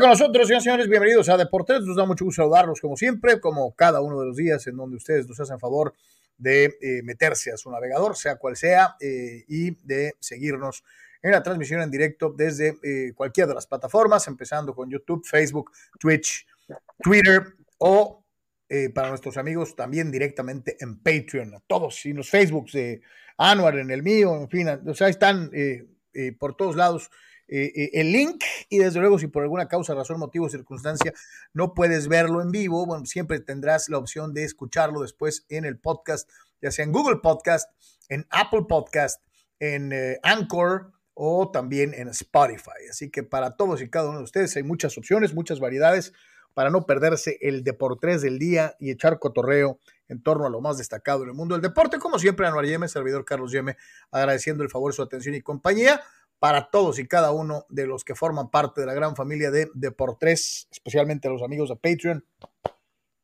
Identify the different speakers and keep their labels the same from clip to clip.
Speaker 1: con nosotros, señores señores. Bienvenidos a Deportes. Nos da mucho gusto saludarlos, como siempre, como cada uno de los días en donde ustedes nos hacen favor de eh, meterse a su navegador, sea cual sea, eh, y de seguirnos en la transmisión en directo desde eh, cualquiera de las plataformas, empezando con YouTube, Facebook, Twitch, Twitter o para nuestros amigos también directamente en Patreon, a todos, y los Facebooks de Anwar, en el mío, en fin, o sea, están por todos lados eh, eh, el link y desde luego si por alguna causa, razón, motivo circunstancia no puedes verlo en vivo, bueno, siempre tendrás la opción de escucharlo después en el podcast, ya sea en Google Podcast, en Apple Podcast, en eh, Anchor o también en Spotify. Así que para todos y cada uno de ustedes hay muchas opciones, muchas variedades para no perderse el Deportes del día y echar cotorreo en torno a lo más destacado en el mundo del deporte. Como siempre, Anuar Yeme, servidor Carlos Yeme, agradeciendo el favor, su atención y compañía para todos y cada uno de los que forman parte de la gran familia de Deportes, especialmente los amigos de Patreon.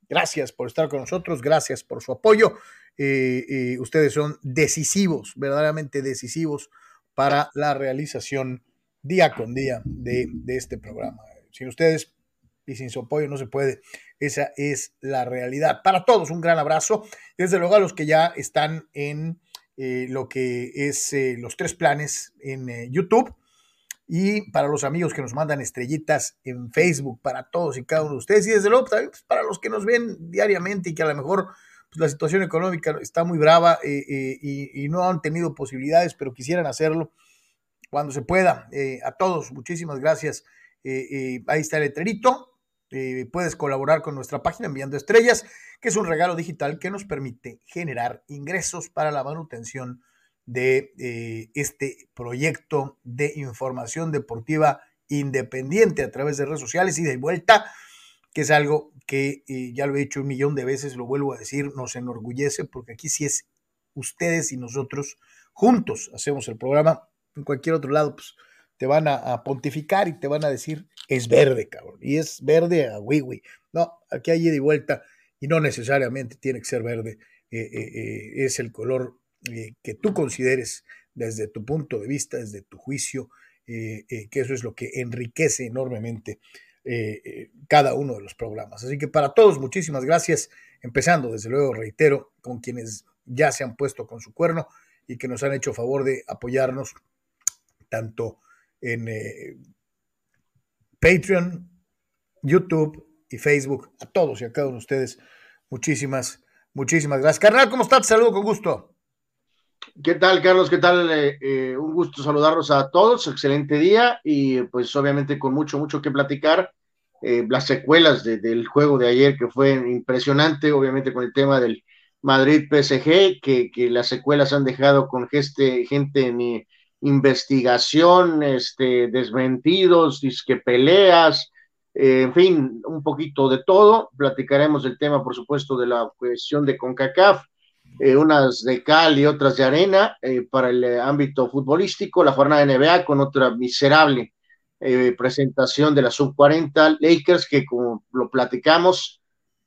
Speaker 1: Gracias por estar con nosotros, gracias por su apoyo. Eh, eh, ustedes son decisivos, verdaderamente decisivos para la realización día con día de este programa. Sin ustedes y sin su apoyo no se puede. Esa es la realidad. Para todos, un gran abrazo. Desde luego a los que ya están en eh, lo que es eh, los tres planes en eh, YouTube. Y para los amigos que nos mandan estrellitas en Facebook, para todos y cada uno de ustedes. Y desde luego, también pues, para los que nos ven diariamente y que a lo mejor pues, la situación económica está muy brava y, y, no han tenido posibilidades, pero quisieran hacerlo cuando se pueda. a todos, muchísimas gracias. ahí está el letrerito. Eh, puedes colaborar con nuestra página enviando estrellas, que es un regalo digital que nos permite generar ingresos para la manutención de eh, este proyecto de información deportiva independiente a través de redes sociales y de vuelta, que es algo que eh, ya lo he dicho un millón de veces, lo vuelvo a decir, nos enorgullece porque aquí sí es ustedes y nosotros juntos hacemos el programa. En cualquier otro lado, pues te van a, pontificar y te van a decir, es verde, cabrón. Y es verde a wiwi. No, aquí hay ida y vuelta y no necesariamente tiene que ser verde. Eh, eh, eh, es el color que tú consideres desde tu punto de vista, desde tu juicio, que eso es lo que enriquece enormemente cada uno de los programas. Así que para todos, muchísimas gracias. Empezando, desde luego, reitero, con quienes ya se han puesto con su cuerno y que nos han hecho favor de apoyarnos tanto en eh, Patreon, YouTube y Facebook. A todos y a cada uno de ustedes, muchísimas, muchísimas gracias. Carnal, ¿cómo estás? Te saludo con gusto.
Speaker 2: ¿Qué tal, Carlos? ¿Qué tal? Eh, eh, un gusto saludarlos a todos. Excelente día y pues obviamente con mucho, mucho que platicar. las secuelas del juego de ayer que fue impresionante, obviamente con el tema del Madrid PSG, que, que las secuelas han dejado con gente, gente ni, investigación, este, desmentidos, disque peleas, eh, en fin, un poquito de todo. Platicaremos del tema, por supuesto, de la cuestión de CONCACAF, eh, unas de cal y otras de arena eh, para el ámbito futbolístico, la jornada de NBA con otra miserable presentación de la sub-40 Lakers, que como lo platicamos,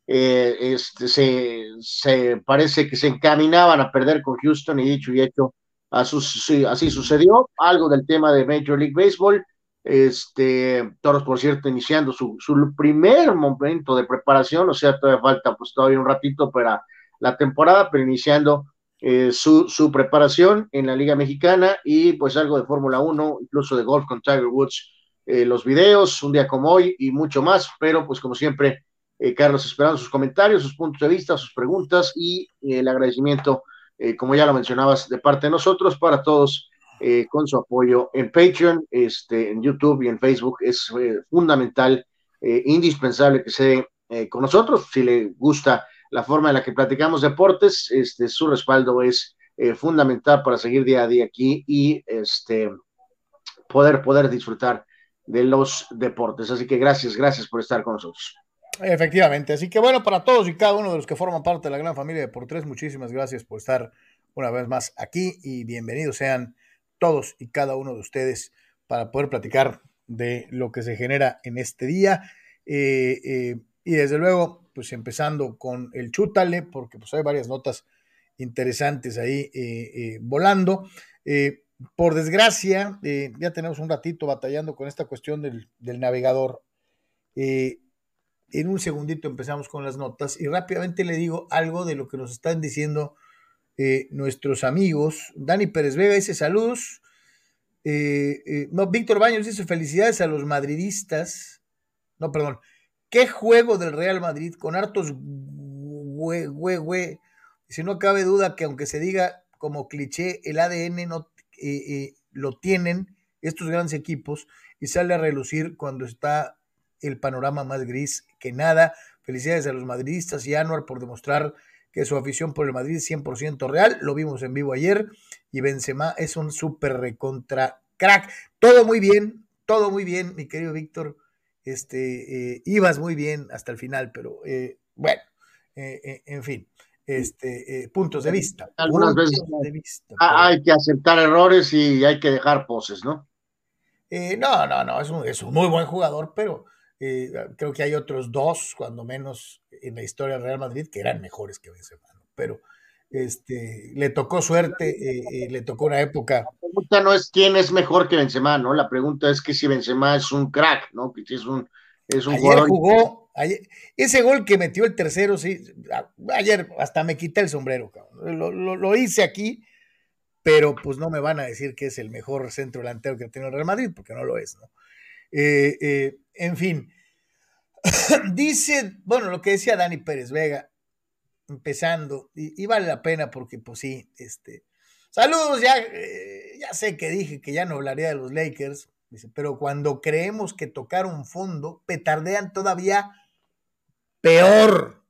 Speaker 2: este, se, se parece que se encaminaban a perder con Houston y dicho y hecho, así sucedió. Algo del tema de Major League Baseball. Este, Toros, por cierto, iniciando su, primer momento de preparación, o sea, todavía falta pues todavía un ratito para la temporada, pero iniciando eh, su, preparación en la Liga Mexicana y pues algo de Fórmula 1, incluso de golf con Tiger Woods, eh, los videos, un día como hoy y mucho más, pero pues como siempre, eh, Carlos, esperando sus comentarios, sus puntos de vista, sus preguntas y el agradecimiento eh, como ya lo mencionabas, de parte de nosotros, para todos, eh, con su apoyo en Patreon, este, en YouTube y en Facebook. Es eh, fundamental, indispensable que se con nosotros. Si le gusta la forma en la que platicamos deportes, este, su respaldo es fundamental para seguir día a día aquí y este, poder, poder disfrutar de los deportes. Así que gracias, gracias por estar con nosotros.
Speaker 1: Efectivamente, así que bueno, para todos y cada uno de los que forman parte de la gran familia de Por Tres, muchísimas gracias por estar una vez más aquí y bienvenidos sean todos y cada uno de ustedes para poder platicar de lo que se genera en este día. Eh, eh, y desde luego, pues empezando con el chútale, porque pues hay varias notas interesantes ahí eh, volando. por desgracia, ya tenemos un ratito batallando con esta cuestión del, del navegador en un segundito empezamos con las notas y rápidamente le digo algo de lo que nos están diciendo eh, nuestros amigos. Dani Pérez Vega dice saludos. Eh, no, Víctor Baños dice felicidades a los madridistas. No, perdón. ¿Qué juego del Real Madrid con hartos güey, güey? Si no cabe duda que aunque se diga como cliché, el ADN no lo tienen estos grandes equipos y sale a relucir cuando está el panorama más gris que nada. Felicidades a los madridistas y a Anuar por demostrar que su afición por el Madrid es 100% real. Lo vimos en vivo ayer y Benzema es un súper recontra crack. Todo muy bien, todo muy bien, mi querido Víctor. Este, eh, ibas muy bien hasta el final, pero eh, bueno, eh, en fin, este, puntos de vista.
Speaker 2: Algunas veces hay que aceptar errores y hay que dejar poses, ¿no?
Speaker 1: no, no, no, es un, es un muy buen jugador, pero eh, creo que hay otros dos, cuando menos, en la historia del Real Madrid que eran mejores que Benzema, pero este, le tocó suerte, eh, eh, le tocó una época.
Speaker 2: La pregunta no es quién es mejor que Benzema, ¿no? La pregunta es que si Benzema es un crack, ¿no? Que es un, es un
Speaker 1: ayer jugó, ese gol que metió el tercero, sí, ayer hasta me quité el sombrero, Lo, lo, hice aquí, pero pues no me van a decir que es el mejor centro delantero que tiene el Real Madrid, porque no lo es, ¿no? En fin, dice, bueno, lo que decía Dani Pérez Vega, empezando, y, vale la pena porque, pues sí, este, saludos, ya, eh, ya sé que dije que ya no hablaría de los Lakers, pero cuando creemos que tocar un fondo, petardean todavía peor.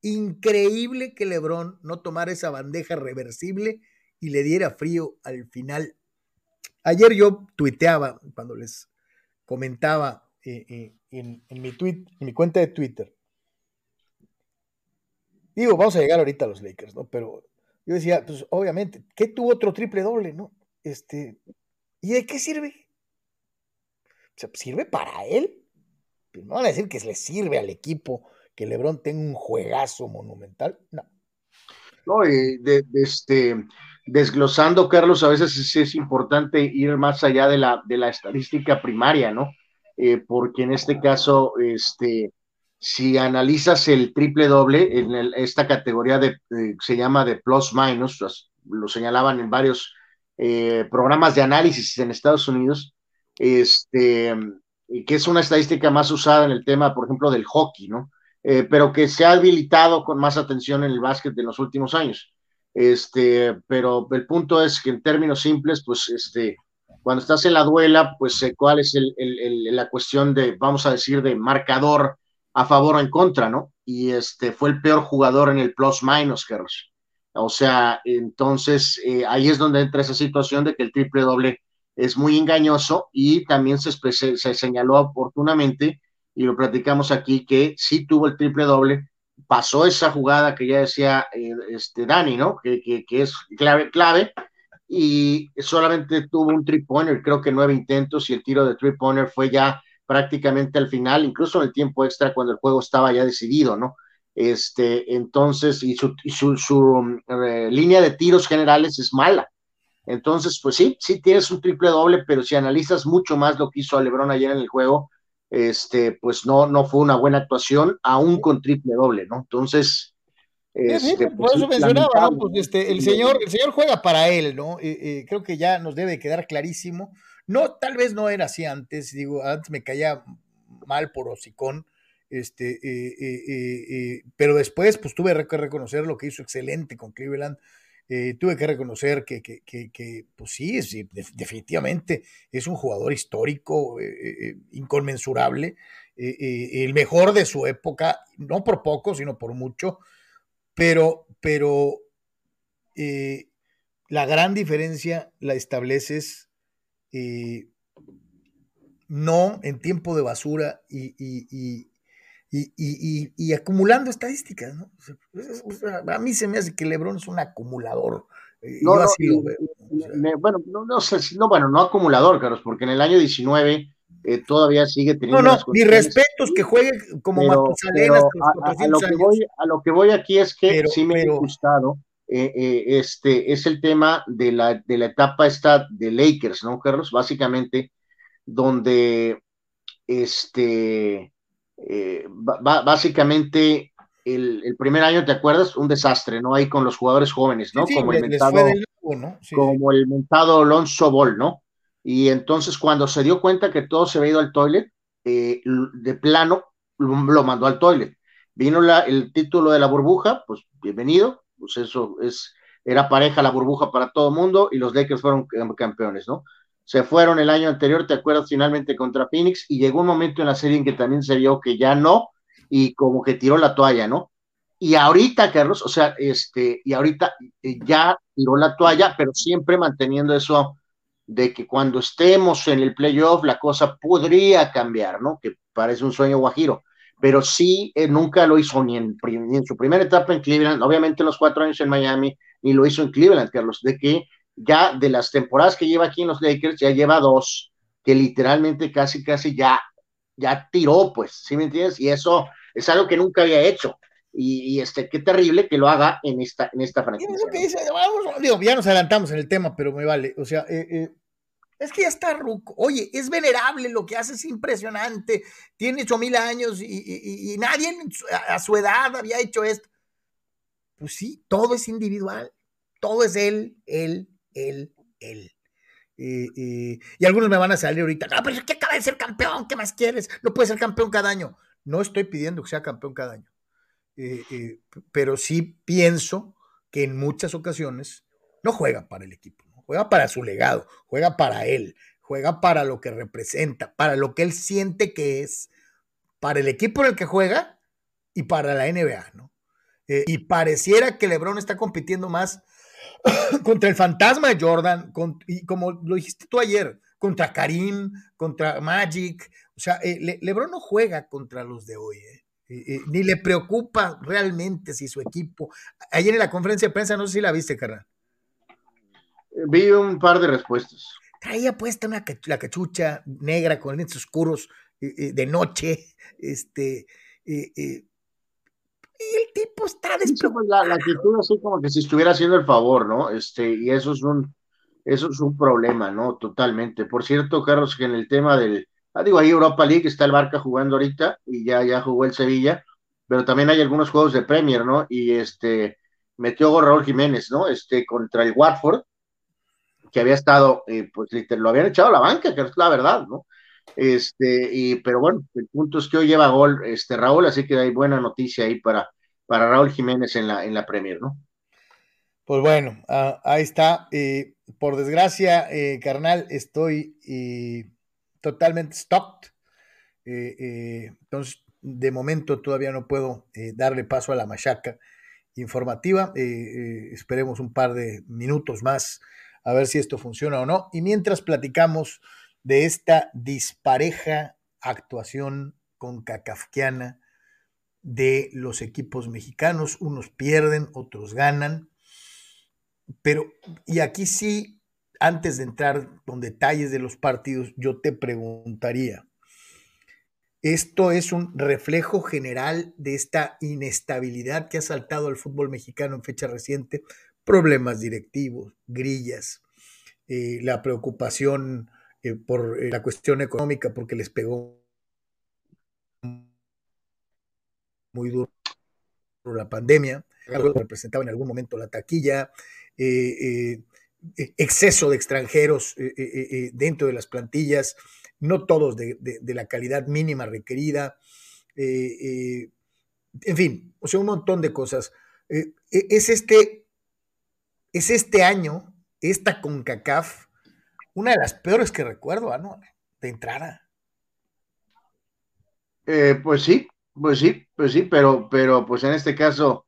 Speaker 1: Increíble que Lebron no tomara esa bandeja reversible y le diera frío al final. Ayer yo tuiteaba, cuando les comentaba eh, eh, en, mi cuenta de Twitter. Digo, vamos a llegar ahorita a los Lakers, ¿no? Pero yo decía, pues obviamente, ¿qué tuvo otro triple doble, no? Este, ¿y de qué sirve? O ¿sirve para él? Pues no van a decir que le sirve al equipo que LeBron tenga un juegazo monumental, no.
Speaker 2: No, de, este, desglosando, Carlos, a veces es, es, importante ir más allá de la, de la estadística primaria, ¿no? Eh, porque en este caso, este, si analizas el triple doble en esta categoría de, se llama de plus minus, lo señalaban en varios eh, programas de análisis en Estados Unidos, este, que es una estadística más usada en el tema, por ejemplo, del hockey, ¿no? Eh, pero que se ha habilitado con más atención en el básquet en los últimos años. Este, pero el punto es que en términos simples, pues, este, cuando estás en la duela, pues eh, cuál es la cuestión de, vamos a decir, de marcador a favor o en contra, ¿no? Y este fue el peor jugador en el plus minus, Carlos. O sea, entonces eh, ahí es donde entra esa situación de que el triple doble es muy engañoso y también se, se, señaló oportunamente, y lo platicamos aquí, que sí tuvo el triple doble, pasó esa jugada que ya decía eh, este Dani, ¿no? Que, que, que es clave, clave, y solamente tuvo un three pointer, creo que nueve intentos y el tiro de three pointer fue ya prácticamente al final, incluso en el tiempo extra cuando el juego estaba ya decidido, ¿no? Este, entonces, y su, su, eh, línea de tiros generales es mala. Entonces, pues sí, sí tienes un triple doble, pero si analizas mucho más lo que hizo Lebron ayer en el juego, este, pues no, no fue una buena actuación, aún con triple doble, ¿no? Entonces,
Speaker 1: este, por pues eso mencionaba, Pues este, el señor, el señor juega para él, ¿no? Eh, eh, creo que ya nos debe quedar clarísimo. No, tal vez no era así antes, digo, antes me caía mal por hocicón, este, eh, pero después, pues tuve que reconocer lo que hizo excelente con Cleveland. Tuve que reconocer que, que, que, pues sí, definitivamente es un jugador histórico, inconmensurable, el mejor de su época, no por poco, sino por mucho pero, pero eh, la gran diferencia la estableces eh, no en tiempo de basura y, acumulando estadísticas. ¿no? a mí se me hace que Lebron es un acumulador.
Speaker 2: Eh, no, así lo veo. bueno, no, no, no, bueno, no acumulador, Carlos, porque en el año 19 eh, todavía sigue teniendo.
Speaker 1: No, no, mi respeto es que juegue como Matusalén
Speaker 2: a, lo que voy, a lo que voy aquí es que sí me ha gustado. Eh, eh, este es el tema de la, de la etapa esta de Lakers, ¿no, Carlos? Básicamente, donde este eh, básicamente el, primer año, ¿te acuerdas? Un desastre, ¿no? Ahí con los jugadores jóvenes, ¿no? como, el mentado, como el mentado Alonso Ball, ¿no? Y entonces cuando se dio cuenta que todo se había ido al toilet, eh, de plano lo mandó al toilet. Vino la, el título de la burbuja, pues bienvenido, pues eso es, era pareja la burbuja para todo el mundo y los Lakers fueron campeones, ¿no? Se fueron el año anterior, ¿te acuerdas? Finalmente contra Phoenix y llegó un momento en la serie en que también se vio que ya no y como que tiró la toalla, ¿no? Y ahorita, Carlos, o sea, este, y ahorita eh, ya tiró la toalla, pero siempre manteniendo eso de que cuando estemos en el playoff la cosa podría cambiar, ¿no? Que parece un sueño guajiro, pero sí eh, nunca lo hizo ni en, ni en, su primera etapa en Cleveland, obviamente los cuatro años en Miami, ni lo hizo en Cleveland, Carlos, de que ya de las temporadas que lleva aquí en los Lakers, ya lleva dos, que literalmente casi, casi ya, ya tiró, pues, ¿sí me entiendes? Y eso es algo que nunca había hecho. Y, este, qué terrible que lo haga en esta, en esta franquicia.
Speaker 1: ya nos adelantamos en el tema, pero me vale. O sea, eh, eh, es que ya está ruco. Oye, es venerable, lo que hace es impresionante. Tiene ocho mil años y, nadie a su edad había hecho esto. Pues sí, todo es individual. Todo es él, él, él, él. y algunos me van a salir ahorita, no, pero es que acaba de ser campeón, ¿qué más quieres? No puede ser campeón cada año. No estoy pidiendo que sea campeón cada año, eh, eh, pero sí pienso que en muchas ocasiones no juega para el equipo, juega para su legado, juega para él, juega para lo que representa, para lo que él siente que es, para el equipo en el que juega y para la NBA, ¿no? Eh, y pareciera que LeBron está compitiendo más contra el fantasma de Jordan, y como lo dijiste tú ayer, contra Karim, contra Magic. O sea, eh, Lebron no juega contra los de hoy, eh. Eh, ni le preocupa realmente si su equipo. Ayer en la conferencia de prensa, no sé si la viste, carnal.
Speaker 2: Vi un par de respuestas.
Speaker 1: Traía puesta una la cachucha negra con lentes oscuros de noche, este, el tipo está
Speaker 2: pues, la, la, actitud así como que si estuviera haciendo el favor, ¿no? Este, y eso es un, eso es un problema, ¿no? Totalmente. Por cierto, Carlos, que en el tema del, ah, digo, ahí Europa League está el Barca jugando ahorita y ya, ya jugó el Sevilla, pero también hay algunos juegos de Premier, ¿no? Y este, metió Raúl Jiménez, ¿no? Este, contra el Watford, que había estado, eh, pues lo habían echado a la banca, que es la verdad, ¿no? Este, y, pero bueno, el punto es que hoy lleva gol este Raúl, así que hay buena noticia ahí para, para Raúl Jiménez en la, en la Premier, ¿no?
Speaker 1: Pues bueno, ah, ahí está. Eh, por desgracia, eh, carnal, estoy eh, totalmente stopped. entonces, de momento todavía no puedo darle paso a la machaca informativa. esperemos un par de minutos más a ver si esto funciona o no. Y mientras platicamos de esta dispareja actuación con cacafquiana de los equipos mexicanos, unos pierden, otros ganan pero, y aquí sí, antes de entrar con detalles de los partidos, yo te preguntaría, ¿esto es un reflejo general de esta inestabilidad que ha saltado al fútbol mexicano en fecha reciente? Problemas directivos, grillas, eh, la preocupación eh, por eh, la cuestión económica porque les pegó muy duro la pandemia, algo que representaba en algún momento la taquilla, eh, exceso de extranjeros dentro de las plantillas, no todos de, la calidad mínima requerida, en fin, o sea, un montón de cosas. E, es, este, es este año, esta CONCACAF, una de las peores que recuerdo, ¿ah, ¿no? De entrada.
Speaker 2: pues sí, pues sí, pues sí, pero, pero pues en este caso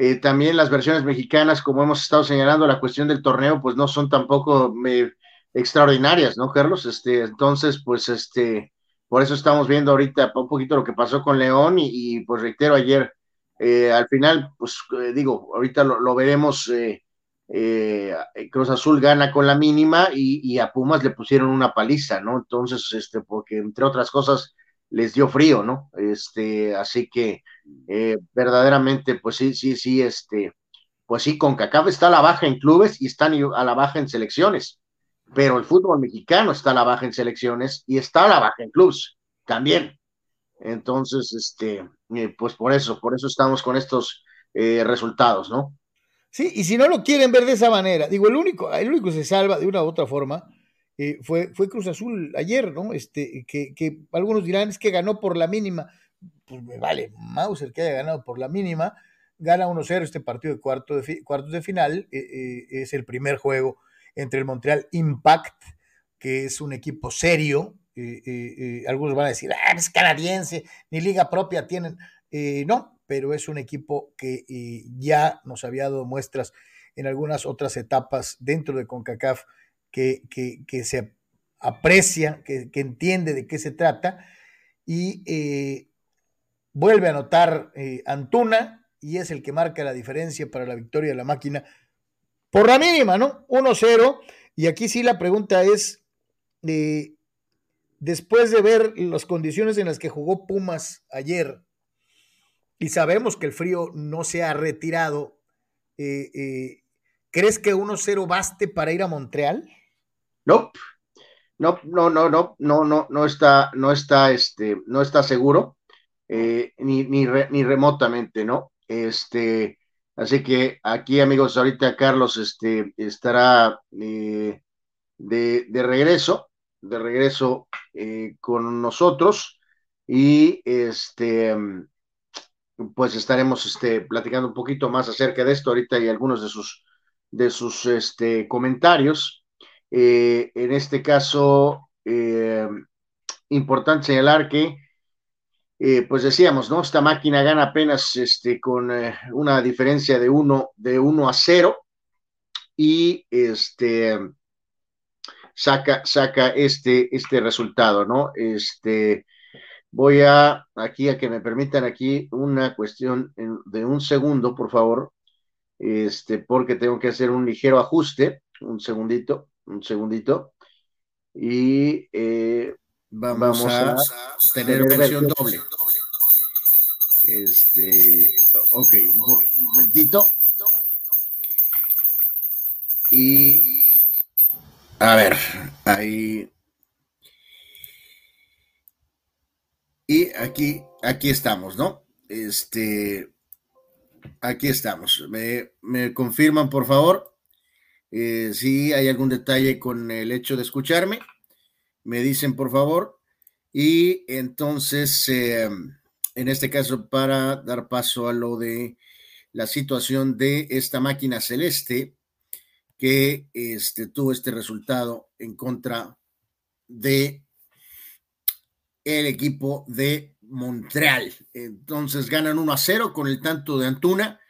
Speaker 2: eh, también las versiones mexicanas, como hemos estado señalando, la cuestión del torneo, pues no son tampoco eh, extraordinarias, ¿no, Carlos? Este, entonces, pues, este, por eso estamos viendo ahorita un poquito lo que pasó con León y, pues reitero ayer, eh, al final, pues digo, ahorita lo, veremos, Cruz Azul gana con la mínima y, a Pumas le pusieron una paliza, ¿no? Entonces, este, porque entre otras cosas les dio frío, ¿no? Este, así que eh, verdaderamente, pues sí, sí, sí, este, pues sí, con CACAF está a la baja en clubes y están a la baja en selecciones, pero el fútbol mexicano está a la baja en selecciones y está a la baja en clubes también. Entonces, este, eh, pues por eso, por eso estamos con estos eh, resultados, ¿no?
Speaker 1: Sí, y si no lo quieren ver de esa manera, digo, el único, el único que se salva de una u otra forma eh, fue, fue Cruz Azul ayer, ¿no? Este, que, que, algunos dirán es que ganó por la mínima. Pues me vale, Mauser que haya ganado por la mínima, gana 1-0 este partido de, cuarto de cuartos de final, es el primer juego entre el Montreal Impact, que es un equipo serio, algunos van a decir, ah, es canadiense, ni liga propia tienen. no, pero es un equipo que ya nos había dado muestras en algunas otras etapas dentro de CONCACAF que, que, se aprecia, que, entiende de qué se trata y eh, vuelve a anotar eh, Antuna y es el que marca la diferencia para la victoria de la máquina por la mínima, ¿no? 1-0. Y aquí sí la pregunta es, eh, después de ver las condiciones en las que jugó Pumas ayer, y sabemos que el frío no se ha retirado, eh, eh, ¿crees que 1-0 baste para ir a Montreal?
Speaker 2: No, no, no, no, no, no, no, está, no está, este, no está seguro, ni, ni, ni remotamente, ¿no? Este, así que aquí, amigos, ahorita Carlos este, estará de, de regreso de regreso eh, con nosotros y este pues estaremos este, platicando un poquito más acerca de esto ahorita y algunos de sus de sus este, comentarios. Eh, en este caso, eh, importante señalar que, pues decíamos, ¿no? Esta máquina gana apenas este, con una diferencia de 1 de uno a 0 y este saca, saca este, este resultado, ¿no? Este, voy a, aquí, a que me permitan aquí una cuestión de un segundo, por favor, este, porque tengo que hacer un ligero ajuste, un segundito, un segundito, y eh, vamos, a, tener versión doble. Este, ok, un momentito. Y a ver, ahí. Y aquí, aquí estamos, ¿no? Este, aquí estamos. Me, confirman, por favor, eh, si hay algún detalle con el hecho de escucharme. Me dicen, por favor. Y entonces, em, en este caso, para dar paso a lo de la situación de esta máquina celeste, que este, tuvo este resultado en contra de el equipo de Montreal. Entonces ganan 1 a 0 con el tanto de Antuna,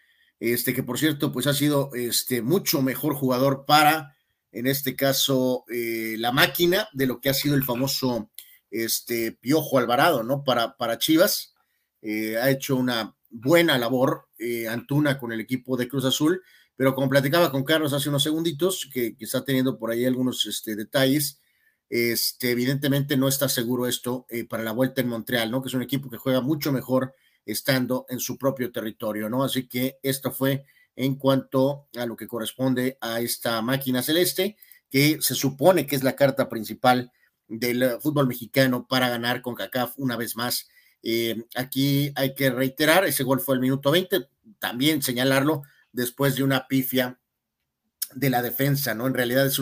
Speaker 2: este que por cierto pues ha sido este mucho mejor jugador para en este caso eh, la máquina de lo que ha sido el famoso este Piojo Alvarado, ¿no? Para, para Chivas. Eh, ha hecho una buena labor eh, Antuna con el equipo de Cruz Azul pero como platicaba con Carlos hace unos segunditos, que, está teniendo por ahí algunos este, detalles, este, evidentemente no está seguro esto eh, para la vuelta en Montreal, ¿no? Que es un equipo que juega mucho mejor estando en su propio territorio, ¿no? Así que esto fue en cuanto a lo que corresponde a esta máquina celeste, que se supone que es la carta principal del fútbol mexicano para ganar con CACAF una vez más. Eh, aquí hay que reiterar, ese gol fue el minuto 20, también señalarlo, después de una pifia de la defensa, ¿no? En realidad es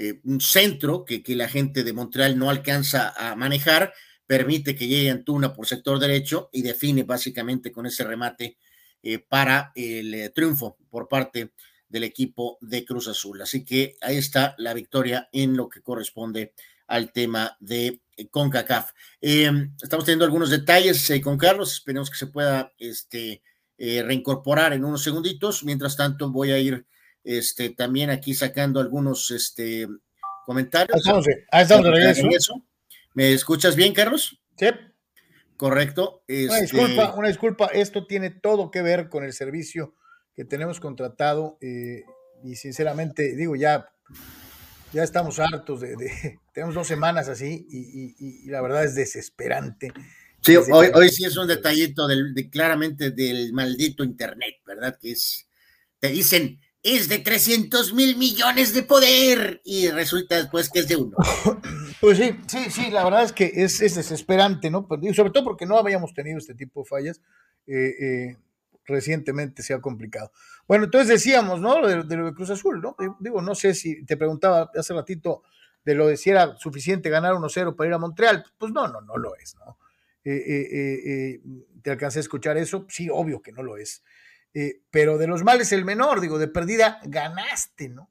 Speaker 2: eh, un centro que, que, la gente de Montreal no alcanza a manejar, permite que llegue Antuna por sector derecho y define básicamente con ese remate eh, para el eh, triunfo por parte del equipo de Cruz Azul. Así que ahí está la victoria en lo que corresponde al tema de CONCACAF. estamos teniendo algunos detalles con Carlos, esperemos que se pueda este, reincorporar en unos segunditos. Mientras tanto, voy a ir este, también aquí sacando algunos este, comentarios. ¿Me escuchas bien, Carlos?
Speaker 1: Sí.
Speaker 2: Correcto.
Speaker 1: Una este, disculpa, una disculpa. Esto tiene todo que ver con el servicio que tenemos contratado eh, y sinceramente digo ya ya estamos hartos de, tenemos dos semanas así y, la verdad es desesperante
Speaker 2: Sí, hoy, hoy sí es un detallito del, de, claramente del maldito Internet, ¿verdad? Que es, te dicen, es de 300 mil millones de poder y resulta después que es de uno.
Speaker 1: Pues sí, sí, sí, la verdad es que es, desesperante, ¿no? Pues, sobre todo porque no habíamos tenido este tipo de fallas. Eh, eh, recientemente se ha complicado. Bueno, entonces decíamos, ¿no? De, lo de Cruz Azul, ¿no? Digo, no sé si te preguntaba hace ratito de lo de si era suficiente ganar 1-0 para ir a Montreal. Pues no, no, no lo es, ¿no? Eh, ¿Te alcancé a escuchar eso? Sí, obvio que no lo es. Pero de los males el menor, digo, de perdida ganaste, ¿no?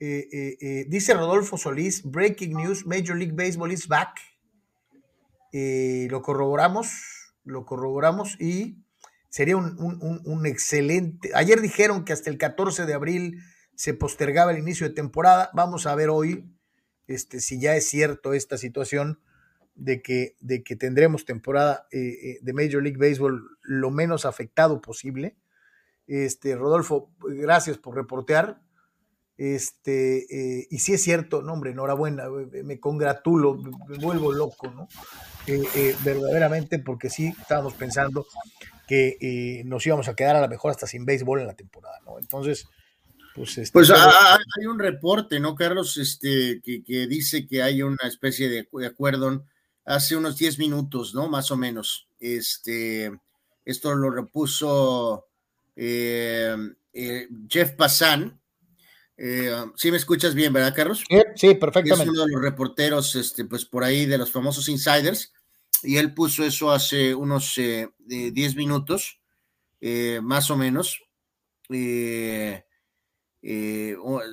Speaker 1: Eh, eh, eh, dice Rodolfo Solís, breaking news, Major League Baseball is back. lo corroboramos, lo corroboramos y sería un, excelente... Ayer dijeron que hasta el 14 de abril se postergaba el inicio de temporada. Vamos a ver hoy este, si ya es cierto esta situación de que, de que tendremos temporada de Major League Baseball lo menos afectado posible. Este, Rodolfo, gracias por reportear. Este, eh, y si es cierto, no, hombre, enhorabuena, eh, me congratulo, me vuelvo loco, ¿no? Eh, verdaderamente, porque sí estábamos pensando que nos íbamos a quedar a lo mejor hasta sin béisbol en la temporada, ¿no? Entonces,
Speaker 2: pues, este, pues hay un reporte, ¿no, Carlos? Este, que, dice que hay una especie de, acuerdo hace unos 10 minutos, ¿no? Más o menos. Este, esto lo repuso Jeff Passan, eh, sí me escuchas bien, ¿verdad, Carlos?
Speaker 1: Sí, perfectamente.
Speaker 2: Es uno de los reporteros, este, pues por ahí de los famosos insiders, y él puso eso hace unos 10 eh, minutos, eh, más o menos. se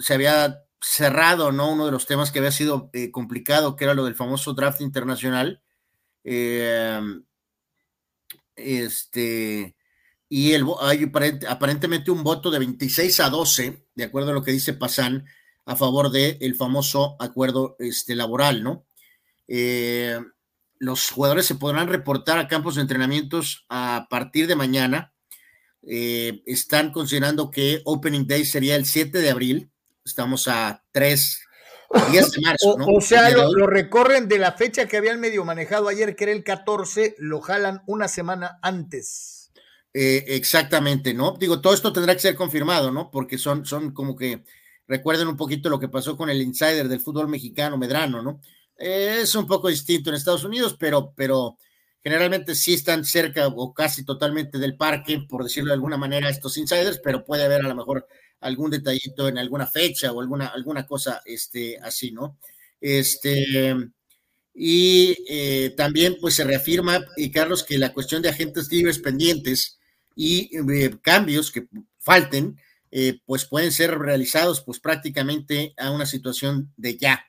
Speaker 2: había cerrado, ¿no? Uno de los temas que había sido complicado, que era lo del famoso draft internacional. este, y el, hay aparentemente un voto de 26 a 12, de acuerdo a lo que dice Pasan, a favor del el famoso acuerdo este, laboral, ¿no? Eh, los jugadores se podrán reportar a campos de entrenamientos a partir de mañana. Eh, están considerando que Opening Day sería el 7 de abril. Estamos a 3 días de marzo,
Speaker 1: ¿no? O, sea, lo, lo, recorren de la fecha que habían medio manejado ayer, que era el 14, lo jalan una semana antes.
Speaker 2: Eh, exactamente, ¿no? Digo, todo esto tendrá que ser confirmado, ¿no? Porque son, son como que recuerden un poquito lo que pasó con el insider del fútbol mexicano, Medrano, ¿no? Eh, es un poco distinto en Estados Unidos, pero, pero generalmente sí están cerca o casi totalmente del parque, por decirlo de alguna manera, estos insiders, pero puede haber a lo mejor algún detallito en alguna fecha o alguna, alguna cosa este, así, ¿no? Este, y eh, también pues se reafirma, y Carlos, que la cuestión de agentes libres pendientes, y eh, cambios que falten, eh, pues pueden ser realizados pues prácticamente a una situación de ya.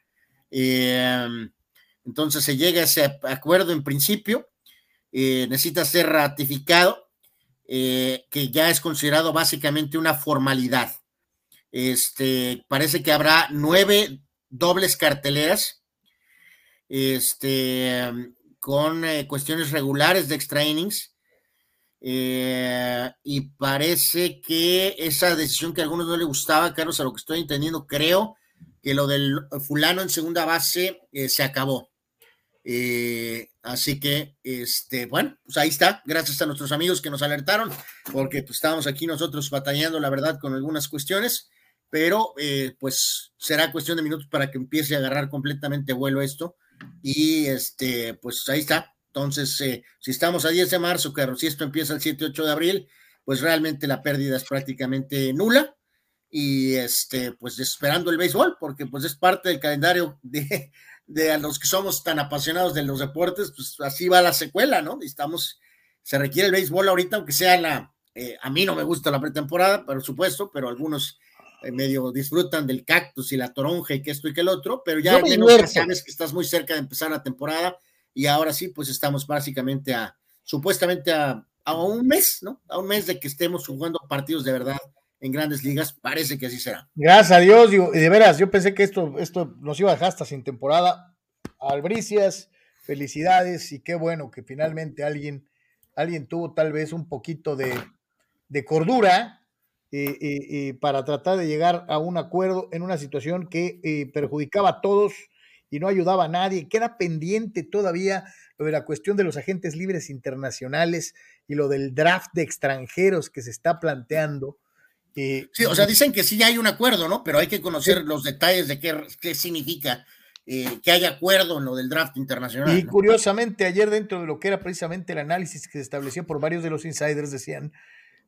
Speaker 2: Em, entonces se llega a ese acuerdo en principio, eh, necesita ser ratificado, que ya es considerado básicamente una formalidad. Este, parece que habrá nueve dobles carteleras, este, con cuestiones regulares de extra innings, eh, y parece que esa decisión que a algunos no le gustaba, Carlos, a lo que estoy entendiendo, creo que lo del fulano en segunda base eh, se acabó. Eh, así que, este, bueno, pues ahí está, gracias a nuestros amigos que nos alertaron, porque pues, estábamos aquí nosotros batallando, la verdad, con algunas cuestiones, pero pues será cuestión de minutos para que empiece a agarrar completamente vuelo esto. Y este, pues ahí está, entonces, eh, si estamos a 10 de marzo, que si esto empieza el 7-8 de abril, pues realmente la pérdida es prácticamente nula. Y este, pues esperando el béisbol, porque pues es parte del calendario de, de los que somos tan apasionados de los deportes, pues así va la secuela, ¿no? Estamos, se requiere el béisbol ahorita, aunque sea la, eh, a mí no me gusta la pretemporada, por supuesto, pero algunos eh, medio disfrutan del cactus y la toronja y que esto y que el otro, pero ya sabes que estás muy cerca de empezar la temporada y ahora sí, pues estamos básicamente a, supuestamente a, un mes, ¿no? A un mes de que estemos jugando partidos de verdad en grandes ligas, parece que así será.
Speaker 1: Gracias a Dios, digo, de veras, yo pensé que esto, esto nos iba a dejar hasta sin temporada. Albricias, felicidades y qué bueno que finalmente alguien, alguien tuvo tal vez un poquito de, cordura eh, eh, eh, para tratar de llegar a un acuerdo en una situación que perjudicaba a todos y no ayudaba a nadie. Queda pendiente todavía lo de la cuestión de los agentes libres internacionales y lo del draft de extranjeros que se está planteando.
Speaker 2: Eh, sí, o sea, dicen que sí hay un acuerdo, ¿no? Pero hay que conocer los detalles de qué, qué significa eh, que haya acuerdo en lo del draft internacional.
Speaker 1: Y curiosamente, ayer dentro de lo que era precisamente el análisis que se estableció por varios de los insiders, decían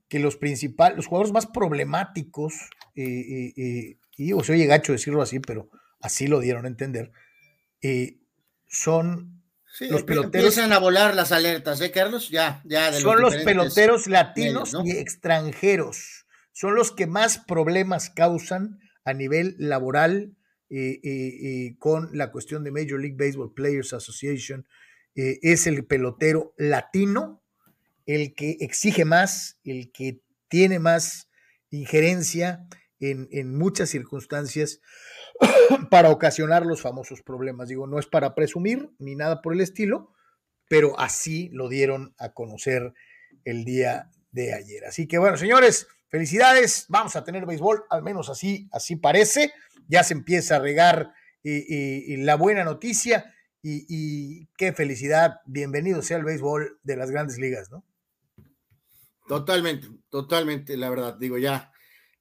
Speaker 1: que los principales, los jugadores más problemáticos, eh, eh, y o se oye gacho decirlo así, pero así lo dieron a entender, son los peloteros.
Speaker 2: Empiezan a volar las alertas, ¿eh, Carlos? Ya, ya.
Speaker 1: son los peloteros latinos y extranjeros. Son los que más problemas causan a nivel laboral con la cuestión de Major League Baseball Players Association. Eh, es el pelotero latino el que exige más, el que tiene más injerencia en, en muchas circunstancias para ocasionar los famosos problemas. Digo, no es para presumir ni nada por el estilo, pero así lo dieron a conocer el día de ayer. Así que bueno, señores, felicidades, vamos a tener béisbol, al menos así, así parece ya se empieza a regar y, la buena noticia y, qué felicidad, bienvenido sea el béisbol de las grandes ligas, ¿no?
Speaker 2: Totalmente, totalmente, la verdad, digo ya,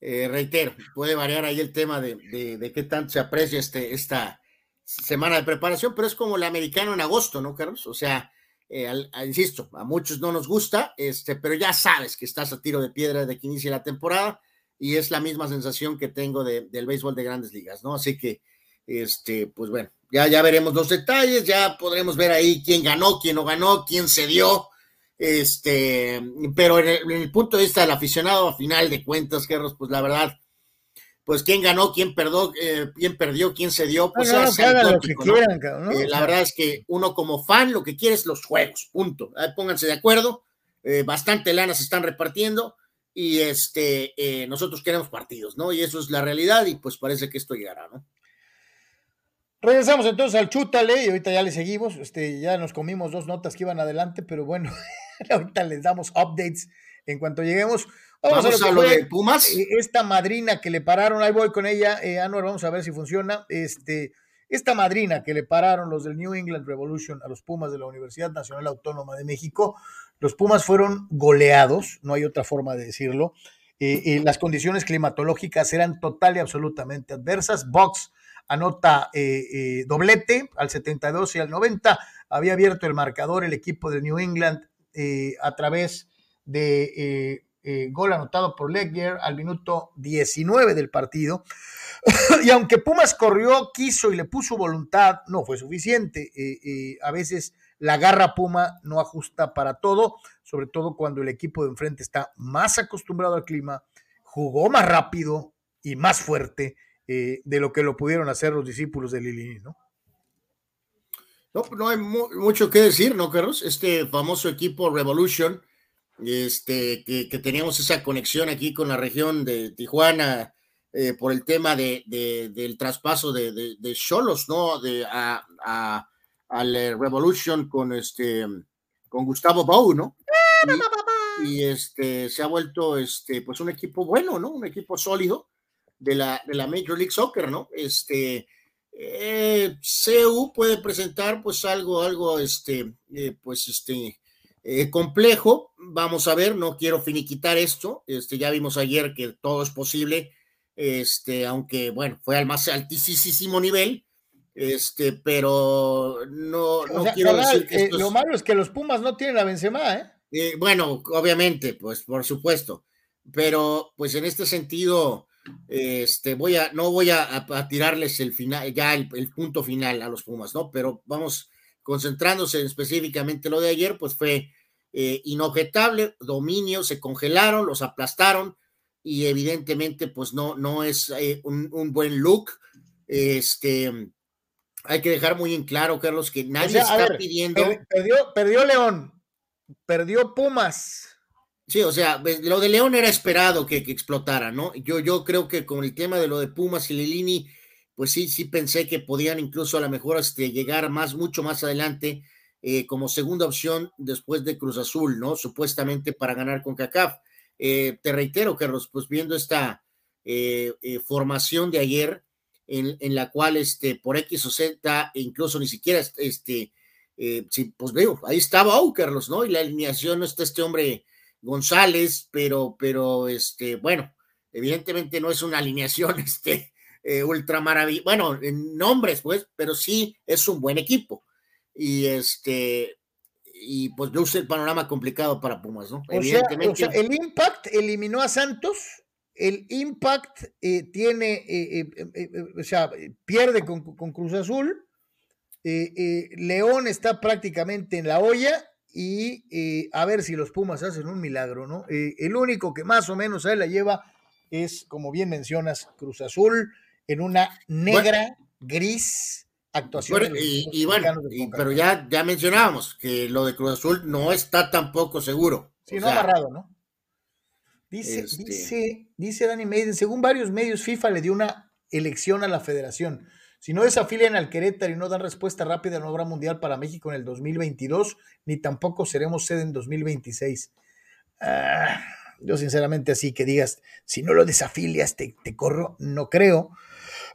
Speaker 2: eh, reitero, puede variar ahí el tema de, de, qué tanto se aprecia este, esta semana de preparación, pero es como el americano en agosto, ¿no, Carlos? O sea, eh, insisto, a muchos no nos gusta, este, pero ya sabes que estás a tiro de piedra de que inicia la temporada y es la misma sensación que tengo del béisbol de grandes ligas, ¿no? Así que, este, pues bueno, ya, ya veremos los detalles, ya podremos ver ahí quién ganó, quién no ganó, quién se dio, este, pero en el, punto de vista del aficionado, a final de cuentas, Carlos, pues la verdad, pues quién ganó, quién perdió, eh, quién perdió, quién se dio, pues
Speaker 1: lo que quieran,
Speaker 2: eh, la verdad es que uno como fan lo que quiere es los juegos, punto. pónganse de acuerdo, eh, bastante lana se están repartiendo y este, nosotros queremos partidos, ¿no? Y eso es la realidad y pues parece que esto llegará, ¿no?
Speaker 1: Regresamos entonces al chútale y ahorita ya le seguimos, este, ya nos comimos dos notas que iban adelante, pero bueno, ahorita les damos updates en cuanto lleguemos.
Speaker 2: Vamos, a, lo, de Pumas.
Speaker 1: Eh, esta madrina que le pararon, ahí voy con ella, eh, Anuar, vamos a ver si funciona. Este, esta madrina que le pararon los del New England Revolution a los Pumas de la Universidad Nacional Autónoma de México, los Pumas fueron goleados, no hay otra forma de decirlo. Eh, eh, las condiciones climatológicas eran total y absolutamente adversas. Box anota eh, doblete al 72 y al 90. Había abierto el marcador el equipo de New England a través de gol anotado por Legger al minuto 19 del partido. y aunque Pumas corrió, quiso y le puso voluntad, no fue suficiente. a veces la garra Puma no ajusta para todo, sobre todo cuando el equipo de enfrente está más acostumbrado al clima, jugó más rápido y más fuerte eh, de lo que lo pudieron hacer los discípulos de Lilini, ¿no?
Speaker 2: No, no hay mucho que decir, ¿no, Carlos? Este famoso equipo Revolution, este, que, teníamos esa conexión aquí con la región de Tijuana eh, por el tema de, del traspaso de Cholos, ¿no? De, a al eh, Revolution con este con Gustavo Bau, ¿no? Y, este se ha vuelto este pues un equipo bueno, ¿no? Un equipo sólido de la, de la Major League Soccer, ¿no? Este eh, CU puede presentar pues algo, algo, este, eh, pues este, complejo. Vamos a ver, no quiero finiquitar esto. Este, ya vimos ayer que todo es posible, este, aunque bueno, fue al más altísimo nivel este, pero no, quiero decir
Speaker 1: que lo malo es que los Pumas no tienen a Benzema, ¿eh?
Speaker 2: ¿eh? bueno, obviamente, pues por supuesto, pero pues en este sentido, este, voy a, no voy a, tirarles el final, ya el, punto final a los Pumas, ¿no? Pero vamos concentrándose en específicamente lo de ayer, pues fue eh, inobjetable, dominio, se congelaron, los aplastaron y evidentemente, pues no, no es eh, un, un, buen look. Este, hay que dejar muy en claro, Carlos, que nadie está pidiendo.
Speaker 1: Perdió, perdió León, perdió Pumas.
Speaker 2: Sí, o sea, lo de León era esperado que, explotara, ¿no? Yo, yo creo que con el tema de lo de Pumas y Lilini, pues sí, sí pensé que podían incluso a lo mejor este, llegar más, mucho más adelante eh, como segunda opción después de Cruz Azul, ¿no? Supuestamente para ganar con CACAF. Eh, te reitero, Carlos, pues viendo esta eh, formación de ayer, en, la cual este, por X o incluso ni siquiera este, eh, pues veo, ahí estaba oh, Carlos, ¿no? Y la alineación no está este hombre González, pero, pero este, bueno, evidentemente no es una alineación este, eh, ultra maravilloso, bueno, en nombres, pues, pero sí es un buen equipo. Y este, y pues luce el panorama complicado para Pumas, ¿no?
Speaker 1: Evidentemente. el Impact eliminó a Santos, el Impact eh, tiene, eh, o sea, pierde con, con Cruz Azul, León está prácticamente en la olla y a ver si los Pumas hacen un milagro, ¿no? el único que más o menos a él la lleva es, como bien mencionas, Cruz Azul en una negra, gris actuación.
Speaker 2: y, bueno, pero ya, ya mencionábamos que lo de Cruz Azul no está tampoco seguro.
Speaker 1: Sí, no amarrado, ¿no? Dice, este dice, dice Danny Maiden, según varios medios, FIFA le dio una elección a la federación. Si no desafilian al Querétaro y no dan respuesta rápida, no habrá mundial para México en el 2022, ni tampoco seremos sede en 2026. Ah, yo sinceramente así que digas, si no lo desafilias, te, te corro, no creo.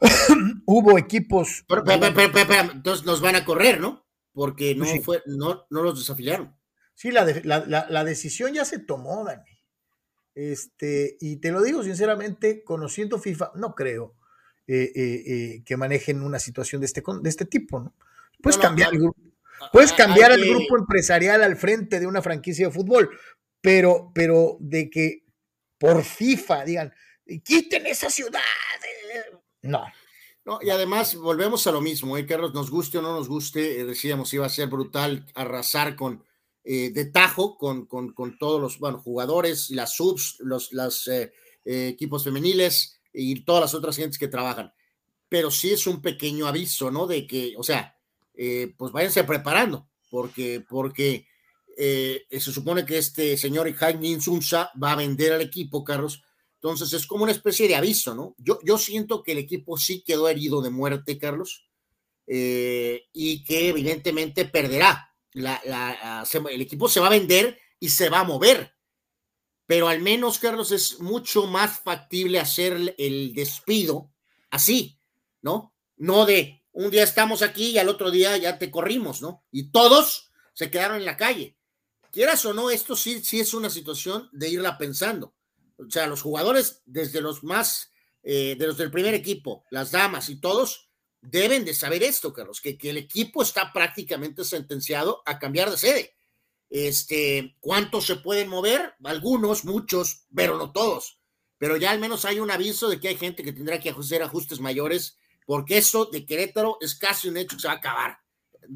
Speaker 1: Hubo equipos.
Speaker 2: Pero, entonces nos van a correr, ¿no? Porque no, fue, no, no los desafiliaron.
Speaker 1: Sí, la, la, decisión ya se tomó, Dani. Este, y te lo digo sinceramente, conociendo FIFA, no creo eh, eh, eh, que manejen una situación de este, de este tipo, ¿no? Puedes cambiar, el grupo, puedes cambiar al grupo empresarial al frente de una franquicia de fútbol, pero, pero de que por FIFA digan, quiten esa ciudad. No.
Speaker 2: No, y además volvemos a lo mismo, ¿eh, Carlos? Nos guste o no nos guste, eh, decíamos iba a ser brutal arrasar con eh, de tajo con, con, con, todos los bueno, jugadores, las subs, los las, eh, equipos femeniles y todas las otras gentes que trabajan. Pero sí es un pequeño aviso, ¿no? De que, o sea, pues váyanse preparando, porque, porque eh, se supone que este señor Jaime Insunza va a vender al equipo, Carlos. Entonces es como una especie de aviso, ¿no? Yo, yo siento que el equipo sí quedó herido de muerte, Carlos, eh, y que evidentemente perderá. La, el equipo se va a vender y se va a mover. Pero al menos, Carlos, es mucho más factible hacer el despido así, ¿no? No de un día estamos aquí y al otro día ya te corrimos, ¿no? Y todos se quedaron en la calle quieras o no, esto sí, sí es una situación de irla pensando. O sea, los jugadores, desde los más, eh, de los del primer equipo, las damas y todos, deben de saber esto, Carlos, que, que el equipo está prácticamente sentenciado a cambiar de sede. Este, ¿cuántos se pueden mover? Algunos, muchos, pero no todos. Pero ya al menos hay un aviso de que hay gente que tendrá que hacer ajustes mayores, porque eso de Querétaro es casi un hecho que se va a acabar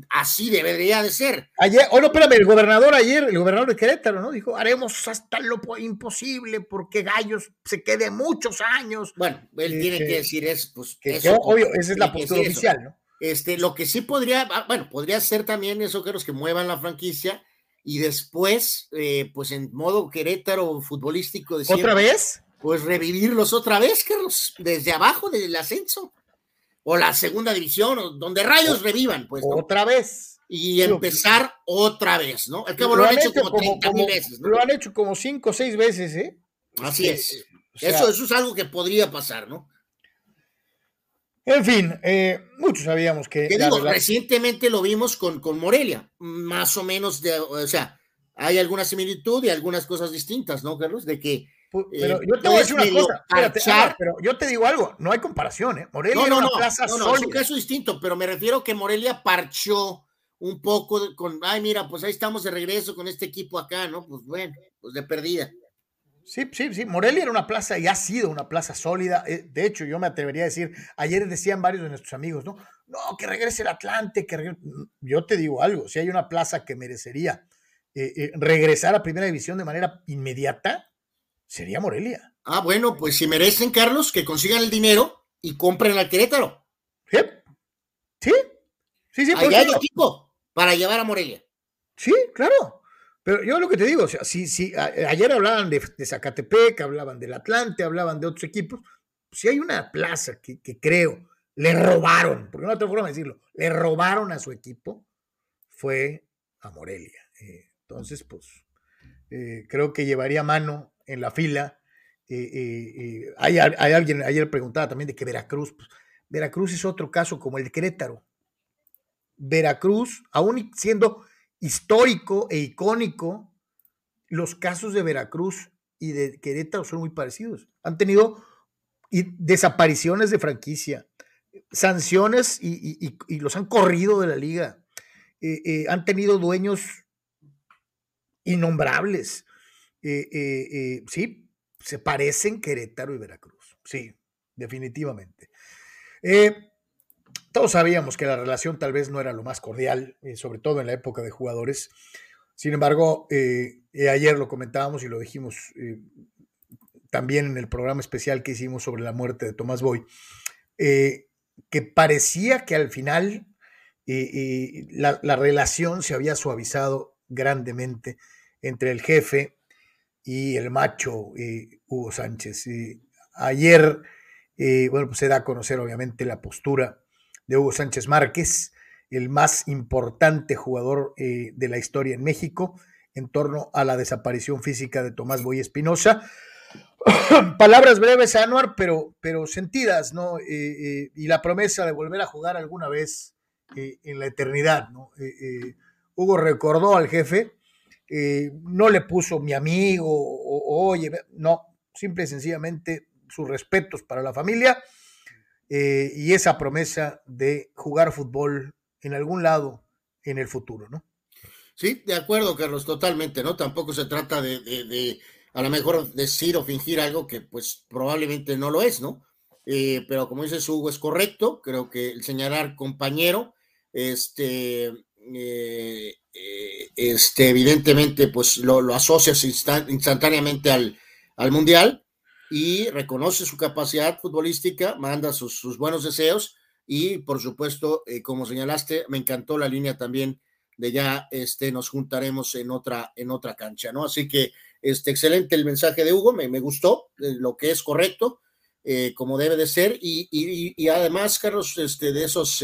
Speaker 2: así debería de ser.
Speaker 1: Ayer, oh no, espérame, el gobernador ayer, el gobernador de Querétaro, ¿no? Dijo, haremos hasta lo imposible porque Gallos se quede muchos años.
Speaker 2: Bueno, él eh, tiene que decir es, pues,
Speaker 1: que eso, obvio, esa es la postura oficial, ¿no?
Speaker 2: Este, lo que sí podría, ah, bueno, podría ser también eso que los que muevan la franquicia y después, eh, pues en modo Querétaro futbolístico.
Speaker 1: De ¿Otra vez?
Speaker 2: Pues revivirlos otra vez, Carlos, desde abajo del ascenso o la segunda división, o donde rayos revivan, pues.
Speaker 1: Otra vez.
Speaker 2: Y empezar otra vez, ¿no? Al cabo lo, han hecho como 30 mil veces,
Speaker 1: Lo han hecho como 5 o 6 veces, ¿eh?
Speaker 2: Así es. eso, eso es algo que podría pasar, ¿no?
Speaker 1: En fin, eh, muchos sabíamos que.
Speaker 2: digo, recientemente lo vimos con, con Morelia, más o menos, de, o sea, hay alguna similitud y algunas cosas distintas, ¿no, Carlos? De que
Speaker 1: pero yo te voy a decir una cosa, pero yo te digo algo, no hay comparación, ¿eh? Morelia no, no, una plaza no, no,
Speaker 2: es un caso distinto, pero me refiero que Morelia parchó un poco con, ay, mira, pues ahí estamos de regreso con este equipo acá, ¿no? Pues bueno, pues de perdida.
Speaker 1: Sí, sí, sí. Morelia era una plaza y ha sido una plaza sólida. Eh, de hecho, yo me atrevería a decir, ayer decían varios de nuestros amigos, ¿no? No, que regrese el Atlante, que Yo te digo algo, si hay una plaza que merecería eh, eh, regresar a primera división de manera inmediata, sería Morelia.
Speaker 2: Ah, bueno, pues si merecen, Carlos, que consigan el dinero y compren al Querétaro.
Speaker 1: Sí, sí, sí, sí.
Speaker 2: Allá hay equipo para llevar a Morelia.
Speaker 1: Sí, claro. Pero yo lo que te digo, o sea, si, si ayer hablaban de, Zacatepec, hablaban del Atlante, hablaban de otros equipos, si hay una plaza que, creo le robaron, porque no hay otra forma de decirlo, le robaron a su equipo, fue a Morelia. Eh, entonces, pues, eh, creo que llevaría mano en la fila. Eh, eh, eh, hay, alguien ayer preguntaba también de que Veracruz, pues, Veracruz es otro caso como el de Querétaro. Veracruz, aún siendo histórico e icónico, los casos de Veracruz y de Querétaro son muy parecidos. Han tenido y desapariciones de franquicia, sanciones y, los han corrido de la liga. Han tenido dueños innombrables. Eh, sí, se parecen Querétaro y Veracruz. Sí, definitivamente. todos sabíamos que la relación tal vez no era lo más cordial, sobre todo en la época de jugadores. Sin embargo, ayer lo comentábamos y lo dijimos también en el programa especial que hicimos sobre la muerte de Tomás Boy, eh, que parecía que al final eh, eh, la, relación se había suavizado grandemente entre el jefe y el macho Hugo Sánchez. ayer, bueno, pues se da a conocer obviamente la postura de Hugo Sánchez Márquez, el más importante jugador de la historia en México, en torno a la desaparición física de Tomás Boy Espinosa. Palabras breves, Anuar, pero, pero sentidas, ¿no? Eh, eh, y la promesa de volver a jugar alguna vez eh, en la eternidad, ¿no? Hugo recordó al jefe, no le puso mi amigo o, oye, no, simple y sencillamente sus respetos para la familia y esa promesa de jugar fútbol en algún lado en el futuro, ¿no?
Speaker 2: Sí, de acuerdo, Carlos, totalmente, ¿no? Tampoco se trata de a lo mejor decir o fingir algo que pues probablemente no lo es, ¿no? Eh, pero como dice Hugo, es correcto, creo que el señalar compañero, este, eh, eh, este evidentemente pues lo, lo asocias instantáneamente al, al, Mundial y reconoce su capacidad futbolística, manda sus, sus buenos deseos y por supuesto, como señalaste, me encantó la línea también de ya este, nos juntaremos en otra, en otra cancha, ¿no? Así que este, excelente el mensaje de Hugo, me, me gustó, eh, lo que es correcto, eh, como debe de ser, y, y, además, Carlos, este, de esos,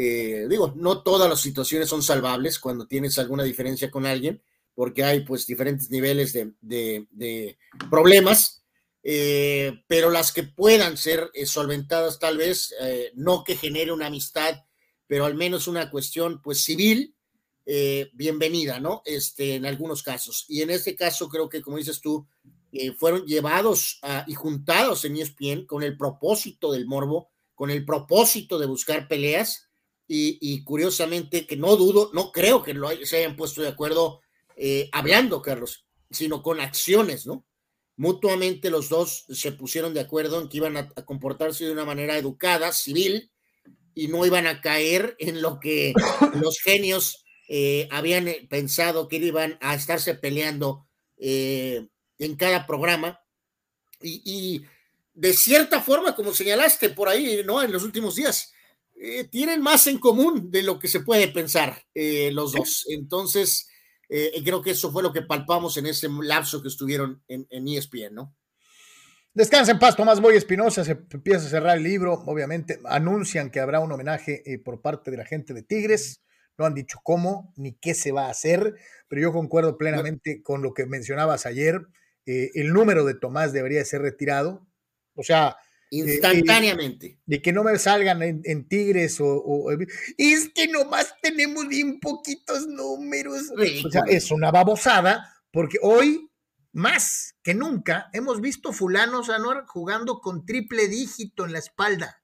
Speaker 2: eh, digo, no todas las situaciones son salvables cuando tienes alguna diferencia con alguien, porque hay pues diferentes niveles de, de, problemas, pero las que puedan ser solventadas tal vez, no que genere una amistad, pero al menos una cuestión pues civil, eh, bienvenida, ¿no? Este, en algunos casos. Y en este caso creo que, como dices tú, eh, fueron llevados y juntados en ESPN con el propósito del morbo, con el propósito de buscar peleas y, curiosamente que no dudo, no creo que lo se hayan puesto de acuerdo eh, hablando, Carlos, sino con acciones, ¿no? Mutuamente los dos se pusieron de acuerdo en que iban a comportarse de una manera educada, civil, y no iban a caer en lo que los genios eh, habían eh, pensado que iban a estarse peleando eh, en cada programa y, de cierta forma, como señalaste por ahí, ¿no? En los últimos días, tienen más en común de lo que se puede pensar los dos. Entonces, creo que eso fue lo que palpamos en ese lapso que estuvieron en, en ESPN, ¿no?
Speaker 1: Descansa en paz, Tomás Boy Espinosa, se empieza a cerrar el libro, obviamente, anuncian que habrá un homenaje por parte de la gente de Tigres, no han dicho cómo ni qué se va a hacer, pero yo concuerdo plenamente con lo que mencionabas ayer. Eh, el número de Tomás debería ser retirado. O sea,
Speaker 2: eh, instantáneamente.
Speaker 1: de que no me salgan en, Tigres o, Es que nomás tenemos bien poquitos números. O sea, es una babosada, porque hoy, más que nunca, hemos visto fulanos Anuar jugando con triple dígito en la espalda.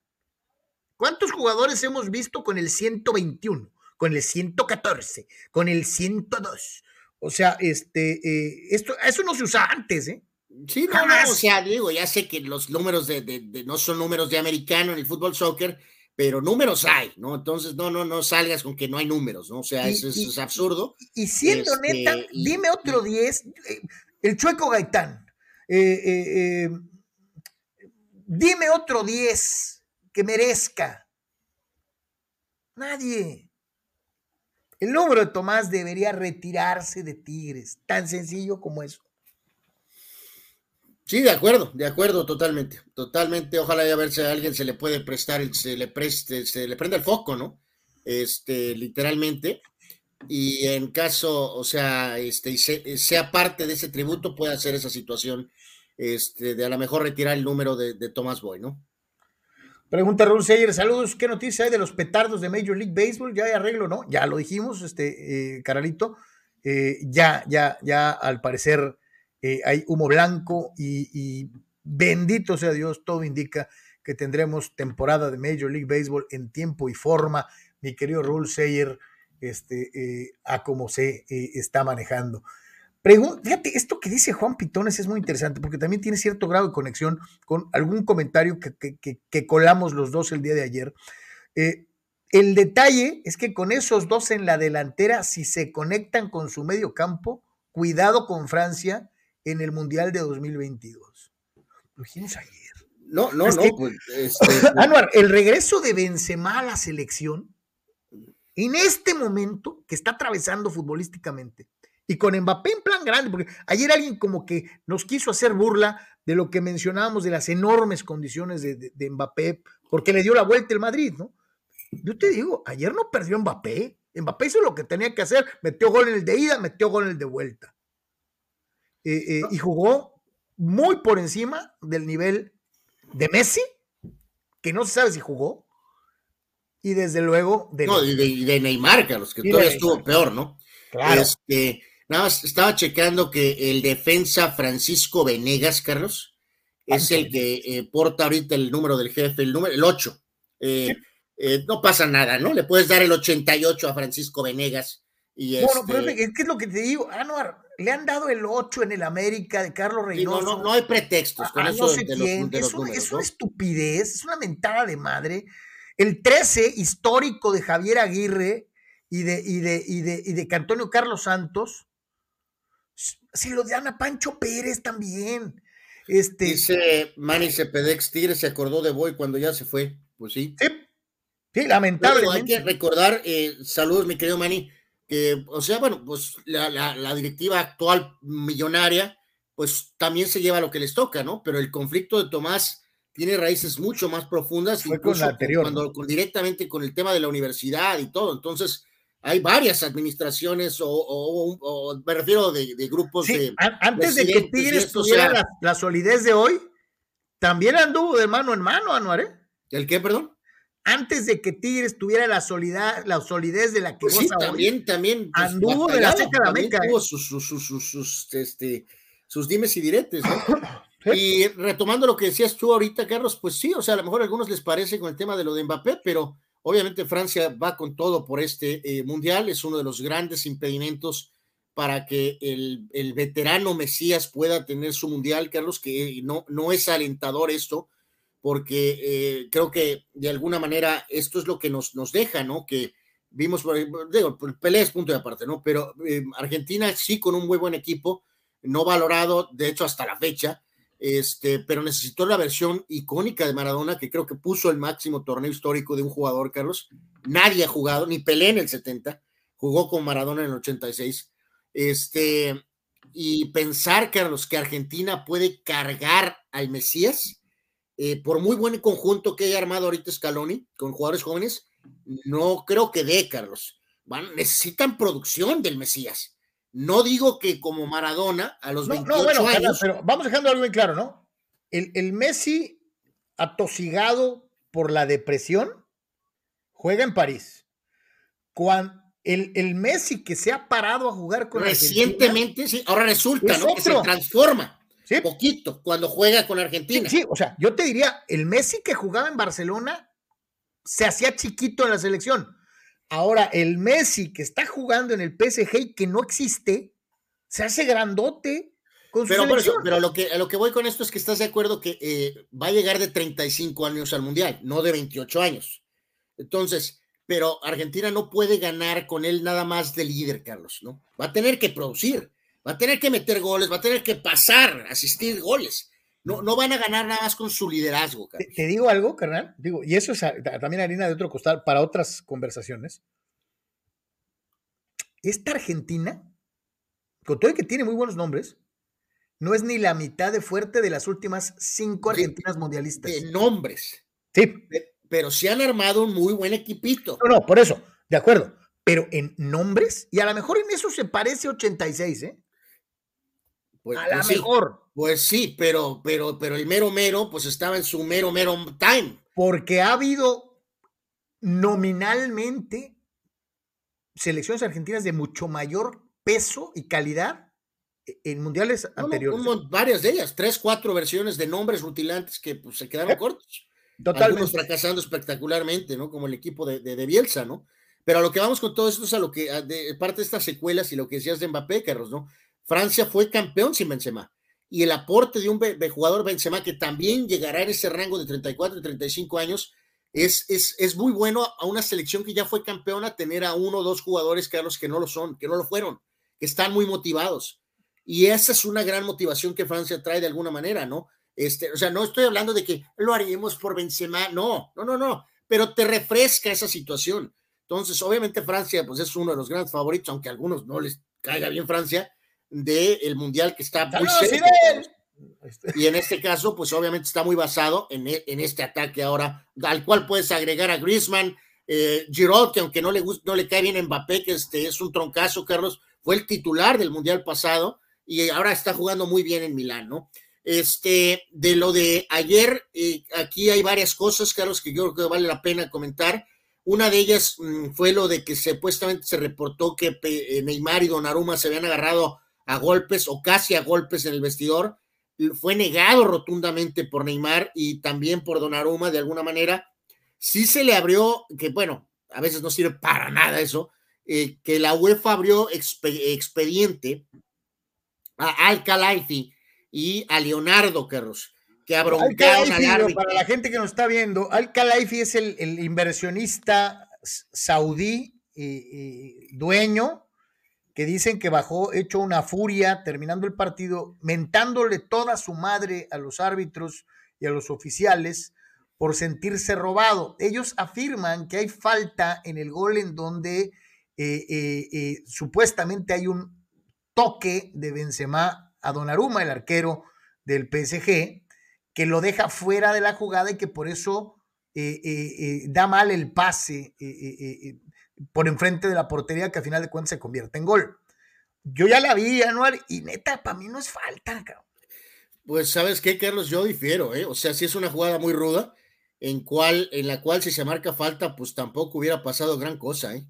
Speaker 1: ¿Cuántos jugadores hemos visto con el 121? con el 114, con el 102. O sea, este, eh, esto, eso no se usa antes, ¿eh?
Speaker 2: Sí, no, no, o sea, digo, ya sé que los números de, de, no son números de americano en el fútbol soccer, pero números hay, ¿no? Entonces, no, no, no salgas con que no hay números, ¿no? O sea, eso, es absurdo.
Speaker 1: Y siendo este, neta, dime otro 10, eh, el Chueco Gaitán, eh, dime otro 10 que merezca. Nadie. El número de Tomás debería retirarse de Tigres, tan sencillo como eso.
Speaker 2: Sí, de acuerdo, de acuerdo, totalmente, totalmente. Ojalá ya ver si a alguien se le puede prestar, se le preste, se le prende el foco, ¿no? Este, literalmente. Y en caso, o sea, este, sea parte de ese tributo, puede hacer esa situación, este, de a lo mejor retirar el número de, de Tomás Boy, ¿no?
Speaker 1: Pregunta Raúl Seyer, saludos, ¿qué noticia hay de los petardos de Major League Baseball? Ya hay arreglo, ¿no? Ya lo dijimos, este, eh, Caralito, eh, ya, ya, ya al parecer eh, hay humo blanco y, bendito sea Dios, todo indica que tendremos temporada de Major League Baseball en tiempo y forma, mi querido Rule Sayer, este, eh, a como se eh, está manejando. fíjate, esto que dice Juan Pitones es muy interesante porque también tiene cierto grado de conexión con algún comentario que, colamos los dos el día de ayer. El detalle es que con esos dos en la delantera, si se conectan con su medio campo, cuidado con Francia en el Mundial de 2022. Lo dijimos ayer.
Speaker 2: No, no, no. Pues, este,
Speaker 1: Anuar, el regreso de Benzema a la selección, en este momento que está atravesando futbolísticamente, y con Mbappé en plan grande, porque ayer alguien como que nos quiso hacer burla de lo que mencionábamos de las enormes condiciones de, de, Mbappé, porque le dio la vuelta el Madrid, ¿no? Yo te digo, ayer no perdió Mbappé. Mbappé hizo lo que tenía que hacer, metió gol en el de ida, metió gol en el de vuelta. Eh, eh, y jugó muy por encima del nivel de Messi, que no se sabe si jugó, y desde luego
Speaker 2: de, no, y de, Neymar, Carlos, que todavía estuvo peor, ¿no? Claro. Este, nada más estaba checando que el defensa Francisco Venegas, Carlos, es el que eh, porta ahorita el número del jefe, el número, el 8. Eh, eh, no pasa nada, ¿no? Le puedes dar el 88 a Francisco Venegas. Y
Speaker 1: bueno, pero este ¿qué es lo que te digo? Anuar, le han dado el 8 en el América de Carlos Reynoso.
Speaker 2: No, no, no, hay pretextos con eso de,
Speaker 1: los, números, es una estupidez, es una mentada de madre. El 13 histórico de Javier Aguirre y de, y de, y de, y de Antonio Carlos Santos, se lo dan a Pancho Pérez también. Este,
Speaker 2: Dice Manny Cepedex Tigre se acordó de Boy cuando ya se fue. Pues sí.
Speaker 1: Sí, sí lamentablemente.
Speaker 2: hay que recordar, eh, saludos, mi querido Manny, que, o sea, bueno, pues la, la, directiva actual millonaria, pues también se lleva lo que les toca, ¿no? Pero el conflicto de Tomás tiene raíces mucho más profundas,
Speaker 1: Fue con la anterior,
Speaker 2: cuando directamente con el tema de la universidad y todo. Entonces, hay varias administraciones o, me refiero de, grupos de...
Speaker 1: Antes de que Tigres tuviera la, solidez de hoy, también anduvo de mano en mano, Anuar, ¿eh?
Speaker 2: ¿El qué, perdón?
Speaker 1: Antes de que Tigres tuviera la, solidez, la solidez de la que
Speaker 2: pues sí, también, también.
Speaker 1: Pues, anduvo de la seca la meca.
Speaker 2: Tuvo sus, sus, sus, sus, este, sus dimes y diretes, ¿no? Y retomando lo que decías tú ahorita, Carlos, pues sí, o sea, a lo mejor a algunos les parece con el tema de lo de Mbappé, pero obviamente Francia va con todo por este eh, mundial, es uno de los grandes impedimentos para que el, el, veterano Mesías pueda tener su mundial, Carlos, que no, no es alentador esto, porque eh, creo que de alguna manera esto es lo que nos, nos deja, ¿no? Que vimos, digo, pelea es punto de aparte, ¿no? Pero eh, Argentina sí con un muy buen equipo, no valorado, de hecho, hasta la fecha, este, pero necesitó la versión icónica de Maradona, que creo que puso el máximo torneo histórico de un jugador, Carlos. Nadie ha jugado, ni Pelé en el 70, jugó con Maradona en el 86. Este, y pensar, Carlos, que Argentina puede cargar al Mesías, eh, por muy buen conjunto que haya armado ahorita Scaloni con jugadores jóvenes, no creo que dé, Carlos. Van, necesitan producción del Mesías. No digo que como Maradona a los 28 años.
Speaker 1: pero vamos dejando algo bien claro, ¿no? El, el, Messi atosigado por la depresión juega en París. Cuando el, el Messi que se ha parado a jugar con
Speaker 2: Recientemente, sí, ahora resulta, ¿no? Que se transforma. ¿Sí? Poquito, cuando juega con Argentina.
Speaker 1: Sí, o sea, yo te diría, el Messi que jugaba en Barcelona se hacía chiquito en la selección. Ahora, el Messi que está jugando en el PSG y que no existe, se hace grandote. Con
Speaker 2: pero,
Speaker 1: su selección.
Speaker 2: pero lo que, a lo que voy con esto es que estás de acuerdo que eh, va a llegar de 35 años al Mundial, no de 28 años. Entonces, pero Argentina no puede ganar con él nada más de líder, Carlos, ¿no? Va a tener que producir va a tener que meter goles, va a tener que pasar, asistir goles. No, no van a ganar nada más con su liderazgo.
Speaker 1: Te, te, digo algo, carnal, digo, y eso es también harina de otro costal para otras conversaciones. Esta Argentina, con todo el que tiene muy buenos nombres, no es ni la mitad de fuerte de las últimas cinco Argentinas mundialistas.
Speaker 2: De nombres.
Speaker 1: Sí.
Speaker 2: pero se han armado un muy buen equipito.
Speaker 1: No, no, por eso, de acuerdo. Pero en nombres, y a lo mejor en eso se parece 86, ¿eh?
Speaker 2: Pues, a pues mejor. pues sí, pero, pero, pero el mero mero, pues estaba en su mero mero time.
Speaker 1: Porque ha habido nominalmente selecciones argentinas de mucho mayor peso y calidad en mundiales anteriores.
Speaker 2: varias de ellas, tres, cuatro versiones de nombres rutilantes que pues, se quedaron cortos. Totalmente. Algunos fracasando espectacularmente, ¿no? Como el equipo de, de, Bielsa, ¿no? Pero a lo que vamos con todo esto es a lo que, de, parte de estas secuelas y lo que decías de Mbappé, Carlos, ¿no? Francia fue campeón sin Benzema. Y el aporte de un jugador Benzema que también llegará en ese rango de 34 y 35 años es, es, es, muy bueno a una selección que ya fue campeona tener a uno o dos jugadores, Carlos, que no lo son, que no lo fueron, que están muy motivados. Y esa es una gran motivación que Francia trae de alguna manera, ¿no? Este, o sea, no estoy hablando de que lo haríamos por Benzema, no, no, no, no, pero te refresca esa situación. Entonces, obviamente Francia, pues es uno de los grandes favoritos, aunque a algunos no les caiga bien Francia, del el Mundial que está muy cerca. Y en este caso, pues obviamente está muy basado en, e, en, este ataque ahora, al cual puedes agregar a Griezmann, eh, Giroud, que aunque no le, no le cae bien Mbappé, que este es un troncazo, Carlos, fue el titular del Mundial pasado y ahora está jugando muy bien en Milán, ¿no? Este, de lo de ayer, eh, aquí hay varias cosas, Carlos, que yo creo que vale la pena comentar. Una de ellas mm, fue lo de que supuestamente se reportó que eh, Neymar y Donnarumma se habían agarrado a golpes o casi a golpes en el vestidor. Fue negado rotundamente por Neymar y también por Donnarumma de alguna manera. Sí se le abrió, que bueno, a veces no sirve para nada eso, eh, que la UEFA abrió expediente a Al Khelaifi y a Leonardo Carlos, que abroncaron al árbitro.
Speaker 1: Para la gente que nos está viendo, Al Khelaifi es el, inversionista saudí y, dueño que dicen que bajó hecho una furia terminando el partido, mentándole toda su madre a los árbitros y a los oficiales por sentirse robado. Ellos afirman que hay falta en el gol en donde eh, eh, eh, supuestamente hay un toque de Benzema a Donnarumma, el arquero del PSG, que lo deja fuera de la jugada y que por eso da mal el pase por enfrente de la portería que a final de cuentas se convierte en gol. Yo ya la vi, Anuar, y neta, para mí no es falta, cabrón.
Speaker 2: Pues, ¿sabes qué, Carlos? Yo difiero, ¿eh? O sea, si es una jugada muy ruda, en, cual, en la cual si se marca falta, pues tampoco hubiera pasado gran cosa, ¿eh?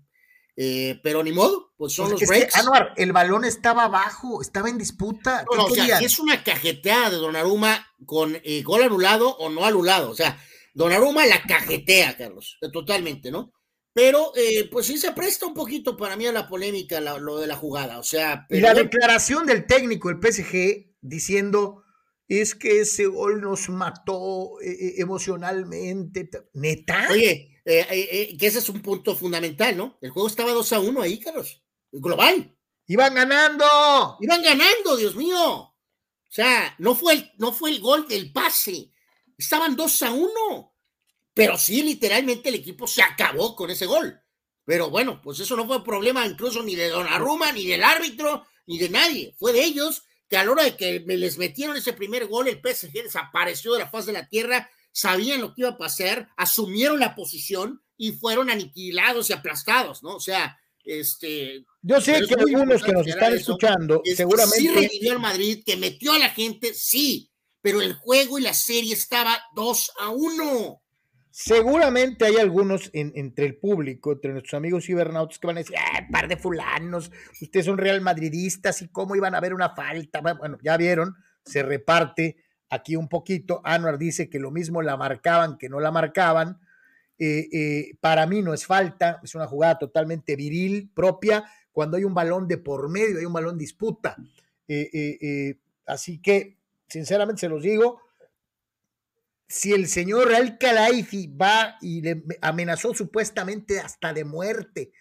Speaker 2: Eh, pero ni modo, pues son pues los breaks.
Speaker 1: Anuar, el balón estaba abajo, estaba en disputa.
Speaker 2: No, o sea, es una cajeteada de Donnarumma con eh, gol anulado o no anulado. O sea, Donnarumma la cajetea, Carlos, eh, totalmente, ¿no? Pero, pues sí se presta un poquito para mí a la polémica lo de la jugada. O sea,
Speaker 1: y la declaración del técnico del PSG diciendo es que ese gol nos mató emocionalmente. ¿Neta?
Speaker 2: Oye, eh, eh, eh, que ese es un punto fundamental, ¿no? El juego estaba 2 a 1 ahí, Carlos. Global.
Speaker 1: Iban ganando.
Speaker 2: Iban ganando, Dios mío. O sea, no fue el, no fue el gol del pase. Estaban 2 a 1. Pero sí, literalmente el equipo se acabó con ese gol. Pero bueno, pues eso no fue problema incluso ni de Donnarumma, ni del árbitro, ni de nadie. Fue de ellos que a la hora de que me les metieron ese primer gol, el PSG desapareció de la faz de la tierra sabían lo que iba a pasar, asumieron la posición y fueron aniquilados y aplastados, ¿no? O sea, este.
Speaker 1: Yo sé que algunos que nos están escuchando, seguramente. Sí
Speaker 2: revivió el Madrid, que metió a la gente, sí, pero el juego y la serie estaba 2 a 1.
Speaker 1: Seguramente hay algunos entre el público, entre nuestros amigos cibernautas, que van a decir, ¡ah, par de fulanos! Ustedes son real madridistas y cómo iban a ver una falta. Bueno, ya vieron, se reparte aquí un poquito. Anuar dice que lo mismo la marcaban que no la marcaban. Eh, eh, para mí no es falta, es una jugada totalmente viril, propia, cuando hay un balón de por medio, hay un balón disputa. Eh, así que, sinceramente se los digo, si el señor Al Khelaifi va y le amenazó supuestamente hasta de muerte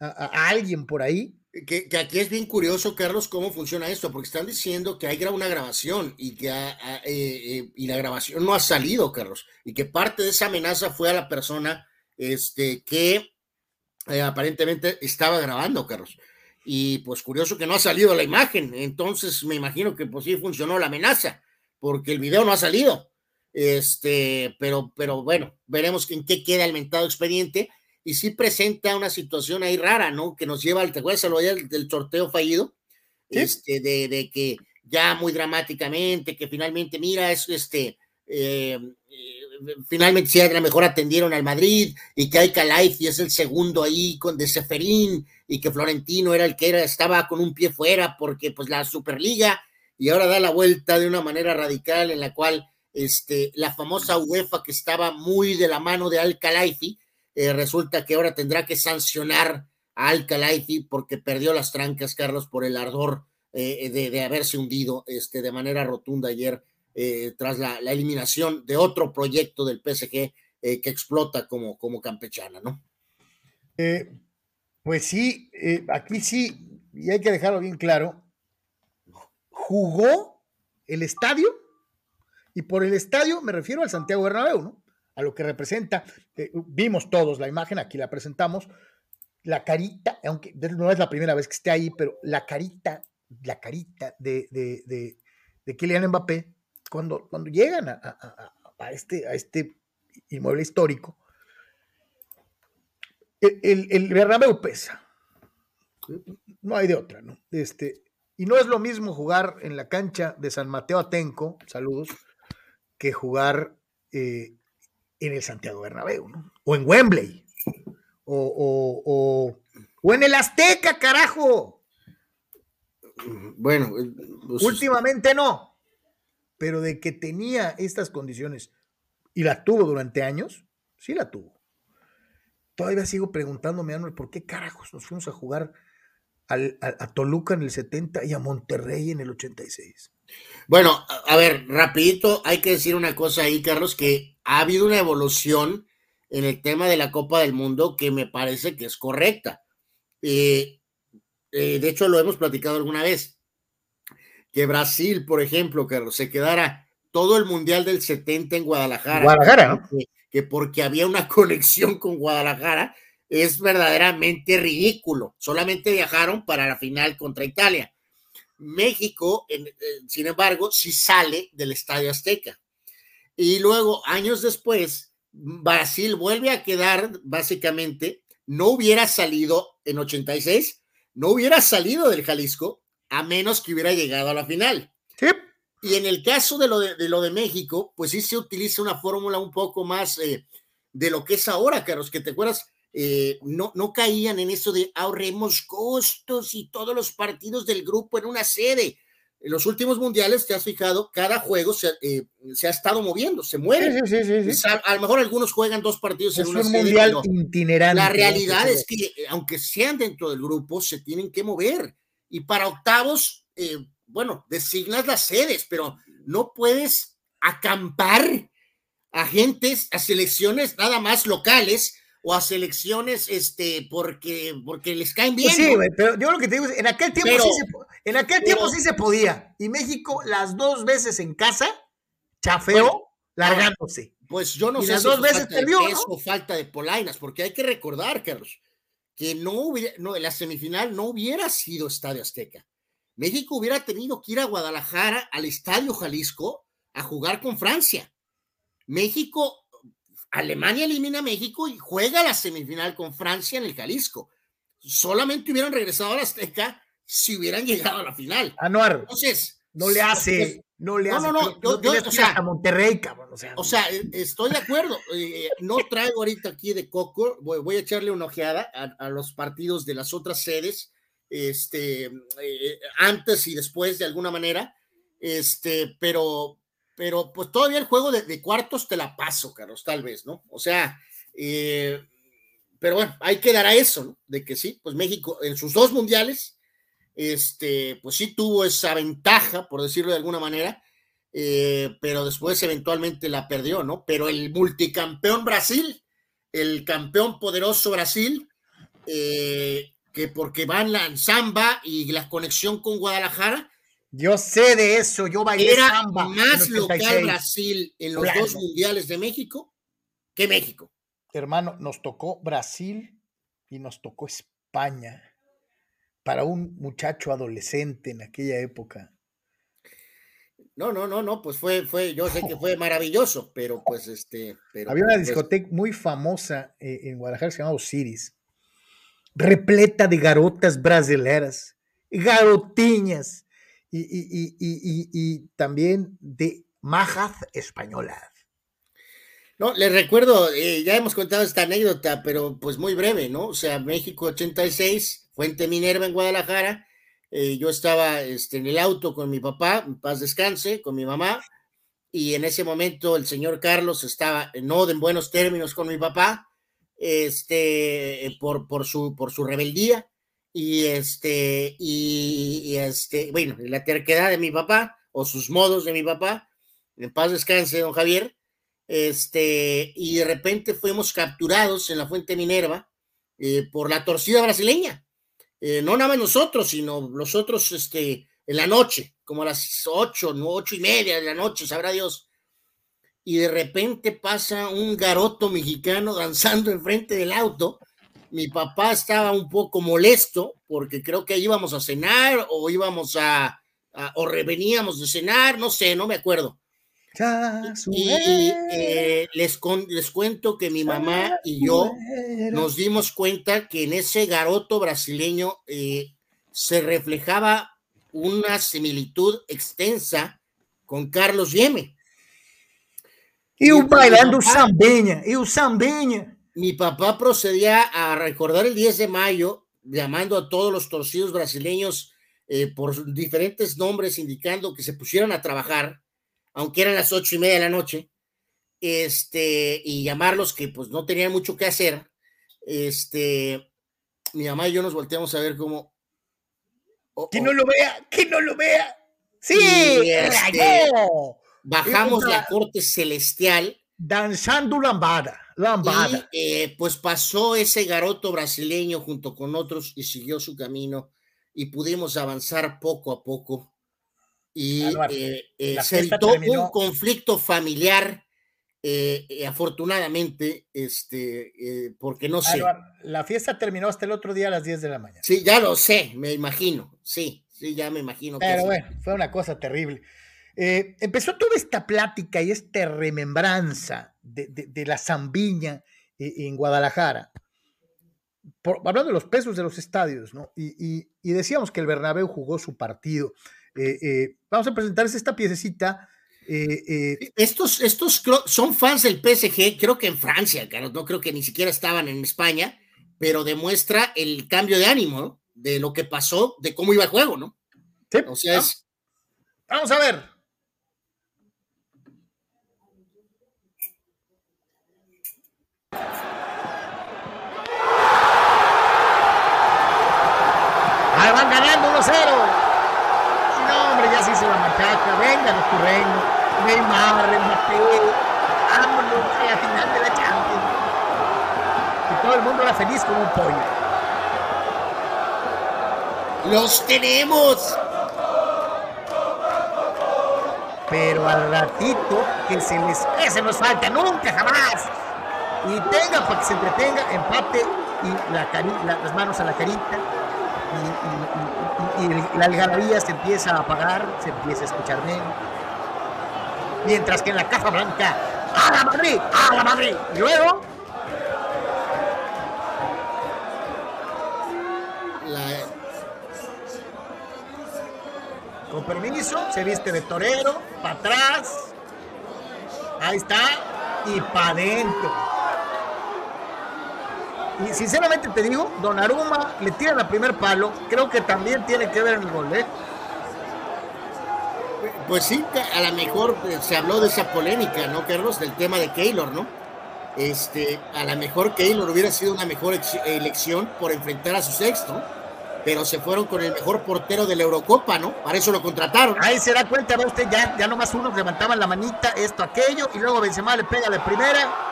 Speaker 1: a alguien por ahí,
Speaker 2: que, aquí es bien curioso, Carlos, cómo funciona esto, porque están diciendo que hay una grabación y que eh, eh, y la grabación no ha salido, Carlos, y que parte de esa amenaza fue a la persona este, que eh, aparentemente estaba grabando, Carlos. Y pues curioso que no ha salido la imagen, entonces me imagino que pues sí funcionó la amenaza, porque el video no ha salido. Este, pero, pero bueno, veremos en qué queda el mentado expediente y sí presenta una situación ahí rara, ¿no? Que nos lleva al, ¿te acuerdas lo del sorteo fallido? Este, de, de, que ya muy dramáticamente, que finalmente, mira, es este, eh, finalmente sí, a lo mejor atendieron al Madrid y que hay y es el segundo ahí con de Seferín y que Florentino era el que era, estaba con un pie fuera porque pues la Superliga y ahora da la vuelta de una manera radical en la cual este, la famosa UEFA que estaba muy de la mano de Al Khelaifi, eh, resulta que ahora tendrá que sancionar a Al Khelaifi porque perdió las trancas, Carlos, por el ardor eh, de, haberse hundido este, de manera rotunda ayer eh, tras la, eliminación de otro proyecto del PSG que explota como, como campechana, ¿no?
Speaker 1: pues sí, aquí sí, y hay que dejarlo bien claro, jugó el estadio, y por el estadio me refiero al Santiago Bernabéu, ¿no? A lo que representa, eh, vimos todos la imagen, aquí la presentamos, la carita, aunque no es la primera vez que esté ahí, pero la carita, la carita de, de, de, Kylian Mbappé, cuando, cuando llegan a, este, a este inmueble histórico, el, el, el Bernabéu pesa. No hay de otra, ¿no? Este, y no es lo mismo jugar en la cancha de San Mateo Atenco, saludos, que jugar eh, en el Santiago Bernabéu, ¿no? O en Wembley, o, en el Azteca, carajo.
Speaker 2: Bueno,
Speaker 1: eh, pues, últimamente no, pero de que tenía estas condiciones y la tuvo durante años, sí la tuvo. Todavía sigo preguntándome, Anuel, ¿por qué carajos nos fuimos a jugar a, Toluca en el 70 y a Monterrey en el 86.
Speaker 2: Bueno, a, ver, rapidito, hay que decir una cosa ahí, Carlos, que ha habido una evolución en el tema de la Copa del Mundo que me parece que es correcta. Eh, eh, de hecho, lo hemos platicado alguna vez. Que Brasil, por ejemplo, Carlos, se quedara todo el Mundial del 70 en Guadalajara.
Speaker 1: Guadalajara, ¿no?
Speaker 2: que porque había una conexión con Guadalajara, es verdaderamente ridículo. Solamente viajaron para la final contra Italia. México, eh, sin embargo, sí sale del Estadio Azteca. Y luego, años después, Brasil vuelve a quedar, básicamente, no hubiera salido en 86, no hubiera salido del Jalisco, a menos que hubiera llegado a la final. Y en el caso de lo de, lo de México, pues sí se utiliza una fórmula un poco más eh, de lo que es ahora, Carlos, que te acuerdas, eh, no, no caían en eso de ahorremos costos y todos los partidos del grupo en una sede. En los últimos mundiales, te has fijado, cada juego se, eh, ha estado moviendo, se mueve. a, lo mejor algunos juegan dos partidos en una un
Speaker 1: mundial itinerante.
Speaker 2: La realidad es que, eh, aunque sean dentro del grupo, se tienen que mover. Y para octavos, bueno, designas las sedes, pero no puedes acampar a gentes, a selecciones nada más locales o a selecciones este, porque, porque les caen bien.
Speaker 1: Pues sí, pero yo lo que te digo es, en aquel tiempo, sí, se, en aquel tiempo sí se podía. Y México las dos veces en casa, chafeó, largándose.
Speaker 2: Pues yo no sé
Speaker 1: las dos veces
Speaker 2: falta perdió, de o falta de polainas, porque hay que recordar, Carlos, que no hubiera, no, la semifinal no hubiera sido Estadio Azteca. México hubiera tenido que ir a Guadalajara, al Estadio Jalisco, a jugar con Francia. México Alemania elimina a México y juega la semifinal con Francia en el Jalisco. Solamente hubieran regresado a la Azteca si hubieran llegado a la final.
Speaker 1: Anuar. Entonces. No le hace. no le hace.
Speaker 2: No, no, no. Yo,
Speaker 1: o sea, a Monterrey, cabrón.
Speaker 2: O sea, eh, estoy de acuerdo. Eh, no traigo ahorita aquí de coco. Voy, a echarle una ojeada a, los partidos de las otras sedes. Este, eh, antes y después, de alguna manera. Este, pero, pero pues todavía el juego de, cuartos te la paso, Carlos, tal vez, ¿no? O sea, eh, pero bueno, ahí quedará eso, ¿no? De que sí, pues México en sus dos mundiales, este, pues sí tuvo esa ventaja, por decirlo de alguna manera, eh, pero después eventualmente la perdió, ¿no? Pero el multicampeón Brasil, el campeón poderoso Brasil, eh, que porque van la samba y la conexión con Guadalajara,
Speaker 1: yo sé de eso, yo bailé
Speaker 2: Era samba más local Brasil en los dos mundiales de México que México.
Speaker 1: Hermano, nos tocó Brasil y nos tocó España para un muchacho adolescente en aquella época.
Speaker 2: No, no, no, no, pues fue, fue, yo sé que fue maravilloso, pero pues este.
Speaker 1: Había una pues discoteca muy famosa eh, en Guadalajara se llamaba Osiris, repleta de garotas brasileras, garotiñas y, y, y, y también de Majaz española.
Speaker 2: No, les recuerdo, eh, ya hemos contado esta anécdota, pero pues muy breve, ¿no? O sea, México 86, Fuente Minerva en Guadalajara. Eh, yo estaba este, en el auto con mi papá, en paz descanse, con mi mamá, y en ese momento el señor Carlos estaba no en buenos términos con mi papá, este, por, por, su, por su rebeldía, y este, y, este, bueno, la terquedad de mi papá, o sus modos de mi papá, en paz descanse, don Javier, este, y de repente fuimos capturados en la Fuente Minerva eh, por la torcida brasileña. Eh, no nada más nosotros, sino los otros, este, en la noche, como a las ocho, no, ocho y media de la noche, sabrá Dios. Y de repente pasa un garoto mexicano danzando enfrente del auto. Mi papá estaba un poco molesto porque creo que íbamos a cenar o íbamos a, o reveníamos de cenar, no sé, no me acuerdo. Y, eh, les, les cuento que mi mamá y yo nos dimos cuenta que en ese garoto brasileño eh, se reflejaba una similitud extensa con Carlos Yeme.
Speaker 1: Y un bailando sambeña, y un sambeña.
Speaker 2: Mi papá procedía a recordar el 10 de mayo, llamando a todos los torcidos brasileños eh, por diferentes nombres, indicando que se pusieran a trabajar, aunque eran las ocho y media de la noche, este, y llamarlos que pues no tenían mucho que hacer. Este, mi mamá y yo nos volteamos a ver como,
Speaker 1: que no lo vea, que no lo vea. Sí,
Speaker 2: este, bajamos la corte celestial.
Speaker 1: Danzando lambada, lambada.
Speaker 2: Y, eh, pues pasó ese garoto brasileño junto con otros y siguió su camino y pudimos avanzar poco a poco. Y eh, eh, se evitó un conflicto familiar eh, eh, afortunadamente, este, eh, porque no sé.
Speaker 1: La fiesta terminó hasta el otro día a las 10 de la mañana.
Speaker 2: Sí, ya lo sé, me imagino. Sí, sí, ya me imagino.
Speaker 1: Pero bueno, fue una cosa terrible. Empezó toda esta plática y esta remembranza de, la zambiña en Guadalajara. hablando de los pesos de los estadios, ¿no? Y, y decíamos que el Bernabéu jugó su partido. vamos a presentarles esta piececita eh,
Speaker 2: eh, estos, estos son fans del PSG, creo que en Francia, Carlos, no creo que ni siquiera estaban en España, pero demuestra el cambio de ánimo, De lo que pasó, de cómo iba el juego, ¿no? O sea, es...
Speaker 1: Vamos a ver. Ahí ganando 1-0. No, hombre, ya se hizo la machaca. Venga, tu reino. Neymar, Mbappé, vámonos a la final de la Champions. Y todo el mundo era feliz como un pollo.
Speaker 2: ¡Los tenemos!
Speaker 1: Pero al ratito que se les se nos falta, nunca jamás. Y tenga para que se entretenga, empate y la las manos a la carita. Y, la algarabía se empieza a apagar, se empieza a escuchar menos mientras que en la Casa Blanca, ¡a la Madrid! ¡a la Madrid! Y luego. Con permiso, se viste de torero, para atrás. Ahí está. Y para adentro. Y sinceramente te digo, Don Aruma le tira la primer palo. Creo que también tiene que ver en el gol, ¿eh?
Speaker 2: Pues sí, a lo mejor eh, se habló de esa polémica, ¿no, Carlos? Del tema de Keylor, ¿no? Este, a lo mejor Keylor hubiera sido una mejor elección por enfrentar a su sexto, pero se fueron con el mejor portero de la Eurocopa, ¿no? Para eso lo contrataron.
Speaker 1: Ahí se da cuenta, ve usted, ya, ya nomás unos levantaban la manita, esto, aquello, y luego Benzema le pega de primera,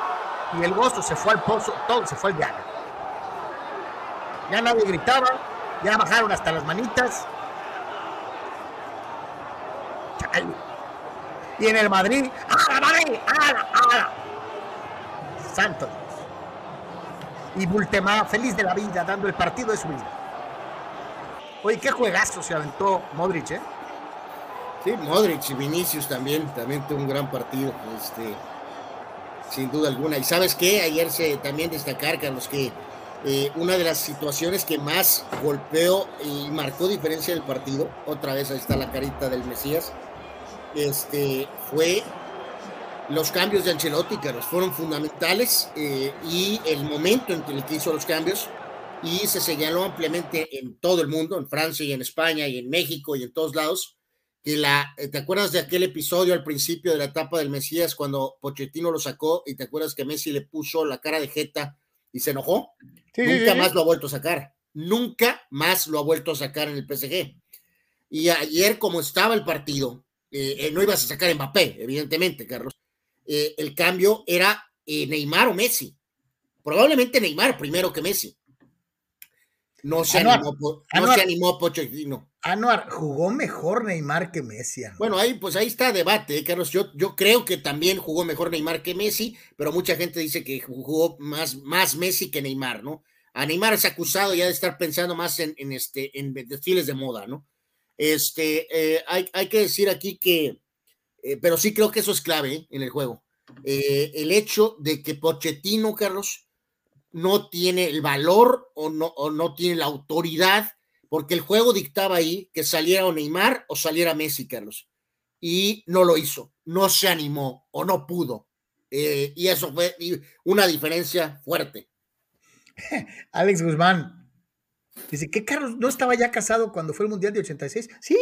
Speaker 1: y el gozo se fue al pozo, todo se fue al llano. Ya nadie gritaba, ya bajaron hasta las manitas, y en el Madrid, ¡a Madrid! ¡a Santo Dios. Y Bultemá, feliz de la vida, dando el partido de su vida. Oye, qué juegazo se aventó Modric, ¿eh?
Speaker 2: Sí, Modric y Vinicius también, también tuvo un gran partido, este, sin duda alguna. Y sabes qué, ayer se también destacar, Carlos, que eh, una de las situaciones que más golpeó y marcó diferencia del partido, otra vez ahí está la carita del Mesías, este, fue los cambios de Ancelotti, Carlos, fueron fundamentales eh, y el momento en el que hizo los cambios y se señaló ampliamente en todo el mundo, en Francia y en España y en México y en todos lados, que la, eh, ¿te acuerdas de aquel episodio al principio de la etapa del Mesías cuando Pochettino lo sacó y te acuerdas que Messi le puso la cara de jeta y se enojó? Nunca más lo ha vuelto a sacar, nunca más lo ha vuelto a sacar en el PSG. Y ayer, como estaba el partido, eh, no ibas a sacar Mbappé, evidentemente, Carlos, eh, el cambio era eh, Neymar o Messi. Probablemente Neymar primero que Messi. No se animó, no se animó Pochettino.
Speaker 1: Anuar, jugó mejor Neymar que Messi.
Speaker 2: Bueno, ahí pues ahí está debate, ¿eh, Carlos. Yo, yo creo que también jugó mejor Neymar que Messi, pero mucha gente dice que jugó más, más Messi que Neymar, ¿no? A Neymar es acusado ya de estar pensando más en, este, en desfiles de moda, ¿no? Este, hay, hay, que decir aquí que eh, pero sí creo que eso es clave ¿eh? en el juego. Eh, el hecho de que Pochettino, Carlos, no tiene el valor o no, o no tiene la autoridad, porque el juego dictaba ahí que saliera o Neymar o saliera Messi, Carlos. Y no lo hizo, no se animó o no pudo. y eso fue una diferencia fuerte.
Speaker 1: Alex Guzmán dice que Carlos no estaba ya casado cuando fue el Mundial de 86. Sí,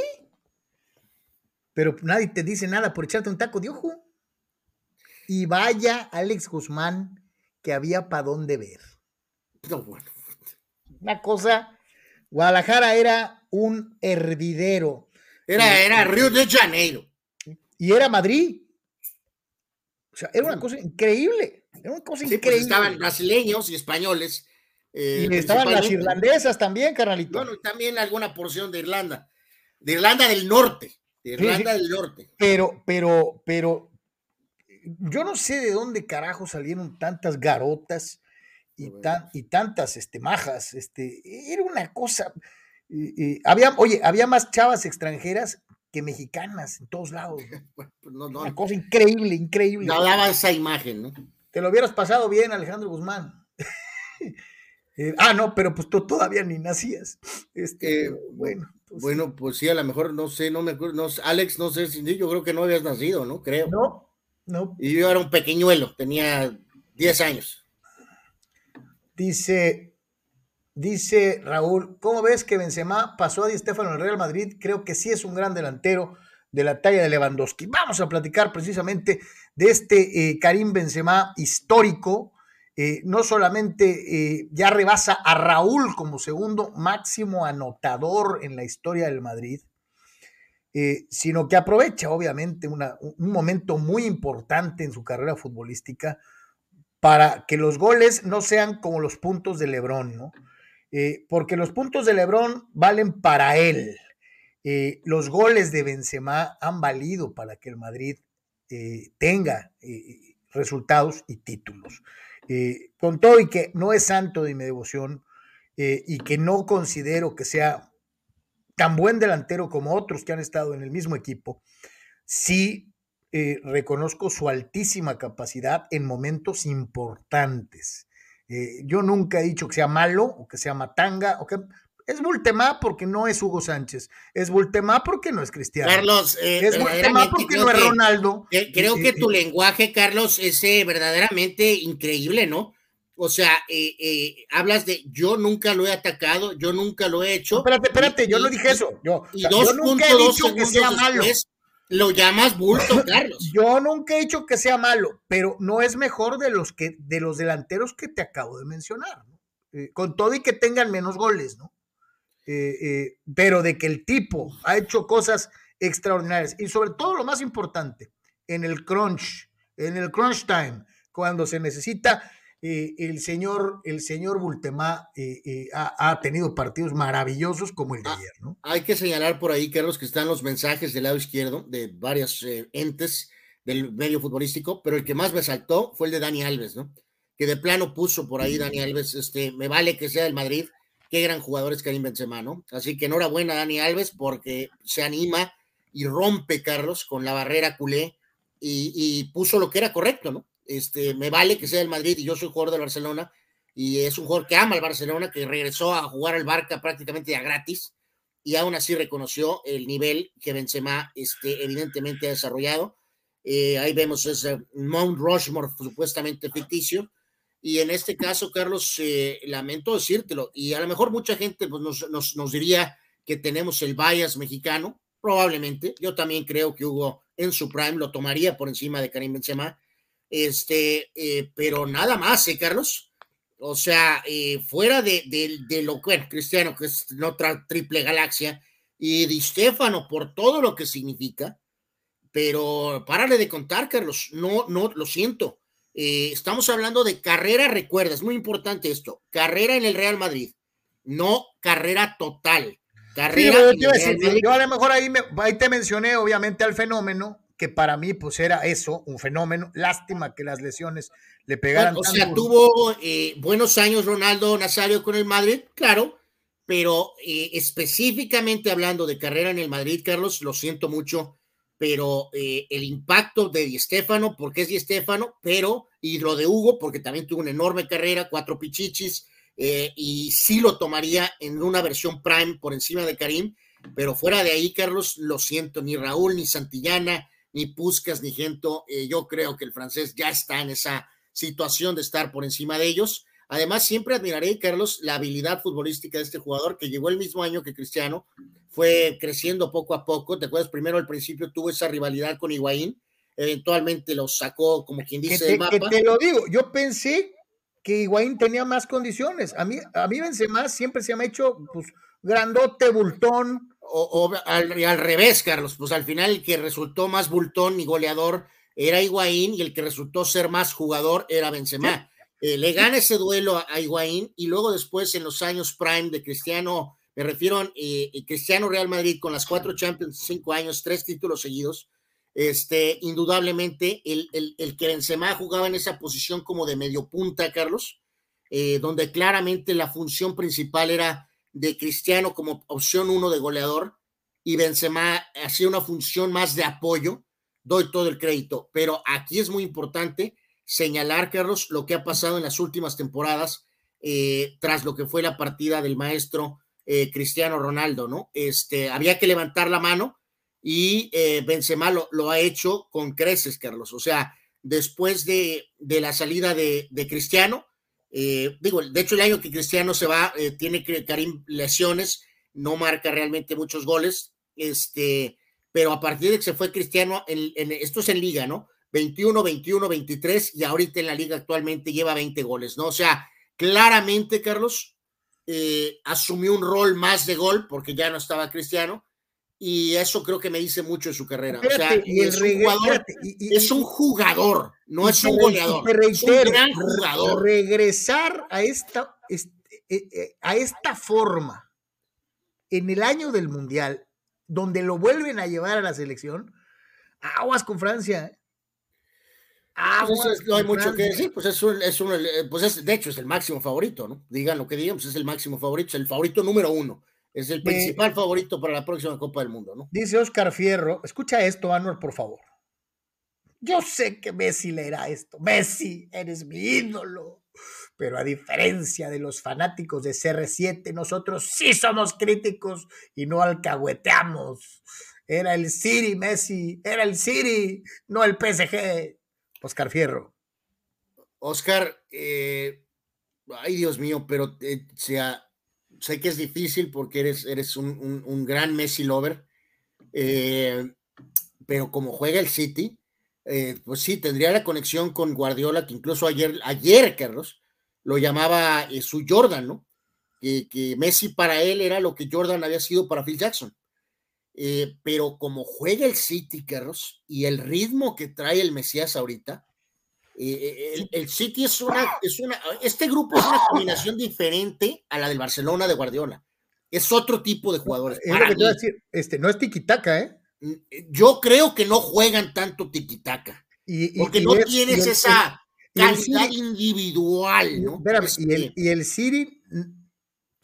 Speaker 1: pero nadie te dice nada por echarte un taco de ojo. Y vaya Alex Guzmán que había para dónde ver. Una cosa, Guadalajara era un hervidero.
Speaker 2: Era, era Río de Janeiro.
Speaker 1: Y era Madrid. O sea, era una cosa increíble. Era una cosa pues, increíble.
Speaker 2: estaban brasileños y españoles.
Speaker 1: Eh, y estaban las irlandesas también, carnalito.
Speaker 2: Bueno, también alguna porción de Irlanda. De Irlanda del Norte. Irlanda del Norte.
Speaker 1: Pero, pero, pero, yo no sé de dónde carajo salieron tantas garotas y, tan, y tantas este, majas. Este, era una cosa. había, oye, había más chavas extranjeras que mexicanas en todos lados. Pues una cosa increíble, increíble.
Speaker 2: No daba esa imagen, ¿no?
Speaker 1: Te lo hubieras pasado bien, Alejandro Guzmán. Eh, ah, no, pero pues tú todavía ni nacías. Este,
Speaker 2: eh, bueno. Bueno, pues sí, a lo mejor no sé, no me acuerdo. No, Alex, no sé si yo creo que no habías nacido, ¿no? Creo.
Speaker 1: No, no.
Speaker 2: Y yo era un pequeñuelo, tenía 10 años.
Speaker 1: Dice, dice Raúl, ¿cómo ves que Benzema pasó a Di Stefano en el Real Madrid? Creo que sí es un gran delantero de la talla de Lewandowski. Vamos a platicar precisamente de este eh, Karim Benzema histórico, eh, no solamente eh, ya rebasa a Raúl como segundo máximo anotador en la historia del Madrid, eh, sino que aprovecha obviamente un momento muy importante en su carrera futbolística para que los goles no sean como los puntos de Lebrón, ¿no? porque los puntos de Lebrón valen para él. los goles de Benzema han valido para que el Madrid tenga resultados y títulos. Eh, con todo y que no es santo de mi devoción eh, y que no considero que sea tan buen delantero como otros que han estado en el mismo equipo, sí eh, reconozco su altísima capacidad en momentos importantes. yo nunca he dicho que sea malo o que sea matanga, o que, es Bultemá porque no es Hugo Sánchez. Es Bultemá porque no es Cristiano.
Speaker 2: Carlos,
Speaker 1: eh, es Bultemá porque no es Ronaldo.
Speaker 2: creo que tu lenguaje, Carlos, es eh, verdaderamente increíble, ¿no? O sea, eh, hablas de yo nunca lo he atacado, yo nunca lo he hecho.
Speaker 1: espérate, espérate, yo no dije eso. Yo,
Speaker 2: yo nunca he dicho que sea malo. Lo llamas bulto, Carlos.
Speaker 1: Yo nunca he dicho que sea malo, pero no es mejor de los que de los delanteros que te acabo de mencionar, ¿no? con todo y que tengan menos goles, ¿no? Eh, eh, pero de que el tipo ha hecho cosas extraordinarias y sobre todo lo más importante, en el crunch, en el crunch time, cuando se necesita, eh, el señor, el señor Bultemá ha, tenido partidos maravillosos como el de ah, ayer, ¿no?
Speaker 2: Hay que señalar por ahí, Carlos, que están los mensajes del lado izquierdo de varias entes del medio futbolístico, pero el que más me saltó fue el de Dani Alves, ¿no? Que de plano puso por ahí Dani Alves, este, me vale que sea del Madrid, qué gran jugador es Karim Benzema, ¿no? Así que enhorabuena Dani Alves porque se anima y rompe, Carlos, con la barrera culé y, puso lo que era correcto, ¿no? Este, me vale que sea el Madrid y yo soy jugador del Barcelona y es un jugador que ama al Barcelona, que regresó a jugar al Barca prácticamente a gratis y aún así reconoció el nivel que Benzema este, evidentemente ha desarrollado. Eh, ahí vemos ese Mount Rushmore supuestamente ficticio. Y en este caso, Carlos, eh, lamento decírtelo, y a lo mejor mucha gente pues, nos, nos, nos, diría que tenemos el bias mexicano, probablemente. Yo también creo que Hugo en su prime lo tomaría por encima de Karim Benzema. Este, eh, pero nada más, ¿eh, Carlos? O sea, eh, fuera de, de, de, lo que Cristiano, que es otra triple galaxia, y Di Stefano por todo lo que significa, pero párale de contar, Carlos. No, no, lo siento. Eh, estamos hablando de carrera, recuerda, es muy importante esto, carrera en el Real Madrid, no carrera total. Carrera
Speaker 1: sí, yo, decir, yo, a lo mejor ahí, me, ahí te mencioné obviamente al fenómeno, que para mí pues era eso, un fenómeno, lástima que las lesiones le pegaran.
Speaker 2: Bueno, o sea, tuvo eh, buenos años Ronaldo Nazario con el Madrid, claro, pero eh, específicamente hablando de carrera en el Madrid, Carlos, lo siento mucho, pero eh, el impacto de Di Stefano, porque es Di Stefano, pero, y lo de Hugo, porque también tuvo una enorme carrera, cuatro pichichis, eh, y sí lo tomaría en una versión Prime por encima de Karim, pero fuera de ahí, Carlos, lo siento, ni Raúl, ni Santillana, ni Puscas, ni Gento, eh, yo creo que el francés ya está en esa situación de estar por encima de ellos. Además, siempre admiraré, Carlos, la habilidad futbolística de este jugador que llegó el mismo año que Cristiano, fue creciendo poco a poco. ¿Te acuerdas? Primero al principio tuvo esa rivalidad con Higuaín, eventualmente lo sacó, como quien dice,
Speaker 1: que te,
Speaker 2: mapa.
Speaker 1: Que te lo digo, yo pensé que Higuaín tenía más condiciones. A mí, a mí Benzema siempre se me ha hecho pues, grandote, bultón.
Speaker 2: O, o al, al, revés, Carlos, pues al final el que resultó más bultón y goleador era Higuaín y el que resultó ser más jugador era Benzema. Eh, le gana ese duelo a, a Higuaín y luego después en los años prime de Cristiano me refiero a eh, Cristiano Real Madrid con las cuatro Champions, cinco años, tres títulos seguidos. Este, indudablemente, el, el, el que Benzema jugaba en esa posición como de medio punta, Carlos, eh, donde claramente la función principal era de Cristiano como opción uno de goleador y Benzema hacía una función más de apoyo. Doy todo el crédito, pero aquí es muy importante señalar, Carlos, lo que ha pasado en las últimas temporadas eh, tras lo que fue la partida del maestro eh, Cristiano Ronaldo, ¿no? Este, había que levantar la mano y eh, Benzema lo, lo, ha hecho con creces, Carlos. O sea, después de, de la salida de, de Cristiano, eh, digo, de hecho el año que Cristiano se va, eh, tiene Karim lesiones, no marca realmente muchos goles, este, pero a partir de que se fue Cristiano, en, esto es en liga, ¿no? 21, 21, 23 y ahorita en la liga actualmente lleva 20 goles, ¿no? O sea, claramente, Carlos, eh, asumió un rol más de gol porque ya no estaba Cristiano y eso creo que me dice mucho de su carrera. O sea, y es, un jugador, y, y, es, un jugador, no es un goleador.
Speaker 1: Reitero,
Speaker 2: es un gran jugador.
Speaker 1: Regresar a esta, este, a esta forma en el año del Mundial, donde lo vuelven a llevar a la selección, aguas con Francia. ¿eh?
Speaker 2: Ah, pues no hay mucho que decir, pues es, un, es un, pues es, de hecho es el máximo favorito, ¿no? Digan lo que digan, pues es el máximo favorito, es el favorito número uno, es el principal eh, favorito para la próxima Copa del Mundo, ¿no?
Speaker 1: Dice Oscar Fierro, escucha esto, Anuel, por favor. Yo sé que Messi leerá esto, Messi, eres mi ídolo, pero a diferencia de los fanáticos de CR7, nosotros sí somos críticos y no alcahueteamos. Era el City, Messi, era el City, no el PSG. Oscar Fierro.
Speaker 2: Oscar, eh, ay Dios mío, pero eh, sea, sé que es difícil porque eres, eres un, un, gran Messi lover, eh, pero como juega el City, eh, pues sí, tendría la conexión con Guardiola, que incluso ayer, ayer Carlos, lo llamaba eh, su Jordan, ¿no? Que, que, Messi para él era lo que Jordan había sido para Phil Jackson. Pero como juega el City, Carlos, y el ritmo que trae el Mesías ahorita, eh, el, el, City es una, es una, este grupo es una combinación diferente a la del Barcelona de Guardiola. Es otro tipo de jugadores.
Speaker 1: Es lo que te voy a decir, este, no es tiquitaca, ¿eh?
Speaker 2: Yo creo que no juegan tanto tiquitaca. Y, y, porque y no es, tienes el, esa calidad individual, ¿no?
Speaker 1: Espérame, este, y, el, y el City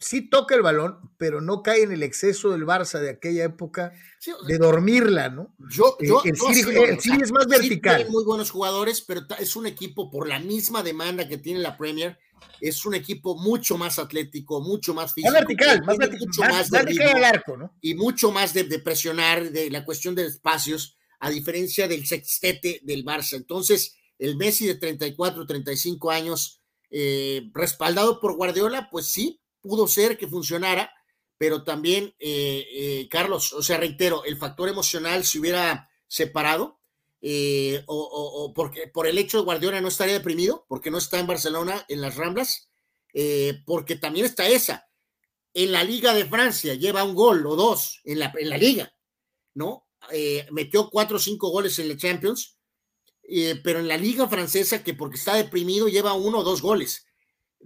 Speaker 1: sí toca el balón, pero no cae en el exceso del Barça de aquella época sí, o sea, de dormirla, ¿no?
Speaker 2: Yo, yo
Speaker 1: el, City, el, el City es más vertical.
Speaker 2: Sí muy buenos jugadores, pero es un equipo por la misma demanda que tiene la Premier, es un equipo mucho más atlético, mucho más físico.
Speaker 1: Más vertical, más, mucho más, más vertical al arco, ¿no?
Speaker 2: Y mucho más de, de, presionar, de la cuestión de espacios. a diferencia del sextete del Barça. Entonces, el Messi de 34, 35 años, eh, respaldado por Guardiola, pues sí, pudo ser que funcionara, pero también, eh, eh, Carlos, o sea, reitero, el factor emocional se hubiera separado, o, porque por el hecho de Guardiola no estaría deprimido, porque no está en Barcelona, en las Ramblas, porque también está esa. En la Liga de Francia lleva un gol o dos en la, en la liga, ¿no? metió cuatro o cinco goles en la Champions, eh, pero en la liga francesa, que porque está deprimido lleva uno o dos goles.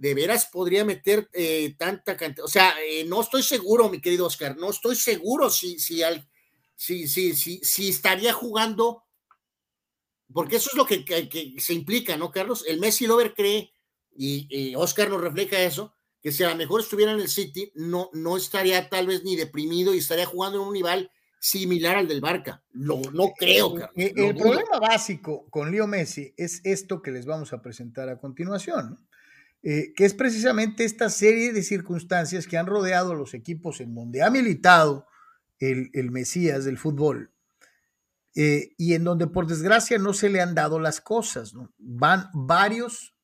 Speaker 2: De veras podría meter eh, tanta cantidad. O sea, eh, no estoy seguro, mi querido Oscar, no estoy seguro si, si, al, si, si, si, si estaría jugando, porque eso es lo que, que, se implica, ¿no, Carlos? El Messi Lover cree, y, Oscar nos refleja eso, que si a lo mejor estuviera en el City, no, no estaría tal vez ni deprimido y estaría jugando en un nivel similar al del Barca. no creo.
Speaker 1: Eh, el, problema básico con Leo Messi es esto que les vamos a presentar a continuación, eh, que es precisamente esta serie de circunstancias que han rodeado a los equipos en donde ha militado el, Mesías del fútbol. Eh, y en donde por desgracia no se le han dado las cosas. Van varios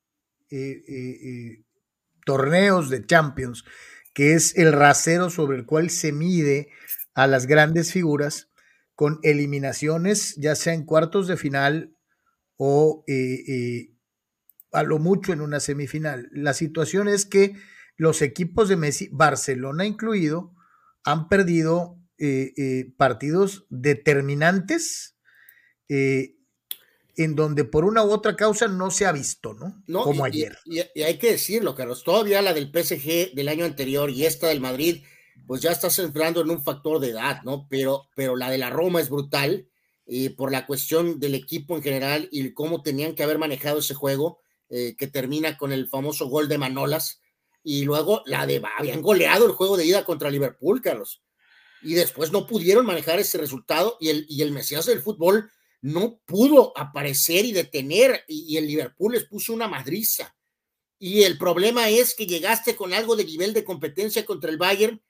Speaker 1: torneos de Champions, que es el rasero sobre el cual se mide a las grandes figuras con eliminaciones, ya sea en cuartos de final o eh, eh, a lo mucho en una semifinal. La situación es que los equipos de Messi, Barcelona incluido, han perdido eh, partidos determinantes en donde por una u otra causa no se ha visto, ¿no?
Speaker 2: Como ayer. Y, y, hay que decirlo, Carlos, todavía la del PSG del año anterior y esta del Madrid pues ya estás entrando en un factor de edad, ¿no? Pero, pero la de la Roma es brutal y por la cuestión del equipo en general y cómo tenían que haber manejado ese juego, eh, que termina con el famoso gol de Manolas, y luego la de, habían goleado el juego de ida contra Liverpool, Carlos, y después no pudieron manejar ese resultado y el, y el Mesías del fútbol no pudo aparecer y detener, y, y el Liverpool les puso una madriza. Y el problema es que llegaste con algo de nivel de competencia contra el Bayern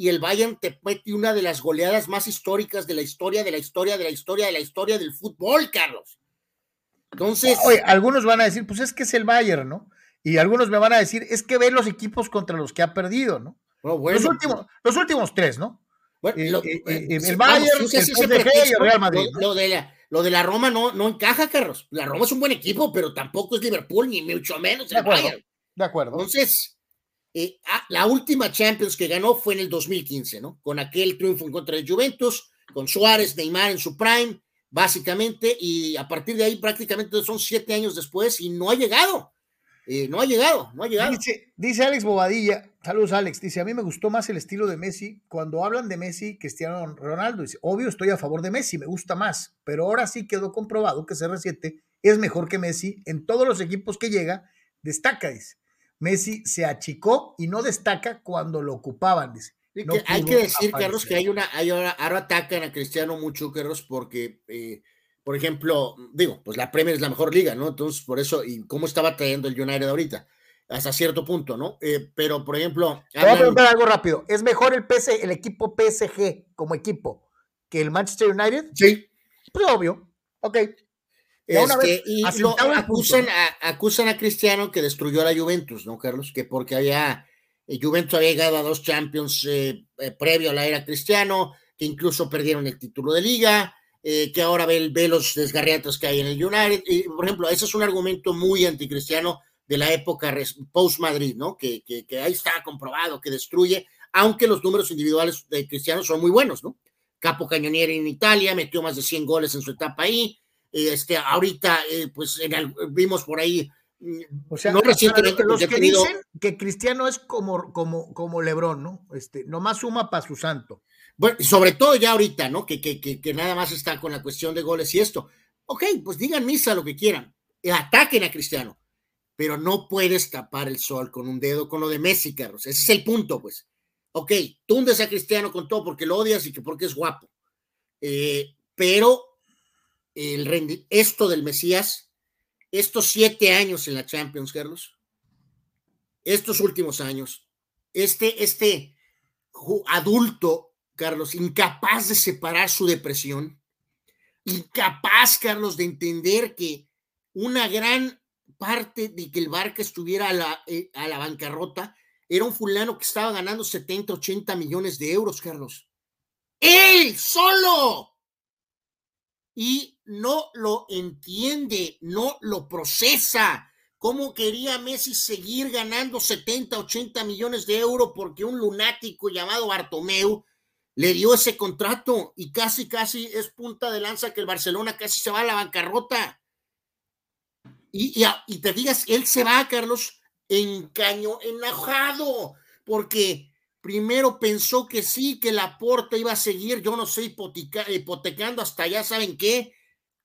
Speaker 2: y el Bayern te mete una de las goleadas más históricas de la historia, de la historia, de la historia, de la historia del fútbol, Carlos. Entonces.
Speaker 1: Oye, algunos van a decir, pues es que es el Bayern, ¿no? Y algunos me van a decir, es que ve los equipos contra los que ha perdido, ¿no? los, últimos, los últimos tres, ¿no?
Speaker 2: Bueno, eh, eh, eh, el Bayern, el PSG y el Real Madrid. Lo, de la, lo de la Roma no, no encaja, Carlos. La Roma es un buen equipo, pero tampoco es Liverpool, ni mucho menos el Bayern.
Speaker 1: De acuerdo.
Speaker 2: Entonces, eh, ah, la última Champions que ganó fue en el 2015, ¿no? Con aquel triunfo en contra de Juventus, con Suárez, Neymar en su prime, básicamente, y a partir de ahí prácticamente son siete años después y no ha llegado. Eh, no ha llegado, no ha llegado.
Speaker 1: Dice, Alex Bobadilla, saludos Alex, dice, a mí me gustó más el estilo de Messi. Cuando hablan de Messi, Cristiano Ronaldo, dice, obvio estoy a favor de Messi, me gusta más, pero ahora sí quedó comprobado que CR7 es mejor que Messi en todos los equipos que llega, destaca, dice. Messi se achicó y no destaca cuando lo ocupaban. Dice.
Speaker 2: Hay que decir, Carlos, que hay una, hay ahora, atacan a Cristiano mucho, Carlos, porque, eh, por ejemplo, digo, pues la Premier es la mejor liga, ¿no? Entonces, por eso, y cómo estaba trayendo el United ahorita, hasta cierto punto, ¿no? Eh, pero, por ejemplo.
Speaker 1: Te voy a preguntar algo rápido. ¿Es mejor el, PS, el equipo PSG como equipo que el Manchester United?
Speaker 2: Sí.
Speaker 1: Pues obvio. Ok.
Speaker 2: Este, y lo acusan, a, acusan a Cristiano que destruyó a la Juventus, ¿no, Carlos? Que porque había, Juventus había llegado a dos Champions eh, eh, previo a la era Cristiano, que incluso perdieron el título de liga, que ahora ve, los desgarriatos que hay en el United. Y, por ejemplo, ese es un argumento muy anticristiano de la época post-Madrid, ¿no? Que, ahí está comprobado que destruye, aunque los números individuales de Cristiano son muy buenos, ¿no? Capo Cañonieri en Italia, metió más de 100 goles en su etapa ahí, este, ahorita, eh, pues vimos por ahí.
Speaker 1: O sea, no recientemente, los que dicen que Cristiano es como, como, como Lebrón, ¿no? Este, nomás suma para su santo.
Speaker 2: Bueno, sobre todo ya ahorita, ¿no? Que, que, que, nada más está con la cuestión de goles y esto. Ok, pues digan misa lo que quieran, ataquen a Cristiano, pero no puedes tapar el sol con un dedo con lo de Messi, Carlos. Ese es el punto, pues. Ok, tundes a Cristiano con todo porque lo odias y que porque es guapo. Eh, pero el esto del Mesías, estos siete años en la Champions, Carlos, estos últimos años, este, este adulto, Carlos, incapaz de separar su depresión, incapaz, Carlos, de entender que una gran parte de que el Barca estuviera a la, eh, a la bancarrota era un fulano que estaba ganando 70, 80 millones de euros, Carlos. Él solo. Y no lo entiende, no lo procesa. ¿Cómo quería Messi seguir ganando 70, 80 millones de euros porque un lunático llamado Bartomeu le dio ese contrato y casi, casi es punta de lanza que el Barcelona casi se va a la bancarrota? Y, y, te digas, él se va, Carlos, encaño, enojado, porque primero pensó que sí, que la porta iba a seguir, yo no sé, hipotecando hasta ya saben qué,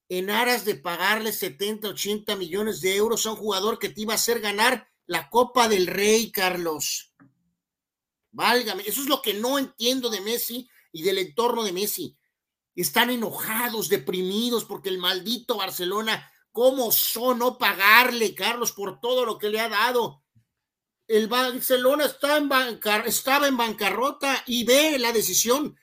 Speaker 2: en aras de pagarle 70, 80 millones de euros a un jugador que te iba a hacer ganar la Copa del Rey, Carlos. Válgame, eso es lo que no entiendo de Messi y del entorno de Messi. Están enojados, deprimidos porque el maldito Barcelona, ¿cómo son no pagarle, Carlos, por todo lo que le ha dado? El Barcelona estaba en bancarrota y ve la decisión.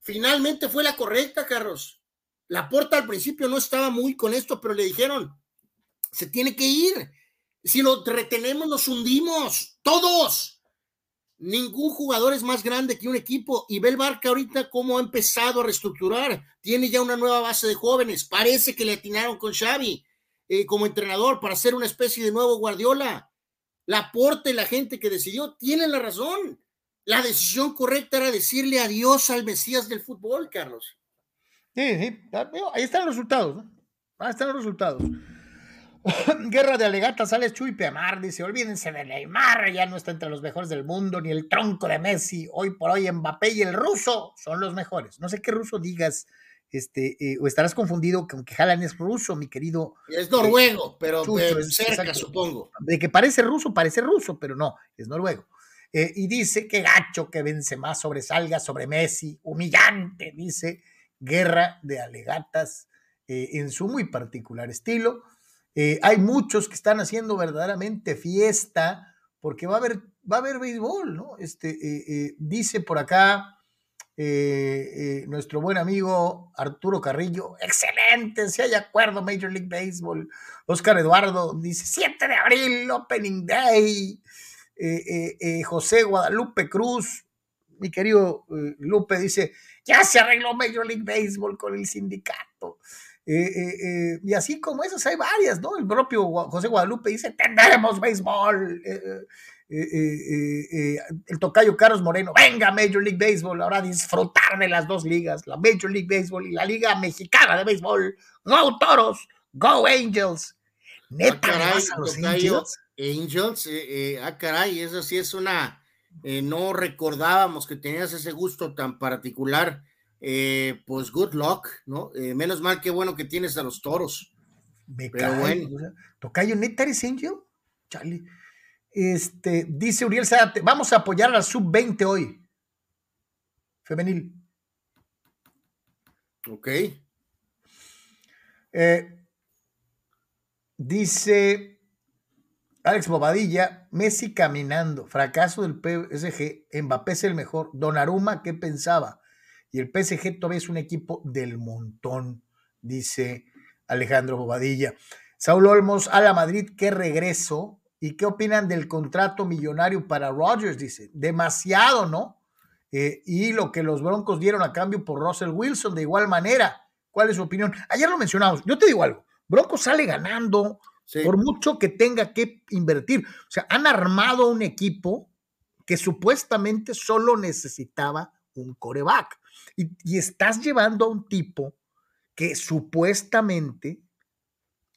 Speaker 2: Finalmente fue la correcta, Carlos. La porta al principio no estaba muy con esto, pero le dijeron, se tiene que ir. Si lo retenemos, nos hundimos, todos. Ningún jugador es más grande que un equipo. Y ve el Barca ahorita cómo ha empezado a reestructurar. Tiene ya una nueva base de jóvenes. Parece que le atinaron con Xavi eh, como entrenador para hacer una especie de nuevo Guardiola. La porta y la gente que decidió tienen la razón. La decisión correcta era decirle adiós al Mesías del fútbol, Carlos.
Speaker 1: Sí, sí, ahí están los resultados. Ahí están los resultados. Guerra de alegatas, sale Chuy Peamar, dice, olvídense de Neymar, ya no está entre los mejores del mundo, ni el tronco de Messi, hoy por hoy Mbappé y el ruso son los mejores. No sé qué ruso digas, este, eh, o estarás confundido con que Jalan es ruso, mi querido.
Speaker 2: Es noruego, pero cerca, supongo.
Speaker 1: De que parece ruso, parece ruso, pero no, es noruego. Eh, y dice que gacho que vence más sobresalga sobre Messi, humillante, dice guerra de alegatas eh, en su muy particular estilo. Eh, hay muchos que están haciendo verdaderamente fiesta porque va a haber, va a haber béisbol, ¿no? Este, eh, dice por acá nuestro buen amigo Arturo Carrillo, excelente, si hay acuerdo, Major League Baseball. Oscar Eduardo dice 7 de abril, Opening Day. José Guadalupe Cruz, mi querido Lupe, dice ya se arregló Major League Baseball con el sindicato. Eh, eh, eh, y así como esas hay varias, ¿no? El propio José Guadalupe dice, tendremos béisbol. El tocayo Carlos Moreno, venga Major League Baseball, ahora disfrutar de las dos ligas, la Major League Baseball y la Liga Mexicana de Béisbol. Go Toros, Go Angels.
Speaker 2: Neta, ah, caray, los Angels. Angels, ah, caray, eso sí es una eh, no recordábamos que tenías ese gusto tan particular, eh, pues good luck, ¿no? Eh, menos mal que bueno que tienes a los toros.
Speaker 1: Me Pero bueno. Tocayo, neta eres Angel, Charlie. Este, dice Uriel Zárate, vamos a apoyar a la sub-20 hoy. Femenil.
Speaker 2: Ok.
Speaker 1: dice Alex Bobadilla, Messi caminando, fracaso del PSG, Mbappé es el mejor, Donnarumma, ¿qué pensaba? Y el PSG todavía es un equipo del montón, dice Alejandro Bobadilla. Saúl Olmos, a la Madrid, qué regreso. ¿Y qué opinan del contrato millonario para Rodgers? Dice, demasiado, ¿no? Eh, y lo que los Broncos dieron a cambio por Russell Wilson, de igual manera. ¿Cuál es su opinión? Ayer lo mencionamos. Yo te digo algo. Broncos sale ganando por mucho que tenga que invertir. O sea, han armado un equipo que supuestamente solo necesitaba un coreback. Y, estás llevando a un tipo que supuestamente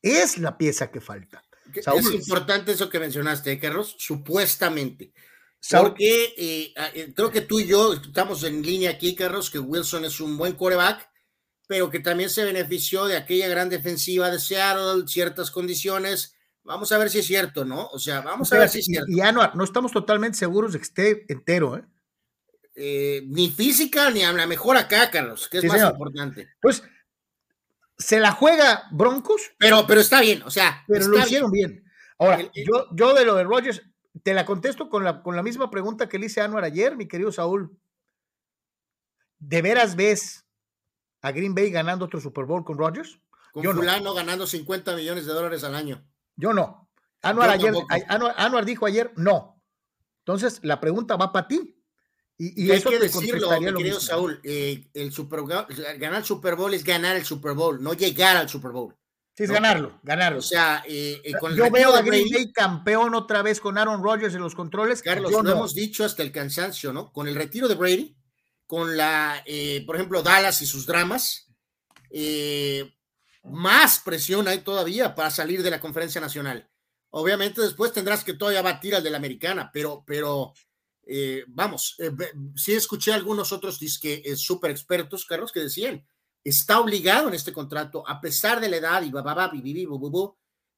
Speaker 1: es la pieza que falta.
Speaker 2: Es importante eso que mencionaste, ¿eh, Carlos, supuestamente. Porque eh, eh, creo que tú y yo estamos en línea aquí, Carlos, que Wilson es un buen coreback, pero que también se benefició de aquella gran defensiva de Seattle, ciertas condiciones. Vamos a ver si es cierto, ¿no? O sea, vamos a ver si es cierto.
Speaker 1: Ya no, no estamos totalmente seguros de que esté entero, ¿eh?
Speaker 2: ¿eh? ni física ni a la mejor acá, Carlos, que es más importante.
Speaker 1: Pues se la juega Broncos.
Speaker 2: Pero, pero está bien, o sea.
Speaker 1: Pero lo hicieron bien. Ahora, yo, yo de lo de Rogers, te la contesto con la, con la misma pregunta que le hice a Anuar ayer, mi querido Saúl. ¿De veras ves a Green Bay ganando otro Super Bowl con Rodgers?
Speaker 2: Con Yo fulano ganando 50 millones de dólares al año.
Speaker 1: Yo no. Anuar, ayer, Anuar, dijo ayer no. Entonces, la pregunta va para ti.
Speaker 2: Y, eso hay que decirlo, mi querido Saúl, eh, el Super ganar el Super Bowl es ganar el Super Bowl, no llegar al Super Bowl.
Speaker 1: Sí, es ganarlo, ganarlo.
Speaker 2: O sea, eh, eh,
Speaker 1: con yo veo a Green Bay campeón otra vez con Aaron Rodgers en los controles.
Speaker 2: Carlos, lo hemos dicho hasta el cansancio, ¿no? Con el retiro de Brady, con la, por ejemplo, Dallas y sus dramas, más presión hay todavía para salir de la conferencia nacional. Obviamente después tendrás que todavía batir al de la americana, pero, pero eh, vamos, eh, sí escuché a algunos otros disque eh, súper expertos, Carlos, que decían, está obligado en este contrato, a pesar de la edad y bababa,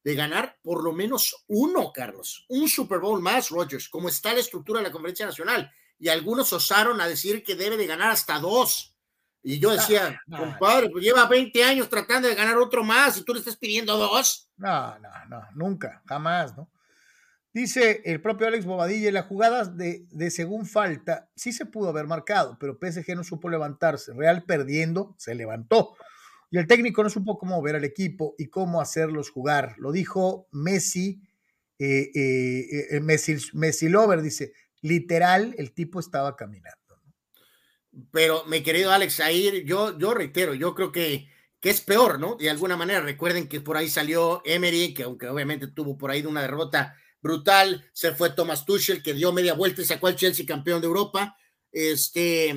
Speaker 2: de ganar por lo menos uno, Carlos, un Super Bowl más, Rogers, como está la estructura de la conferencia nacional. Y algunos osaron a decir que debe de ganar hasta dos. Y yo decía, compadre, pues lleva 20 años tratando de ganar otro más y tú le estás pidiendo dos.
Speaker 1: No, no, no, nunca, jamás, ¿no? Dice el propio Alex Bobadilla, las jugadas de, de según falta sí se pudo haber marcado, pero PSG no supo levantarse. Real perdiendo, se levantó. Y el técnico no supo cómo ver al equipo y cómo hacerlos jugar. Lo dijo Messi, eh, eh, eh Messi, Messi Lover, dice, literal, el tipo estaba caminando.
Speaker 2: Pero, mi querido Alex, ahí yo, yo reitero, yo creo que, que es peor, ¿no? De alguna manera, recuerden que por ahí salió Emery, que aunque obviamente tuvo por ahí una derrota brutal, se fue Thomas Tuchel, que dio media vuelta y sacó al Chelsea campeón de Europa, este,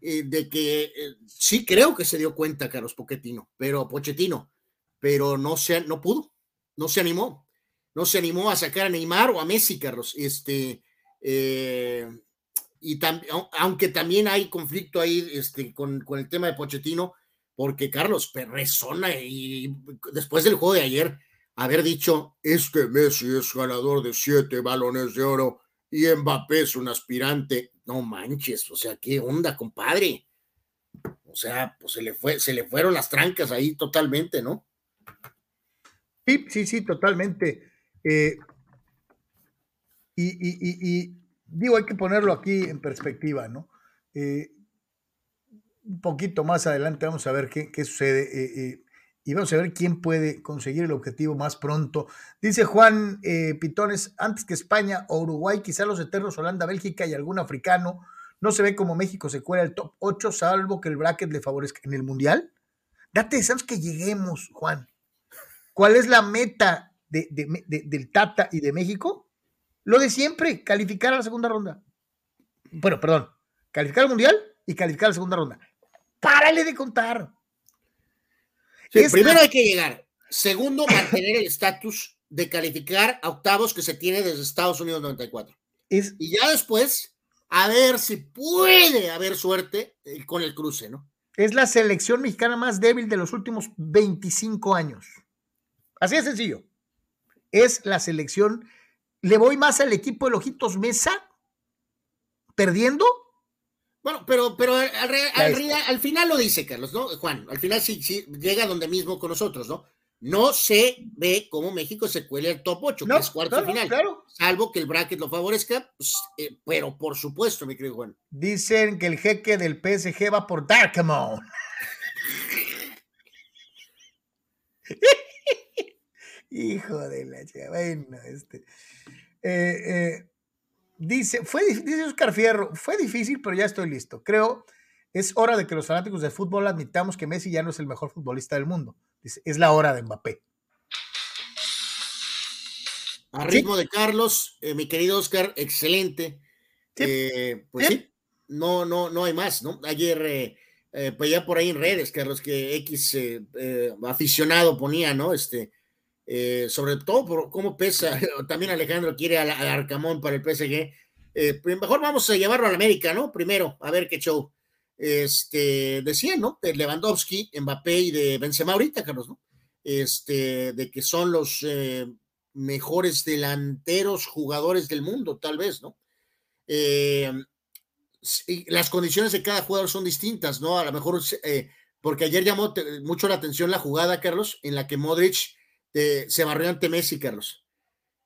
Speaker 2: eh, de que eh, sí creo que se dio cuenta Carlos Pochettino, pero Pochettino, pero no se, no pudo, no se animó, no se animó a sacar a Neymar o a Messi, Carlos, este, eh, y aunque también hay conflicto ahí este, con, el tema de Pochettino, porque Carlos resona y después del juego de ayer, haber dicho, este Messi es ganador de siete balones de oro y Mbappé es un aspirante, no manches, o sea, ¿qué onda, compadre? O sea, pues se le, fue, se le fueron las trancas ahí totalmente, ¿no?
Speaker 1: Sí, sí, sí, totalmente. Eh, y digo, hay que ponerlo aquí en perspectiva, ¿no? Eh, un poquito más adelante vamos a ver qué, sucede eh, eh, y vamos a ver quién puede conseguir el objetivo más pronto. Dice Juan Pitones, antes que España o Uruguay, quizá los eternos Holanda, Bélgica y algún africano, no se ve como México se cuela el top 8, salvo que el bracket le favorezca en el Mundial. Date deseamos que lleguemos, Juan. ¿Cuál es la meta del Tata y de México? Lo de siempre, calificar a la segunda ronda. Bueno, perdón, calificar al mundial y calificar a la segunda ronda. Párale de contar.
Speaker 2: Primero hay que llegar. Segundo, mantener el estatus de calificar a octavos que se tiene desde Estados Unidos 94. Es, y ya después, a ver si puede haber suerte eh, con el cruce, ¿no?
Speaker 1: Es la selección mexicana más débil de los últimos 25 años. Así de sencillo. Es la selección le voy más al equipo de Ojitos Mesa perdiendo.
Speaker 2: Bueno, pero, pero al, final lo dice Carlos, ¿no? Juan, al final sí, sí llega donde mismo con nosotros, ¿no? No se ve cómo México se cuele al top 8, que es cuarto final. Salvo que el bracket lo favorezca, pues, eh, pero por supuesto, mi querido Juan.
Speaker 1: Dicen que el jeque del PSG va por Darkamon. Hijo de la chica. Bueno, este. Eh, eh, dice, fue, dice Oscar Fierro, fue difícil, pero ya estoy listo. Creo es hora de que los fanáticos de fútbol admitamos que Messi ya no es el mejor futbolista del mundo. Dice, es la hora de Mbappé.
Speaker 2: A ritmo de Carlos, eh, mi querido Oscar, excelente. pues sí, no, no, no hay más, ¿no? Ayer, pues ya por ahí en redes, Carlos, que X aficionado ponía, ¿no? Este, eh, sobre todo por cómo pesa. También Alejandro quiere al, Arcamón para el PSG. Eh, pues mejor vamos a llevarlo al América, ¿no? Primero, a ver qué show. Este, decía, ¿no? De Lewandowski, Mbappé y de Benzema ahorita, Carlos, ¿no? Este, de que son los eh, mejores delanteros jugadores del mundo, tal vez, ¿no? las condiciones de cada jugador son distintas, ¿no? A lo mejor, porque ayer llamó mucho la atención la jugada, Carlos, en la que Modric se barrió ante Messi, Carlos.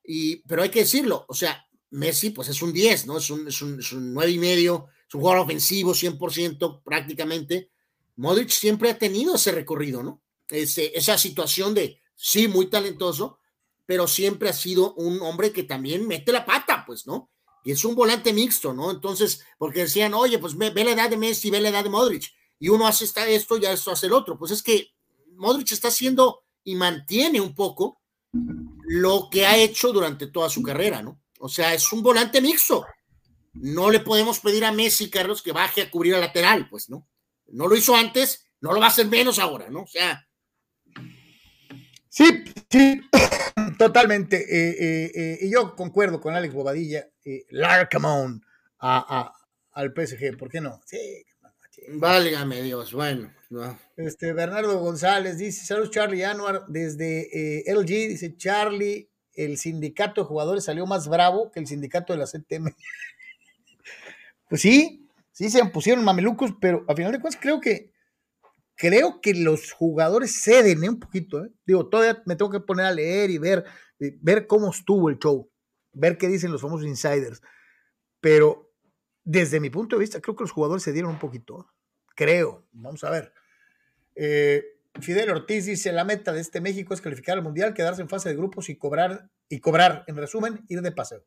Speaker 2: Y, pero hay que decirlo, o sea, Messi pues es un 10, ¿no? Es un, es un, 9 y medio, es un jugador ofensivo 100% prácticamente, Modric siempre ha tenido ese recorrido, ¿no? esa situación de, sí, muy talentoso, pero siempre ha sido un hombre que también mete la pata, pues, ¿no? Y es un volante mixto, ¿no? Entonces, porque decían, oye, pues ve, la edad de Messi, ve la edad de Modric, y uno hace esto, ya esto hace el otro. Pues es que Modric está haciendo y mantiene un poco lo que ha hecho durante toda su carrera, ¿no? O sea, es un volante mixto. No le podemos pedir a Messi, Carlos, que baje a cubrir a lateral, pues, ¿no? No lo hizo antes, no lo va a hacer menos ahora, ¿no? O sea.
Speaker 1: Sí, sí, totalmente. Eh, eh, eh, y yo concuerdo con Alex Bobadilla, Larcamón a, al PSG, ¿por qué no? Sí,
Speaker 2: Válgame Dios, bueno.
Speaker 1: Este, Bernardo González dice, saludos Charlie Anuar, desde LG, dice Charlie, el sindicato de jugadores salió más bravo que el sindicato de la CTM. pues sí, sí se pusieron mamelucos, pero a final de cuentas creo que creo que los jugadores ceden ¿eh? un poquito. ¿eh? Digo, todavía me tengo que poner a leer y ver, ver cómo estuvo el show, ver qué dicen los famosos insiders. Pero desde mi punto de vista, creo que los jugadores se dieron un poquito. Creo, vamos a ver. Eh, Fidel Ortiz dice: La meta de este México es calificar al mundial, quedarse en fase de grupos y cobrar, y cobrar, en resumen, ir de paseo.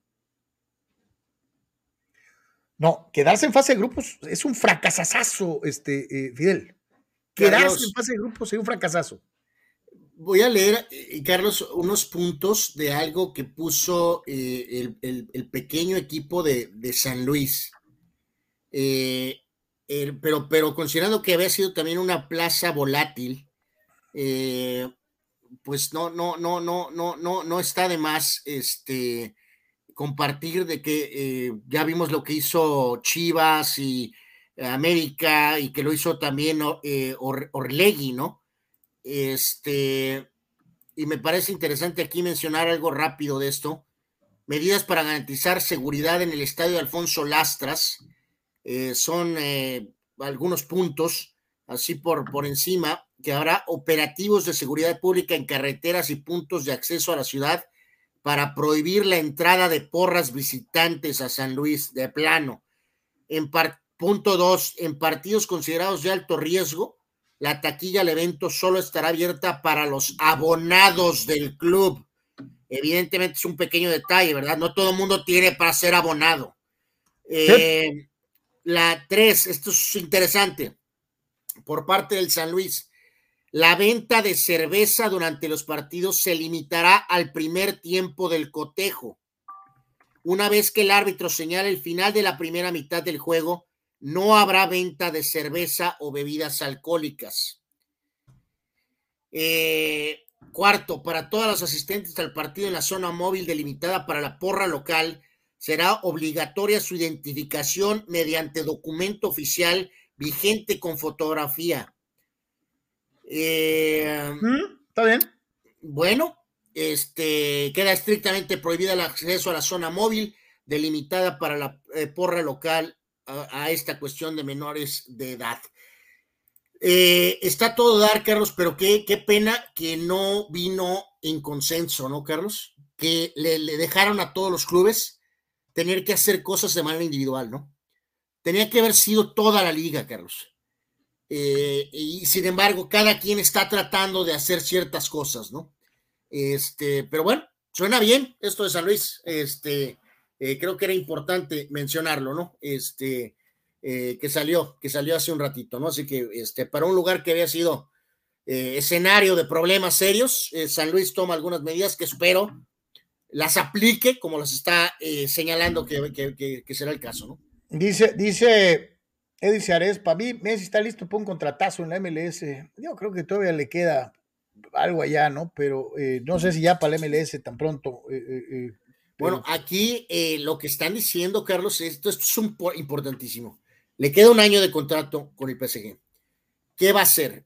Speaker 1: No, quedarse en fase de grupos es un fracasazo, este, Fidel. Quedarse en fase de grupos sería un fracasazo.
Speaker 2: Voy a leer, eh, Carlos, unos puntos de algo que puso eh, el, pequeño equipo de, San Luis. Eh, pero, pero considerando que había sido también una plaza volátil, pues no, no, no, no, no, no, no está de más este, compartir de que ya vimos lo que hizo Chivas y América y que lo hizo también eh, Orlegui, ¿no? Este, y me parece interesante aquí mencionar algo rápido de esto. Medidas para garantizar seguridad en el estadio Alfonso Lastras. Eh, son eh, algunos puntos, así por, por encima, que habrá operativos de seguridad pública en carreteras y puntos de acceso a la ciudad para prohibir la entrada de porras visitantes a San Luis de plano. En, Punto dos, en partidos considerados de alto riesgo, la taquilla al evento solo estará abierta para los abonados del club. Evidentemente es un pequeño detalle, ¿verdad? No todo el mundo tiene para ser abonado. Eh, la tres, esto es interesante, por parte del San Luis. La venta de cerveza durante los partidos se limitará al primer tiempo del cotejo. Una vez que el árbitro señale el final de la primera mitad del juego, no habrá venta de cerveza o bebidas alcohólicas. Eh, cuarto, para todas los asistentes al partido en la zona móvil delimitada para la porra local, será obligatoria su identificación mediante documento oficial vigente con fotografía.
Speaker 1: Eh, mm, Está bien.
Speaker 2: Bueno, este queda estrictamente prohibida el acceso a la zona móvil delimitada para la eh, porra local a, esta cuestión de menores de edad. Eh, está todo dar, Carlos, pero qué, qué, pena que no vino en consenso, ¿no, Carlos? Que le, dejaron a todos los clubes tener que hacer cosas de manera individual, ¿no? Tenía que haber sido toda la liga, Carlos. Eh, y sin embargo, cada quien está tratando de hacer ciertas cosas, ¿no? Este, pero bueno, suena bien esto de San Luis. Este, eh, creo que era importante mencionarlo, ¿no? Este, eh, que salió, que salió hace un ratito, ¿no? Así que este, para un lugar que había sido escenario de problemas serios, San Luis toma algunas medidas que espero las aplique como las está señalando que, será el caso, ¿no?
Speaker 1: Dice, dice Edith Ares, para mí Messi está listo para un contratazo en la MLS. Yo creo que todavía le queda algo allá, ¿no? Pero no sé si ya para la MLS tan pronto.
Speaker 2: Bueno, aquí eh, lo que están diciendo, Carlos, esto, es importantísimo. Le queda un año de contrato con el PSG. ¿Qué va a hacer?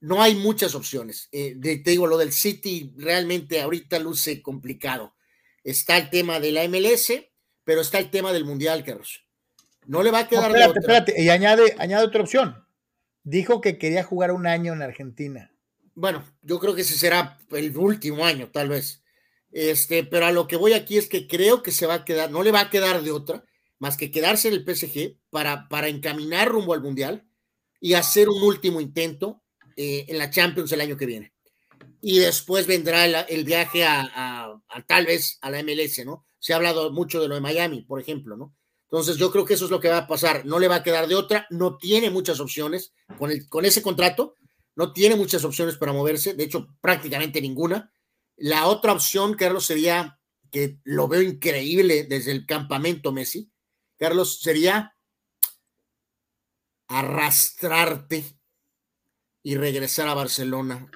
Speaker 2: No hay muchas opciones. Eh, te digo, lo del City realmente ahorita luce complicado. Está el tema de la MLS, pero está el tema del Mundial, Carlos. No le va a quedar.
Speaker 1: espérate, espérate. Y añade, añade otra opción. Dijo que quería jugar un año en Argentina.
Speaker 2: Bueno, yo creo que ese será el último año, tal vez. Este, pero a lo que voy aquí es que creo que se va a quedar, no le va a quedar de otra más que quedarse en el PSG para, para encaminar rumbo al Mundial y hacer un último intento eh, en la Champions el año que viene. Y después vendrá el, viaje a, tal vez a la MLS, ¿no? Se ha hablado mucho de lo de Miami, por ejemplo, ¿no? Entonces yo creo que eso es lo que va a pasar. No le va a quedar de otra, no tiene muchas opciones con, el, con ese contrato, no tiene muchas opciones para moverse, de hecho prácticamente ninguna. La otra opción, Carlos, sería, que lo veo increíble desde el campamento Messi, Carlos, sería arrastrarte y regresar a Barcelona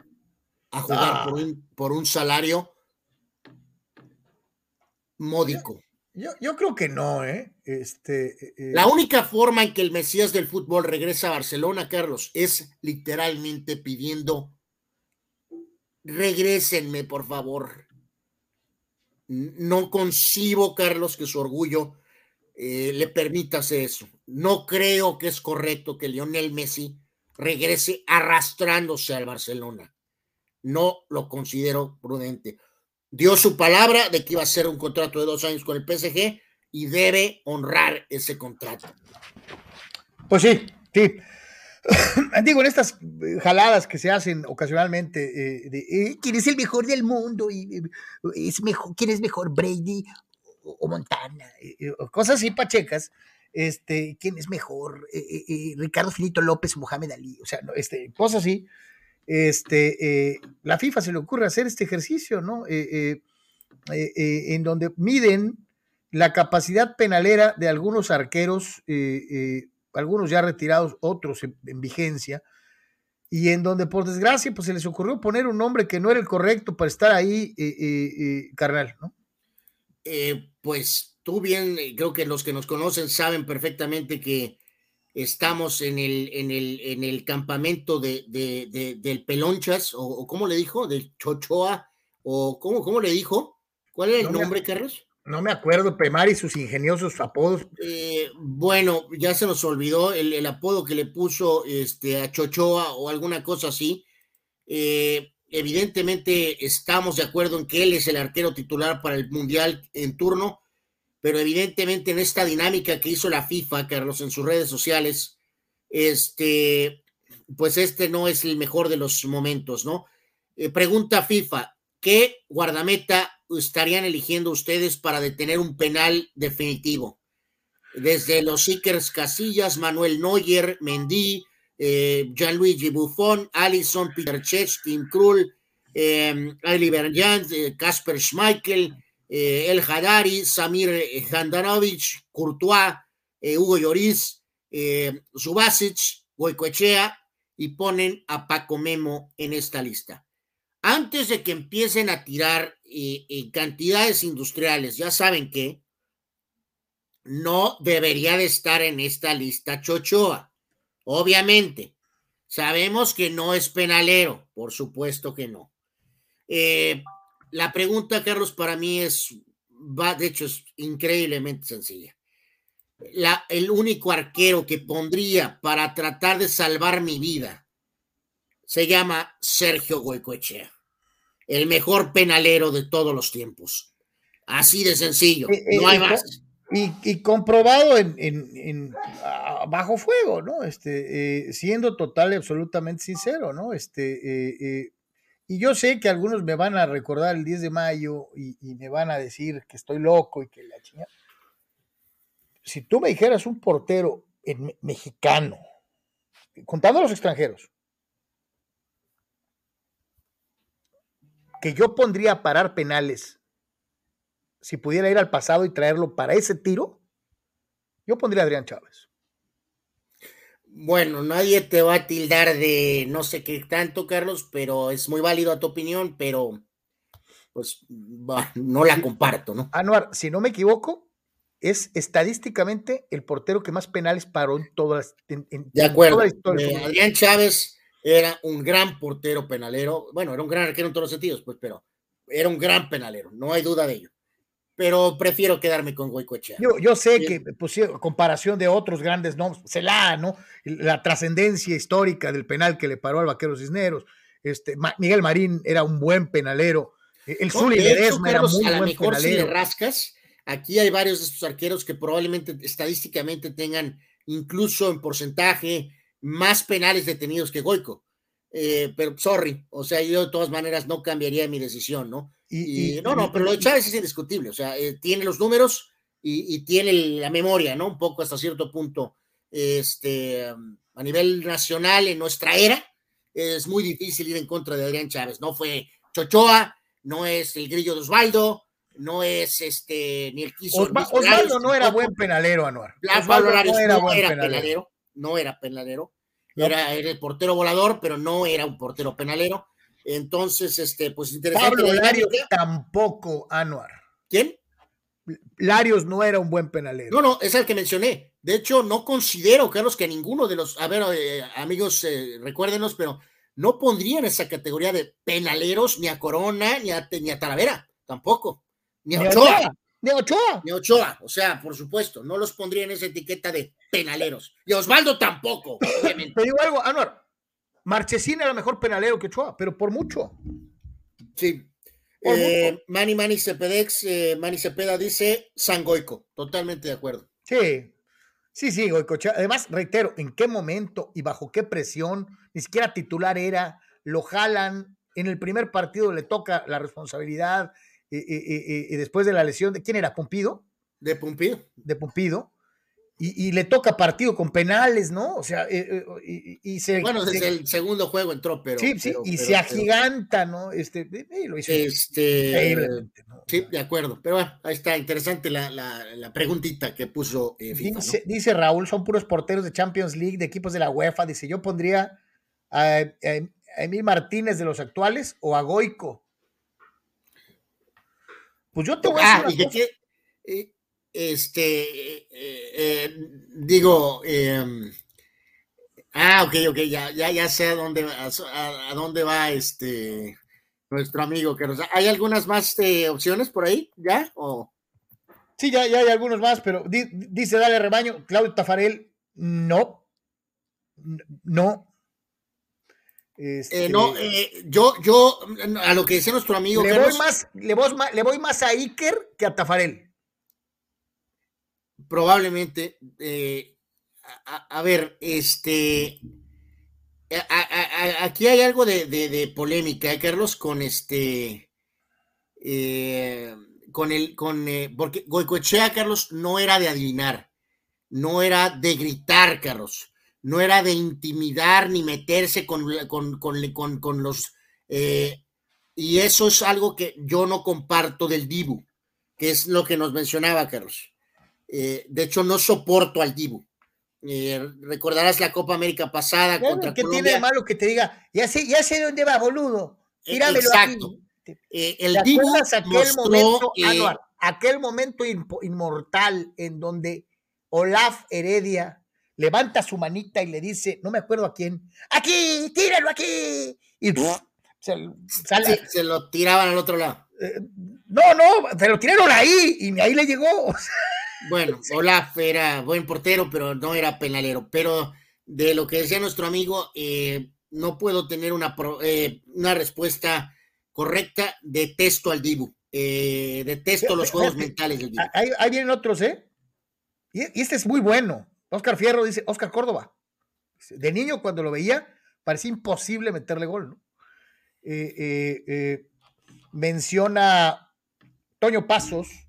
Speaker 2: a jugar por, ah. un, por un salario módico.
Speaker 1: Yo, yo, creo que no, ¿eh? Este,
Speaker 2: eh, eh. La única forma en que el Mesías del fútbol regresa a Barcelona, Carlos, es literalmente pidiendo, regrésenme, por favor. No concibo, Carlos, que su orgullo eh, le permita hacer eso. No creo que es correcto que Lionel Messi regrese arrastrándose al Barcelona. No lo considero prudente. Dio su palabra de que iba a hacer un contrato de dos años con el PSG y debe honrar ese contrato.
Speaker 1: Pues sí, sí. Digo, en estas jaladas que se hacen ocasionalmente, eh, eh, quién es el mejor del mundo y es mejor, quién es mejor Brady o Montana, eh, eh, cosas así pachecas, este, quién es mejor, eh, Ricardo Finito López Mohamed Ali, o sea, este, cosas así. Este, la FIFA se le ocurre hacer este ejercicio, ¿no? en donde miden la capacidad penalera de algunos arqueros, algunos ya retirados, otros en, en, vigencia, y en donde por desgracia pues se les ocurrió poner un nombre que no era el correcto para estar ahí, carnal, ¿no?
Speaker 2: Eh, pues tú bien, eh, creo que los que nos conocen saben perfectamente que estamos en el, en el, en el campamento de, del Pelonchas, o, cómo le dijo, del Chochoa, o cómo, cómo le dijo, ¿cuál era el nombre, Carlos?
Speaker 1: No me acuerdo, Pemar y sus ingeniosos apodos.
Speaker 2: Eh, bueno, ya se nos olvidó el, apodo que le puso este, a Chochoa o alguna cosa así. Eh, Evidentemente estamos de acuerdo en que él es el arquero titular para el Mundial en turno, pero evidentemente en esta dinámica que hizo la FIFA, Carlos, en sus redes sociales, este, pues este no es el mejor de los momentos, ¿no? Eh, pregunta FIFA, ¿qué guardameta estarían eligiendo ustedes para detener un penal definitivo? Desde los Ickers Casillas, Manuel Neuer, Mendy, eh, Gianluigi Buffon, Alison, Peter Cech, Tim Krul, eh, Ali Kasper Schmeichel, eh, El Hadari, Samir Handanovic, Courtois, eh, Hugo Lloris, Subasic, Goicoechea y ponen a Paco Memo en esta lista. Antes de que empiecen a tirar cantidades industriales, ya saben que no debería de estar en esta lista Chochoa Obviamente, sabemos que no es penalero, por supuesto que no. Eh, la pregunta, Carlos, para mí es, va, de hecho, es increíblemente sencilla. La, el único arquero que pondría para tratar de salvar mi vida se llama Sergio Goicoechea, el mejor penalero de todos los tiempos. Así de sencillo, eh, no hay eh, más
Speaker 1: y, comprobado en, bajo fuego, ¿no? Este, eh, siendo total y absolutamente sincero, ¿no? Este, eh, eh, y yo sé que algunos me van a recordar el 10 de mayo y, me van a decir que estoy loco y que la chingada. Si tú me dijeras un portero mexicano, contando a los extranjeros, que yo pondría a parar penales si pudiera ir al pasado y traerlo para ese tiro, yo pondría a Adrián Chávez.
Speaker 2: Bueno, nadie te va a tildar de no sé qué tanto, Carlos, pero es muy válido a tu opinión, pero pues no la comparto, ¿no?
Speaker 1: Anuar, si no me equivoco, es estadísticamente el portero que más penales paró en todas en,
Speaker 2: de acuerdo. Toda la historia. Eh, Adrián Chávez era un gran portero penalero, bueno, era un gran arquero en todos los sentidos, pues, pero era un gran penalero, no hay duda de ello pero prefiero quedarme con Goicoechea.
Speaker 1: Yo, yo sé que, pues, comparación de otros grandes nombres, Celá, ¿no? La trascendencia histórica del penal que le paró al Vaquero Cisneros. Este, Miguel Marín era un buen penalero. E, el Zuli Ledesma era muy a buen mejor penalero.
Speaker 2: Si le rascas, aquí hay varios de estos arqueros que probablemente estadísticamente tengan, incluso en porcentaje, más penales detenidos que Goico. Eh, pero sorry, o sea, yo de todas maneras no cambiaría mi decisión, ¿no? Y, no, no, pero lo de Chávez es indiscutible, o sea, eh, tiene los números y, tiene la memoria, ¿no? Un poco hasta cierto punto, este, a nivel nacional en nuestra era, es muy difícil ir en contra de Adrián Chávez, no fue Chochoa, no es el grillo de Osvaldo, no es este ni el quiso.
Speaker 1: Osvaldo no era buen penalero, Anuar.
Speaker 2: Pablo no era, buen penalero. no era penalero. Era, el portero volador, pero no era un portero penalero. Entonces, este, pues interesante.
Speaker 1: Pablo Larios tampoco, Anuar.
Speaker 2: ¿Quién?
Speaker 1: Larios no era un buen penalero.
Speaker 2: No, no, es el que mencioné. De hecho, no considero, Carlos, que ninguno de los, a ver, eh, amigos, eh, recuérdenos, pero no pondrían esa categoría de penaleros ni a Corona ni a, ni a Talavera, tampoco. Ni a Ochoa.
Speaker 1: Ni a Ochoa.
Speaker 2: Ni a Ochoa. O sea, por supuesto, no los pondría en esa etiqueta de penaleros. Y Osvaldo tampoco, obviamente.
Speaker 1: Te digo algo, Anuar. Marchesín era mejor penalero que Ochoa, pero por mucho.
Speaker 2: Sí. Eh, Manny Manny Cepedex, eh, Manny Cepeda dice Sangoico. Totalmente de acuerdo.
Speaker 1: Sí, Sí, sí, Goicochea. Además, reitero, ¿en qué momento y bajo qué presión? Ni siquiera titular era, lo jalan, en el primer partido le toca la responsabilidad y, después de la lesión, ¿de quién era? ¿Pumpido?
Speaker 2: De Pumpido.
Speaker 1: De Pumpido. Y, le toca partido con penales, ¿no? O sea, eh, eh, y, se.
Speaker 2: Bueno, desde el segundo juego entró, pero.
Speaker 1: Sí, sí, y se agiganta, ¿no? Este, lo hizo
Speaker 2: este, Sí, de acuerdo. Pero bueno, ahí está, interesante la, la, preguntita que puso
Speaker 1: eh, dice, Raúl, son puros porteros de Champions League, de equipos de la UEFA. Dice, yo pondría a, Emil Martínez de los actuales o a Goico.
Speaker 2: Pues yo te voy a decir. Este, eh, eh, digo, em, ah, ok, ok, ya, ya, ya sé a dónde, a, a dónde va este nuestro amigo que nos ¿Hay algunas más eh, opciones por ahí? ¿Ya? ¿O?
Speaker 1: Sí, ya, ya hay algunos más, pero dice Dale Rebaño, Claudio Tafarel, no. No.
Speaker 2: Este, no, yo, yo, a lo que decía nuestro amigo.
Speaker 1: Le, voy, más, le, voy, le voy más a Iker que a Tafarel
Speaker 2: probablemente, eh, a, ver, este, aquí hay algo de, polémica, ¿eh, Carlos, con este, eh, con el, con, porque Goicoechea, Carlos, no era de adivinar, no era de gritar, Carlos, no era de intimidar ni meterse con, con, con, con los, y eso es algo que yo no comparto del Dibu, que es lo que nos mencionaba, Carlos. Eh, de hecho, no soporto al Dibu. Eh, recordarás la Copa América pasada contra
Speaker 1: ¿Qué tiene de malo que te diga, ya sé, ya sé dónde va, boludo?
Speaker 2: Tíramelo Exacto. Eh, el Dibu
Speaker 1: aquel momento, aquel momento inmortal en donde Olaf Heredia levanta su manita y le dice, no me acuerdo a quién, aquí, tíralo aquí. Y
Speaker 2: se, se, lo tiraban al otro lado.
Speaker 1: no, no, se lo tiraron ahí y ahí le llegó.
Speaker 2: Bueno, Olaf era buen portero, pero no era penalero. Pero de lo que decía nuestro amigo, eh, no puedo tener una, eh, una respuesta correcta. Detesto al Dibu. Eh, detesto los juegos mentales del Dibu.
Speaker 1: Ahí, vienen otros, ¿eh? Y, este es muy bueno. Oscar Fierro dice, Oscar Córdoba. De niño, cuando lo veía, parecía imposible meterle gol, ¿no? menciona Toño Pasos,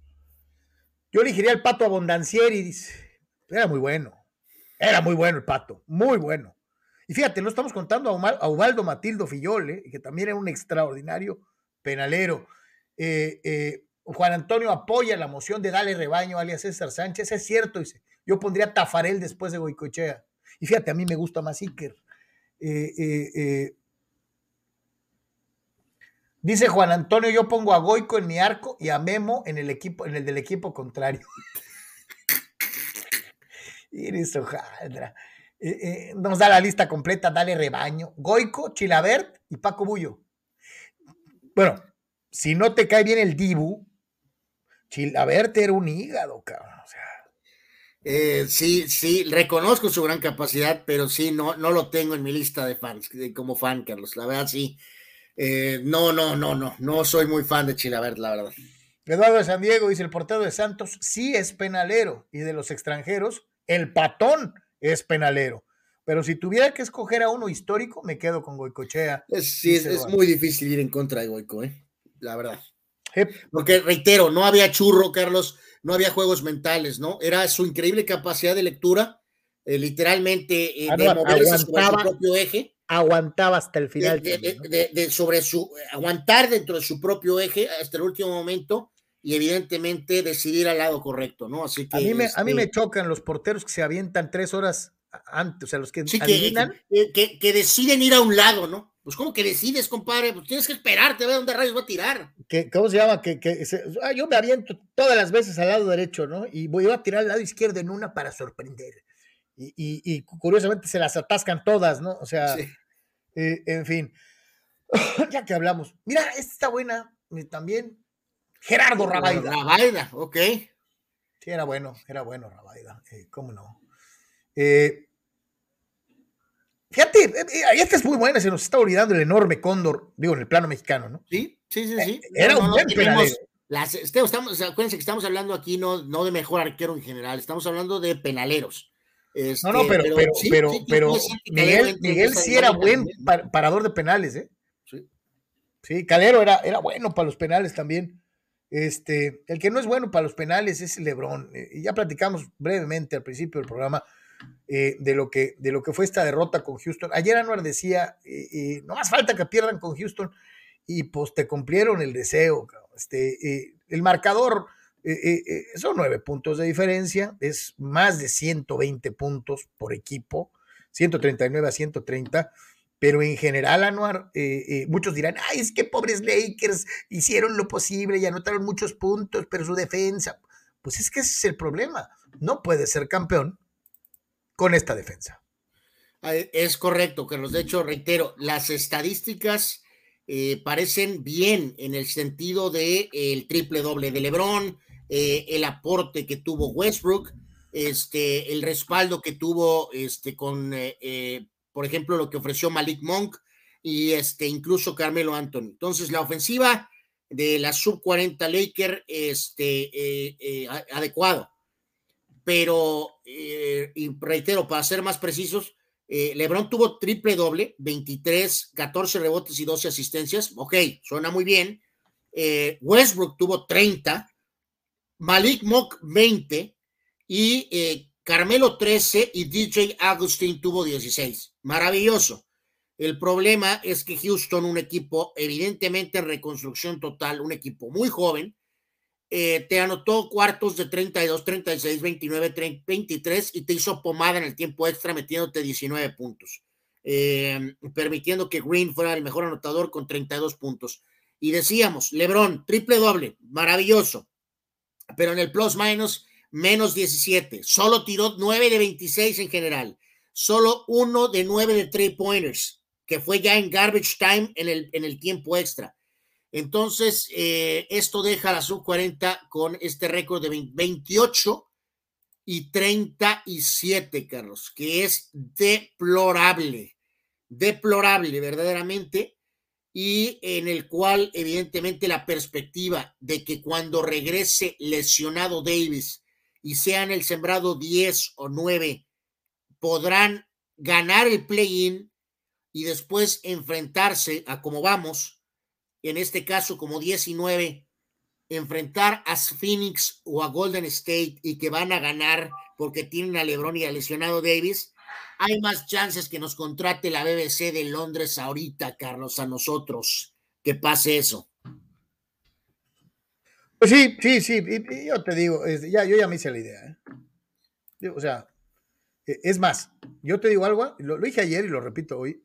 Speaker 1: yo elegiría el pato Abondancieri, dice. Era muy bueno. Era muy bueno el pato, muy bueno. Y fíjate, no estamos contando a Ubaldo Matildo Fillole, que también era un extraordinario penalero. Eh, eh, Juan Antonio apoya la moción de Dale Rebaño, alias César Sánchez. Es cierto, dice. Yo pondría Tafarel después de Goicochea. Y fíjate, a mí me gusta más Iker. Eh, Dice Juan Antonio, yo pongo a Goico en mi arco y a Memo en el equipo, en el del equipo contrario. Iris hojaldra. Eh, eh, nos da la lista completa, dale rebaño. Goico, Chilabert y Paco Bullo. Bueno, si no te cae bien el Dibu, Chilabert era un hígado, cabrón. O sea.
Speaker 2: Eh, sí, sí, reconozco su gran capacidad, pero sí, no, no lo tengo en mi lista de fans, como fan, Carlos. La verdad, sí eh, no, no, no, no, no soy muy fan de Chilabert, la verdad.
Speaker 1: Eduardo de San Diego dice, el portero de Santos sí es penalero y de los extranjeros, el patón es penalero. Pero si tuviera que escoger a uno histórico, me quedo con Goicochea.
Speaker 2: sí, es, muy difícil ir en contra de Goico, ¿eh? la verdad. Porque reitero, no había churro, Carlos, no había juegos mentales, ¿no? Era su increíble capacidad de lectura, eh, literalmente eh, de moverse su propio eje.
Speaker 1: Aguantaba hasta el final.
Speaker 2: De, sobre su, aguantar dentro de su propio eje hasta el último momento y evidentemente decidir al lado correcto, ¿no? Así que.
Speaker 1: A mí me, a mí me este chocan los porteros que se avientan tres horas antes, o sea, los que
Speaker 2: que, que, deciden ir a un lado, ¿no? Pues, ¿cómo que decides, compadre? Pues tienes que esperarte a ver dónde rayos va a tirar.
Speaker 1: ¿Cómo se llama? Que, ah, yo me aviento todas las veces al lado derecho, ¿no? Y voy a tirar al lado izquierdo en una para sorprender. Y, curiosamente se las atascan todas, ¿no? O sea, eh, en fin. ya que hablamos. Mira, esta está buena también. Gerardo Rabaida.
Speaker 2: Rabaida, ok.
Speaker 1: Sí, era bueno, era bueno Rabaida. Eh, ¿Cómo no? Eh, fíjate, eh, esta es muy buena, se nos está olvidando el enorme cóndor, digo, en el plano mexicano, ¿no?
Speaker 2: Sí, sí, sí, sí.
Speaker 1: era un buen penalero.
Speaker 2: Este, estamos, acuérdense que estamos hablando aquí no, no de mejor arquero en general, estamos hablando de penaleros.
Speaker 1: No, no, pero, pero, pero, pero, Miguel, Miguel sí era buen parador de penales, ¿eh? Sí. Sí, Calero era, era bueno para los penales también. Este, el que no es bueno para los penales es Lebrón. Y ya platicamos brevemente al principio del programa eh, de, lo que, de lo que fue esta derrota con Houston. Ayer Anuar decía, eh, eh, no más falta que pierdan con Houston y pues te cumplieron el deseo. Este, el marcador son nueve puntos de diferencia, es más de 120 puntos por equipo, 139 a 130 pero en general, Anuar, muchos dirán, ay, es que pobres Lakers hicieron lo posible y anotaron muchos puntos, pero su defensa, pues es que ese es el problema, no puede ser campeón con esta defensa.
Speaker 2: Es correcto, Carlos. De hecho, reitero, las estadísticas eh, parecen bien en el sentido de el triple doble de LeBron, eh, el aporte que tuvo Westbrook, este, el respaldo que tuvo este, con, eh, por ejemplo, lo que ofreció Malik Monk y este, incluso Carmelo Anthony. Entonces, la ofensiva de la sub 40 Laker, este, adecuado pero, eh, y reitero, para ser más precisos, eh, LeBron tuvo triple doble, 23, 14 rebotes y 12 asistencias. Ok, suena muy bien. Eh, Westbrook tuvo 30, Malik Mock 20 y Carmelo 13 y DJ Agustín tuvo 16. Maravilloso. El problema es que Houston, un equipo evidentemente en reconstrucción total, un equipo muy joven, eh, te anotó cuartos de 32, 36, 29, 30, 23 y te hizo pomada en el tiempo extra metiéndote 19 puntos, eh, permitiendo que Green fuera el mejor anotador con 32 puntos. Y decíamos, Lebron, triple doble, maravilloso, pero en el plus minus, menos 17, solo tiró 9 de 26 en general, solo uno de 9 de 3 pointers, que fue ya en garbage time en el, en el tiempo extra. Entonces, eh, esto deja a la sub-40 con este récord de 28 y 37, Carlos, que es deplorable, deplorable verdaderamente, y en el cual evidentemente la perspectiva de que cuando regrese lesionado Davis y sean el sembrado 10 o 9, podrán ganar el play-in y después enfrentarse a como vamos en este caso como 19, enfrentar a Phoenix o a Golden State y que van a ganar porque tienen a LeBron y a lesionado Davis, hay más chances que nos contrate la BBC de Londres ahorita, Carlos, a nosotros, que pase eso.
Speaker 1: Pues sí, sí, sí, yo te digo, ya, yo ya me hice la idea. ¿eh? O sea, e, es más, yo te digo algo, lo, lo, dije ayer y lo repito hoy,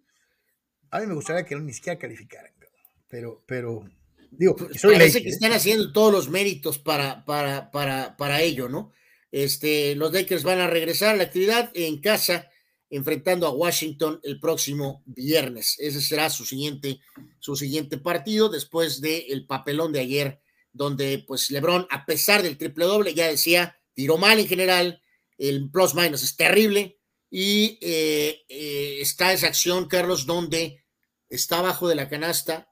Speaker 1: a mí me gustaría que no ni siquiera calificaran pero, pero, digo,
Speaker 2: parece que ¿eh? están haciendo todos los méritos para, para, para, para ello, ¿no? Este, los Lakers van a regresar a la actividad en casa, enfrentando a Washington el próximo viernes. Ese será su siguiente, su siguiente partido después del papelón de ayer, donde pues LeBron, a pesar del triple doble, ya decía, tiró mal en general, el plus minus es terrible, y eh, eh, está esa acción, Carlos, donde está abajo de la canasta,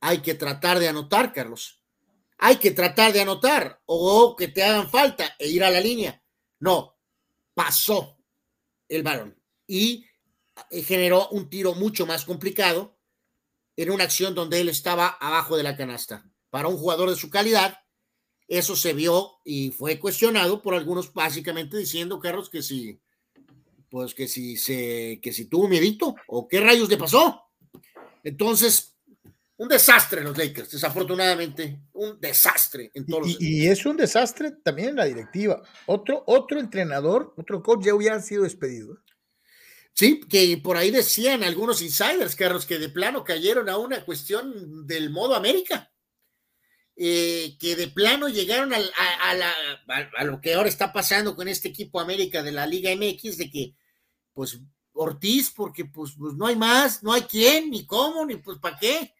Speaker 2: hay que tratar de anotar, Carlos. Hay que tratar de anotar o que te hagan falta e ir a la línea. No, pasó el balón. y eh, generó un tiro mucho más complicado en una acción donde él estaba abajo de la canasta. Para un jugador de su calidad, eso se vio y fue cuestionado por algunos básicamente diciendo, Carlos, que si, pues que si se, que si tuvo miedito o qué rayos le pasó. Entonces, un desastre los Lakers, desafortunadamente, un desastre en todos
Speaker 1: y,
Speaker 2: los
Speaker 1: y, es un desastre también en la directiva. Otro, otro entrenador, otro coach ya hubiera sido despedido.
Speaker 2: Sí, que por ahí decían algunos insiders, Carlos, que de plano cayeron a una cuestión del modo América. Eh, que de plano llegaron a, a, la, a, lo que ahora está pasando con este equipo América de la Liga MX, de que, pues, Ortiz, porque pues, pues no hay más, no hay quién, ni cómo, ni pues para qué.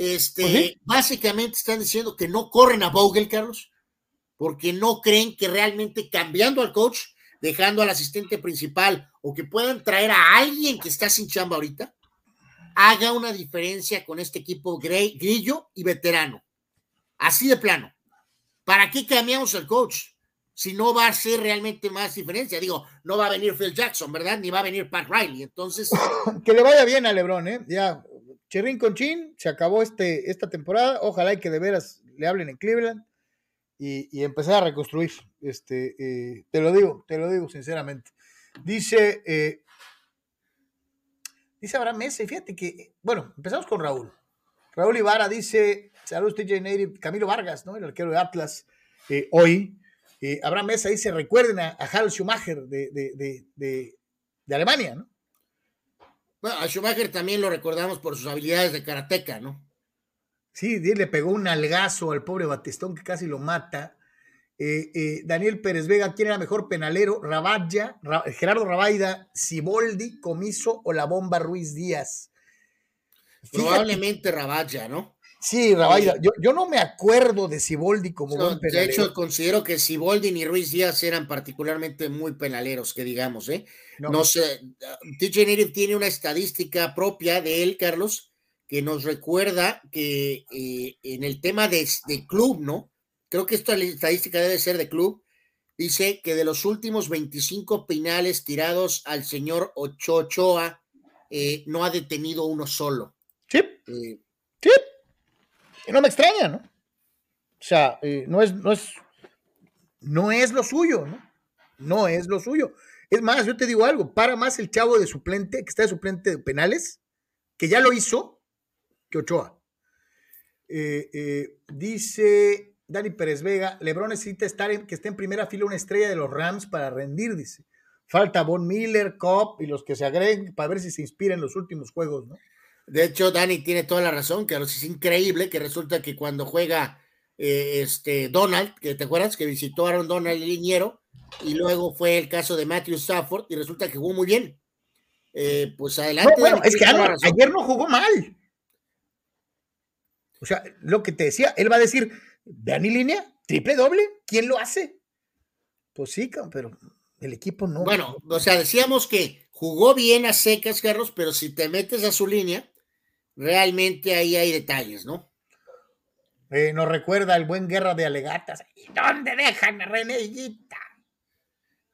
Speaker 2: Este, básicamente están diciendo que no corren a Vogel, Carlos, porque no creen que realmente cambiando al coach, dejando al asistente principal o que puedan traer a alguien que está sin chamba ahorita, haga una diferencia con este equipo grillo y veterano. Así de plano. ¿Para qué cambiamos al coach? Si no va a ser realmente más diferencia. Digo, no va a venir Phil Jackson, ¿verdad? Ni va a venir Pat Riley. Entonces.
Speaker 1: que le vaya bien a LeBron, ¿eh? Ya, Cherrín con Chin, se acabó este, esta temporada. Ojalá y que de veras le hablen en Cleveland y, y empezar a reconstruir. Este, eh, te lo digo, te lo digo sinceramente. Dice, eh, dice Abraham Mesa, y fíjate que, bueno, empezamos con Raúl. Raúl Ibarra dice, saludos TJ Native, Camilo Vargas, ¿no? El arquero de Atlas, eh, hoy. Abraham Mesa dice, recuerden a, a Schumacher de, de, de, de, Alemania, ¿no?
Speaker 2: Bueno, a Schumacher también lo recordamos por sus habilidades de karateca, ¿no?
Speaker 1: Sí, le pegó un algazo al pobre Batistón que casi lo mata. Eh, eh, Daniel Pérez Vega, ¿quién era mejor penalero? Raballa, Ra Gerardo Rabaida, Ciboldi, Comiso o la bomba Ruiz Díaz.
Speaker 2: Probablemente Raballa, ¿no?
Speaker 1: Sí, Rabaida. Yo, yo, no me acuerdo de Ciboldi como
Speaker 2: no,
Speaker 1: buen penalero.
Speaker 2: De hecho, considero que Ciboldi ni Ruiz Díaz eran particularmente muy penaleros, que digamos, ¿eh? No, no sé. TJ Native tiene una estadística propia de él, Carlos, que nos recuerda que eh, en el tema de, de club, ¿no? creo que esta estadística debe ser de club, dice que de los últimos 25 penales tirados al señor Ochoa, eh, no ha detenido uno solo.
Speaker 1: Sí. Eh, no me extraña, ¿no? O sea, eh, no, es, no, es, no es lo suyo, ¿no? No es lo suyo. Es más, yo te digo algo, para más el chavo de suplente, que está de suplente de penales, que ya lo hizo, que Ochoa. dice Dani Pérez Vega, Lebron necesita estar en, que esté en primera fila una estrella de los Rams para rendir, dice. Falta Von Miller, Cobb y los que se agreguen para ver si se inspira en los últimos juegos, ¿no?
Speaker 2: De hecho, Dani tiene toda la razón, que es increíble que resulta que cuando juega eh, este Donald, que te acuerdas que visitó a Aaron Donald el liniero, y luego fue el caso de Matthew Stafford, y resulta que jugó muy bien. Eh, pues adelante.
Speaker 1: No, bueno, Dani, es que ayer, ayer no jugó mal. O sea, lo que te decía, él va a decir, Dani línea, triple doble, ¿quién lo hace? Pues sí, pero el equipo no.
Speaker 2: Bueno, o sea, decíamos que jugó bien a secas, Carlos, pero si te metes a su línea, realmente ahí hay detalles, ¿no?
Speaker 1: Eh, nos recuerda el buen guerra de alegatas. ¿Y dónde dejan a Reneguita?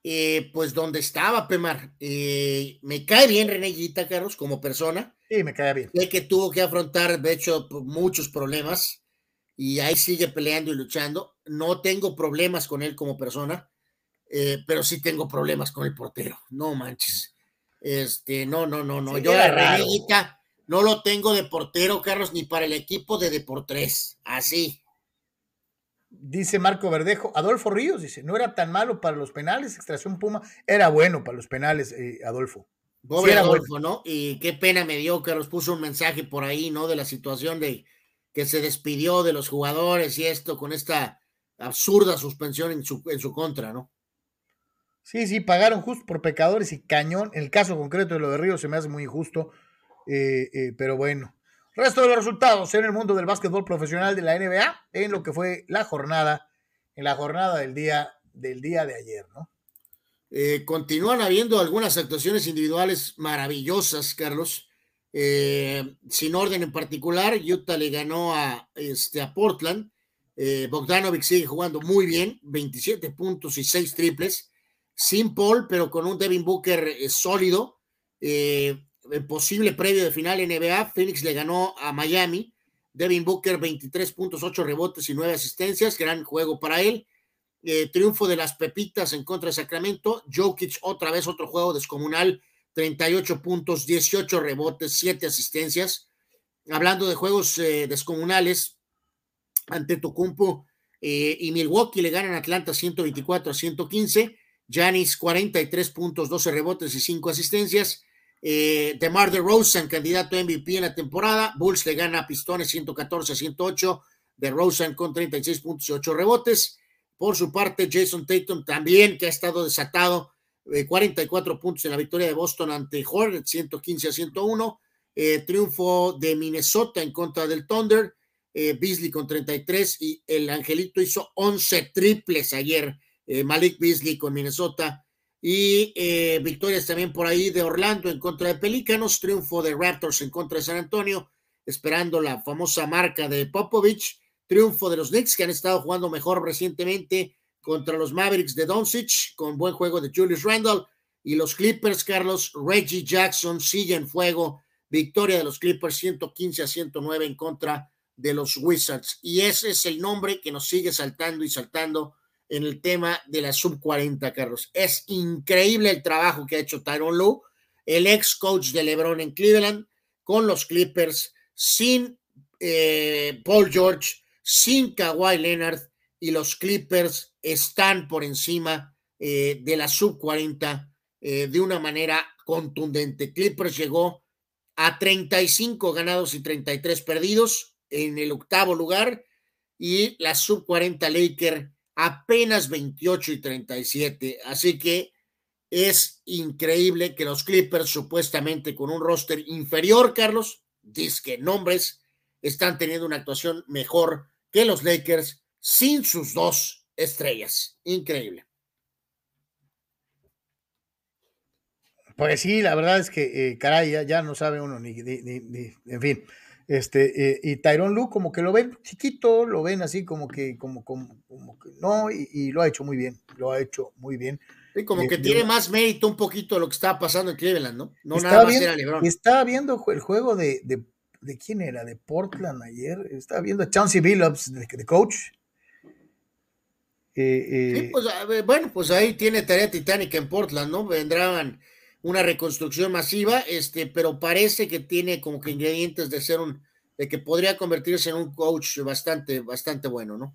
Speaker 2: Eh, pues donde estaba, Pemar. Eh, me cae bien Reneguita, Carlos, como persona.
Speaker 1: Sí, me cae bien.
Speaker 2: Sé que tuvo que afrontar, de hecho, muchos problemas y ahí sigue peleando y luchando. No tengo problemas con él como persona, pero sí tengo problemas con el portero. No manches. Este, no, no, no, no.
Speaker 1: Sí,
Speaker 2: Yo la Reneguita no lo tengo de portero, Carlos, ni para el equipo de Deportres. Así.
Speaker 1: Dice Marco Verdejo, Adolfo Ríos dice, no era tan malo para los penales, extracción Puma, era bueno para los penales, eh, Adolfo.
Speaker 2: Pobre sí Adolfo, bueno. ¿no? Y qué pena me dio, Carlos, puso un mensaje por ahí, ¿no? De la situación de, que se despidió de los jugadores y esto con esta absurda suspensión en su, en su contra, ¿no?
Speaker 1: Sí, sí, pagaron justo por pecadores y cañón. El caso concreto de lo de Río se me hace muy injusto, eh, eh, pero bueno. Resto de los resultados en el mundo del básquetbol profesional de la NBA en lo que fue la jornada, en la jornada del día, del día de ayer, ¿no?
Speaker 2: Eh, continúan habiendo algunas actuaciones individuales maravillosas, Carlos. Sin orden en particular, Utah le ganó a, este, a Portland. Bogdanovic sigue jugando muy bien, 27 puntos y 6 triples. Sin Paul, pero con un Devin Booker eh, sólido. posible previo de final NBA, Phoenix le ganó a Miami. Devin Booker, 23 puntos, 8 rebotes y 9 asistencias. Gran juego para él. triunfo de las Pepitas en contra de Sacramento. Jokic, otra vez otro juego descomunal. 38 puntos, 18 rebotes, 7 asistencias. Hablando de juegos descomunales, ante Tocumpo eh, y Milwaukee le ganan a Atlanta 124 a 115. Janis 43 puntos, 12 rebotes y 5 asistencias. Eh, DeMar DeRozan, candidato a MVP en la temporada. Bulls le gana a Pistones 114 a 108. DeRozan con 36 puntos y 8 rebotes. Por su parte, Jason Tatum también, que ha estado desatado, 44 eh, puntos en la victoria de Boston ante Hornets, 115 a 101. Eh, triunfo de Minnesota en contra del Thunder eh, Beasley con 33 y el Angelito hizo 11 triples ayer, eh, Malik Beasley con Minnesota y eh, victorias también por ahí de Orlando en contra de Pelícanos, triunfo de Raptors en contra de San Antonio, esperando la famosa marca de Popovich, triunfo de los Knicks que han estado jugando mejor recientemente contra los Mavericks de Doncic con buen juego de Julius Randle y los Clippers, Carlos Reggie Jackson sigue en fuego, victoria de los Clippers 115 a 109 en contra de los Wizards. Y ese es el nombre que nos sigue saltando y saltando en el tema de la sub 40, Carlos. Es increíble el trabajo que ha hecho Tyron Lue, el ex coach de LeBron en Cleveland, con los Clippers, sin eh, Paul George, sin Kawhi Leonard, y los Clippers están por encima eh, de la sub 40 eh, de una manera contundente. Clippers llegó a 35 ganados y 33 perdidos en el octavo lugar y la sub 40 Laker apenas 28 y 37. Así que es increíble que los Clippers, supuestamente con un roster inferior, Carlos, que nombres, están teniendo una actuación mejor que los Lakers sin sus dos estrellas. Increíble.
Speaker 1: Pues sí, la verdad es que, eh, caray, ya, no sabe uno ni, ni, en fin. Este, eh, y Tyron Lu como que lo ven chiquito, lo ven así como que, como, como, como que no, y, lo ha hecho muy bien, lo ha hecho muy bien.
Speaker 2: Y como eh, que tiene más mérito un poquito de lo que estaba pasando en Cleveland, ¿no? No nada más era LeBron.
Speaker 1: Estaba viendo el juego de, de, de, quién era, de Portland ayer, estaba viendo a Chauncey Billups, de, coach.
Speaker 2: Eh, sí, pues, bueno, pues ahí tiene tarea titánica en Portland, ¿no? Vendrán una reconstrucción masiva, este, pero parece que tiene como que ingredientes de ser un, de que podría convertirse en un coach bastante, bastante bueno, ¿no?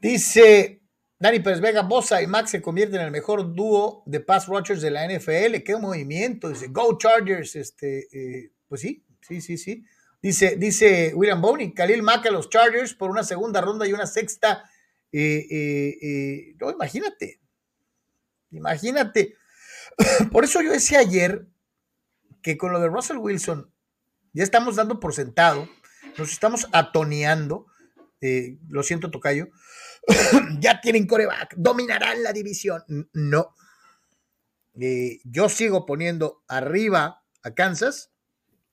Speaker 1: Dice Dani Pérez Vega, Bosa y Max se convierten en el mejor dúo de pass rushers de la NFL. ¡Qué movimiento! Dice, Go Chargers. Este, eh, pues sí, sí, sí, sí. Dice, dice William Boney, Khalil Mack a los Chargers por una segunda ronda y una sexta. Eh, eh, no, imagínate. Imagínate. Por eso yo decía ayer que con lo de Russell Wilson ya estamos dando por sentado, nos estamos atoneando, eh, lo siento Tocayo, ya tienen coreback, dominarán la división. No. Eh, yo sigo poniendo arriba a Kansas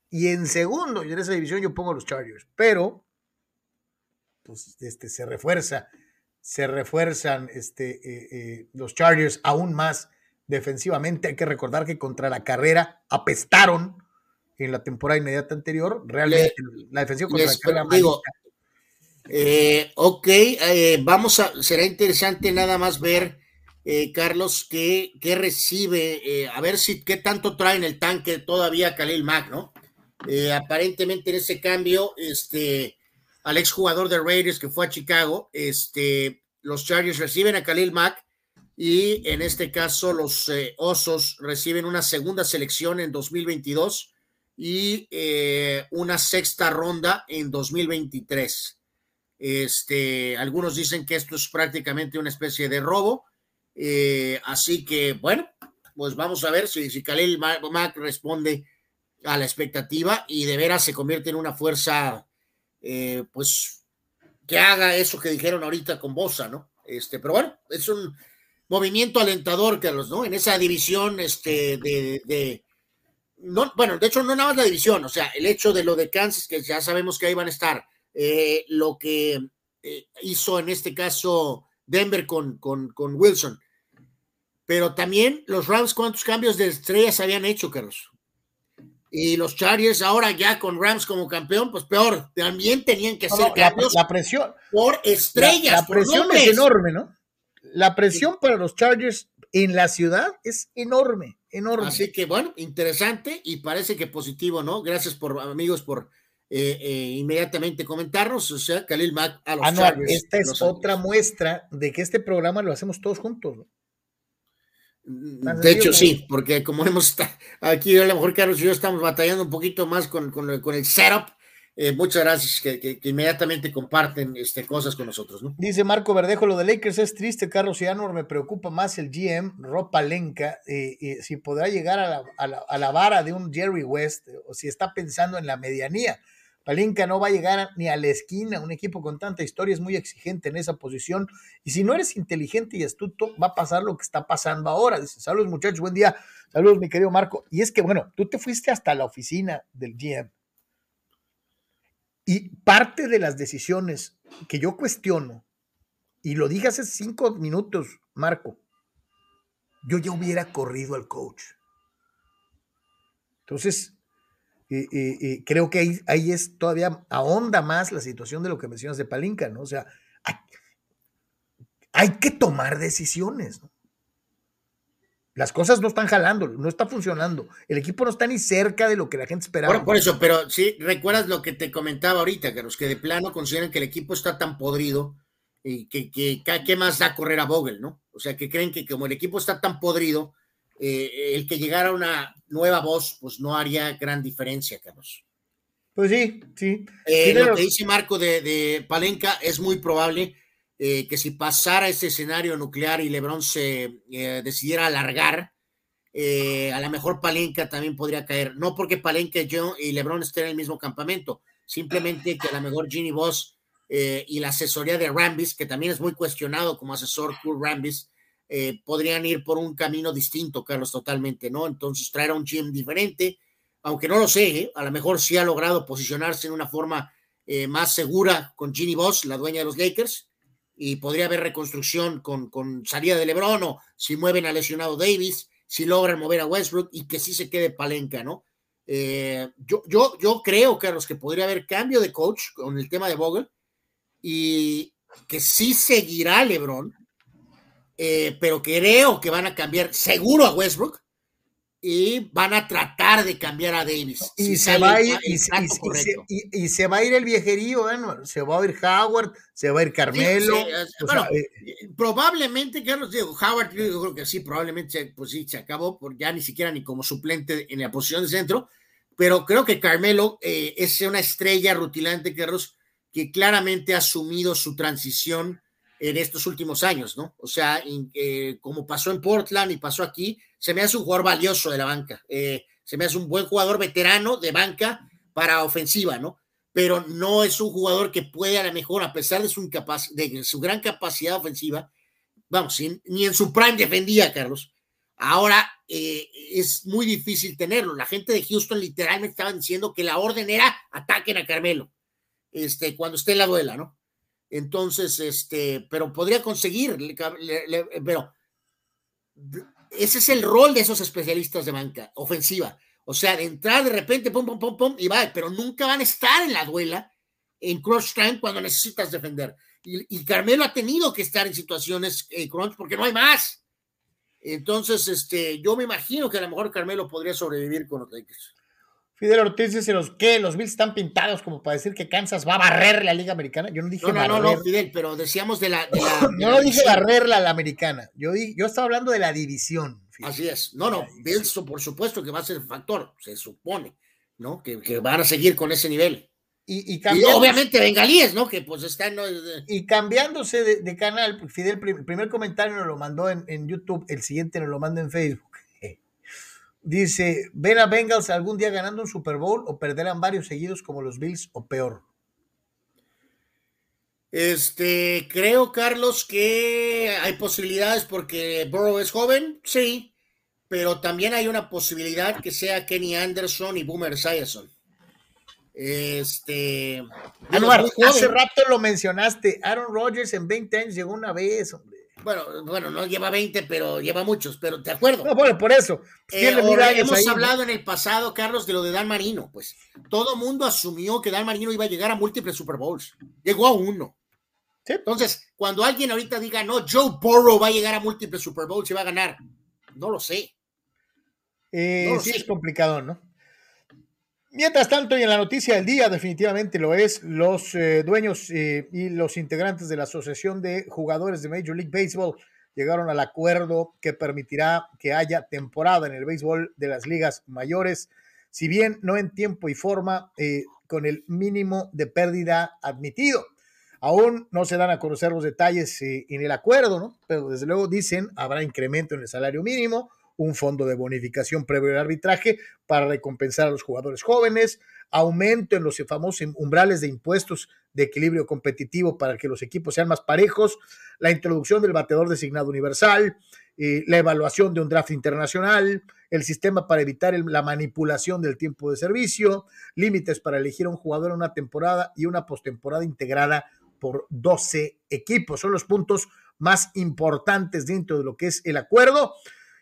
Speaker 1: y en segundo, y en esa división yo pongo los Chargers, pero pues este, se refuerza, se refuerzan este, eh, los Chargers aún más defensivamente. Hay que recordar que contra la carrera apestaron en la temporada inmediata anterior. Realmente la defensiva contra la carrera.
Speaker 2: Digo, eh, ok, eh, vamos a, será interesante nada más ver, eh, Carlos, qué, qué recibe, a ver si qué tanto trae en el tanque todavía Khalil Mack, ¿no? aparentemente en ese cambio, este, al exjugador de Raiders que fue a Chicago, este, los Chargers reciben a Khalil Mack y en este caso los eh, Osos reciben una segunda selección en 2022 y eh, una sexta ronda en 2023. Este, algunos dicen que esto es prácticamente una especie de robo, eh, así que bueno, pues vamos a ver si, si Khalil Mack responde a la expectativa y de veras se convierte en una fuerza, pues que haga eso que dijeron ahorita con Bosa, ¿no? Este, pero bueno, es un movimiento alentador, Carlos, ¿no? En esa división, este, de, no, bueno, de hecho, no nada más la división, o sea, el hecho de lo de Kansas, que ya sabemos que ahí van a estar, eh, lo que eh, hizo en este caso Denver con, con, con, Wilson. Pero también los Rams, ¿cuántos cambios de estrellas habían hecho, Carlos? Y los Chargers ahora ya con Rams como campeón, pues peor, también tenían que hacer cambios
Speaker 1: la, presión
Speaker 2: por estrellas.
Speaker 1: La, presión es enorme, ¿no? La presión para los Chargers en la ciudad es enorme, enorme.
Speaker 2: Así que bueno, interesante y parece que positivo, ¿no? Gracias por amigos por eh, eh, inmediatamente comentarnos, o sea, Khalil Mack a los Chargers.
Speaker 1: Esta es otra muestra de que este programa lo hacemos todos juntos, ¿no?
Speaker 2: Mm, de hecho, sí, porque como hemos aquí, a lo mejor Carlos y yo estamos batallando un poquito más con, con, el setup. Eh, muchas gracias que, inmediatamente comparten este, cosas con nosotros. ¿no?
Speaker 1: Dice Marco Verdejo, lo de Lakers es triste, Carlos Anor me preocupa más el GM, Ropa Lenka, eh, si podrá llegar a la, a, la, a la, vara de un Jerry West o si está pensando en la medianía. Palinka no va a llegar ni a la esquina. Un equipo con tanta historia es muy exigente en esa posición. Y si no eres inteligente y astuto, va a pasar lo que está pasando ahora. Dice, saludos muchachos, buen día. Saludos mi querido Marco. Y es que, bueno, tú te fuiste hasta la oficina del GM. Y parte de las decisiones que yo cuestiono, y lo dije hace cinco minutos, Marco, yo ya hubiera corrido al coach. Entonces, creo que ahí, ahí, es todavía ahonda más la situación de lo que mencionas de Palinka, ¿no? O sea, hay, que tomar decisiones, ¿no? Las cosas no están jalando, no está funcionando. El equipo no está ni cerca de lo que la gente esperaba.
Speaker 2: Por, eso, pero sí, recuerdas lo que te comentaba ahorita, Carlos, que de plano consideran que el equipo está tan podrido y que, que, ¿qué más da correr a Vogel, no? O sea, que creen que como el equipo está tan podrido, eh, el que llegara una nueva voz, pues no haría gran diferencia, Carlos.
Speaker 1: Pues sí, sí.
Speaker 2: Eh, lo que dice Marco de, Palenca es muy probable eh, que si pasara ese escenario nuclear y Lebron se decidiera alargar, a lo mejor Palenca también podría caer. No porque Palenca yo y Lebron estén en el mismo campamento, simplemente que a lo mejor Ginny Voss y la asesoría de Rambis, que también es muy cuestionado como asesor Cool Rambis, eh, podrían ir por un camino distinto, Carlos, totalmente, ¿no? Entonces traer a un GM diferente, aunque no lo sé, ¿eh? a lo mejor sí ha logrado posicionarse en una forma eh, más segura con Ginny Boss, la dueña de los Lakers, y podría haber reconstrucción con, con salida de LeBron o si mueven a lesionado Davis, si logran mover a Westbrook y que sí se quede palenca, ¿no? yo, yo, yo creo, Carlos, que podría haber cambio de coach con el tema de Vogel y que sí seguirá LeBron, eh, pero creo que van a cambiar seguro a Westbrook y van a tratar de cambiar a Davis.
Speaker 1: Y, se, va a ir, y, se, va a ir el viejerío, se va a ir Howard, se va a ir Carmelo.
Speaker 2: Eh, probablemente, Carlos Diego, Howard, yo creo que sí, probablemente pues sí, se acabó, por ya ni siquiera ni como suplente en la posición de centro, pero creo que Carmelo eh, es una estrella rutilante, Carlos, que claramente ha asumido su transición en estos últimos años, ¿no? O sea, eh, como pasó en Portland y pasó aquí, se me hace un jugador valioso de la banca, eh, se me hace un buen jugador veterano de banca para ofensiva, ¿no? Pero no es un jugador que puede a lo mejor, a pesar de su, de su gran capacidad ofensiva, vamos, ni en su prime defendía, Carlos. Ahora eh, es muy difícil tenerlo. La gente de Houston literalmente estaba diciendo que la orden era ataquen a Carmelo este, cuando esté en la duela, ¿no? Entonces, este, pero podría conseguir, pero ese es el rol de esos especialistas de banca ofensiva. O sea, de entrar de repente, pum, pum, pum, pum, y va, pero nunca van a estar en la duela en crunch time cuando necesitas defender. Y, Carmelo ha tenido que estar en situaciones eh, crunch porque no hay más. Entonces, este, yo me imagino que a lo mejor Carmelo podría sobrevivir con los Lakers.
Speaker 1: Fidel Ortiz dice los que los Bills están pintados como para decir que Kansas va a barrer la Liga Americana. Yo no dije
Speaker 2: no, no, no, no, Fidel, pero decíamos de la.
Speaker 1: no dije barrerla la Americana. Yo, yo estaba hablando de la división.
Speaker 2: Así es. No, no, Bills, por supuesto que va a ser factor, se supone, ¿no? Que, van a seguir con ese nivel. Y, y, obviamente bengalíes, ¿no? Que pues están.
Speaker 1: Y cambiándose de, canal, Fidel, el primer comentario nos lo mandó en, en YouTube, el siguiente nos lo manda en Facebook. Dice, ¿ven a Bengals algún día ganando un Super Bowl o perderán varios seguidos como los Bills o peor?
Speaker 2: Este, creo, Carlos, que hay posibilidades porque Burrow es joven, sí, pero también hay una posibilidad que sea Kenny Anderson y Boomer Sayerson. Este.
Speaker 1: hace rato lo mencionaste. Aaron Rodgers en 20 años llegó una vez, hombre.
Speaker 2: Bueno, bueno, no lleva 20, pero lleva muchos, pero te acuerdo.
Speaker 1: No, bueno, por eso.
Speaker 2: Eh, hemos hablado en el pasado, Carlos, de lo de Dan Marino. Pues todo mundo asumió que Dan Marino iba a llegar a múltiples Super Bowls. Llegó a uno. Entonces, cuando alguien ahorita diga, no, Joe Burrow va a llegar a múltiples Super Bowls y va a ganar, no lo sé.
Speaker 1: Eh, sí, es complicado, ¿no? Mientras tanto, y en la noticia del día, definitivamente lo es, los eh, dueños eh, y los integrantes de la Asociación de Jugadores de Major League Baseball llegaron al acuerdo que permitirá que haya temporada en el béisbol de las ligas mayores, si bien no en tiempo y forma, eh, con el mínimo de pérdida admitido. Aún no se dan a conocer los detalles en el acuerdo, ¿no? Pero desde luego dicen habrá incremento en el salario mínimo, un fondo de bonificación previo al arbitraje para recompensar a los jugadores jóvenes, aumento en los famosos umbrales de impuestos de equilibrio competitivo para que los equipos sean más parejos, la introducción del bateador designado universal, eh, la evaluación de un draft internacional, el sistema para evitar la manipulación del tiempo de servicio, límites para elegir a un jugador en una temporada y una postemporada integrada por 12 equipos. Son los puntos más importantes dentro de lo que es el acuerdo.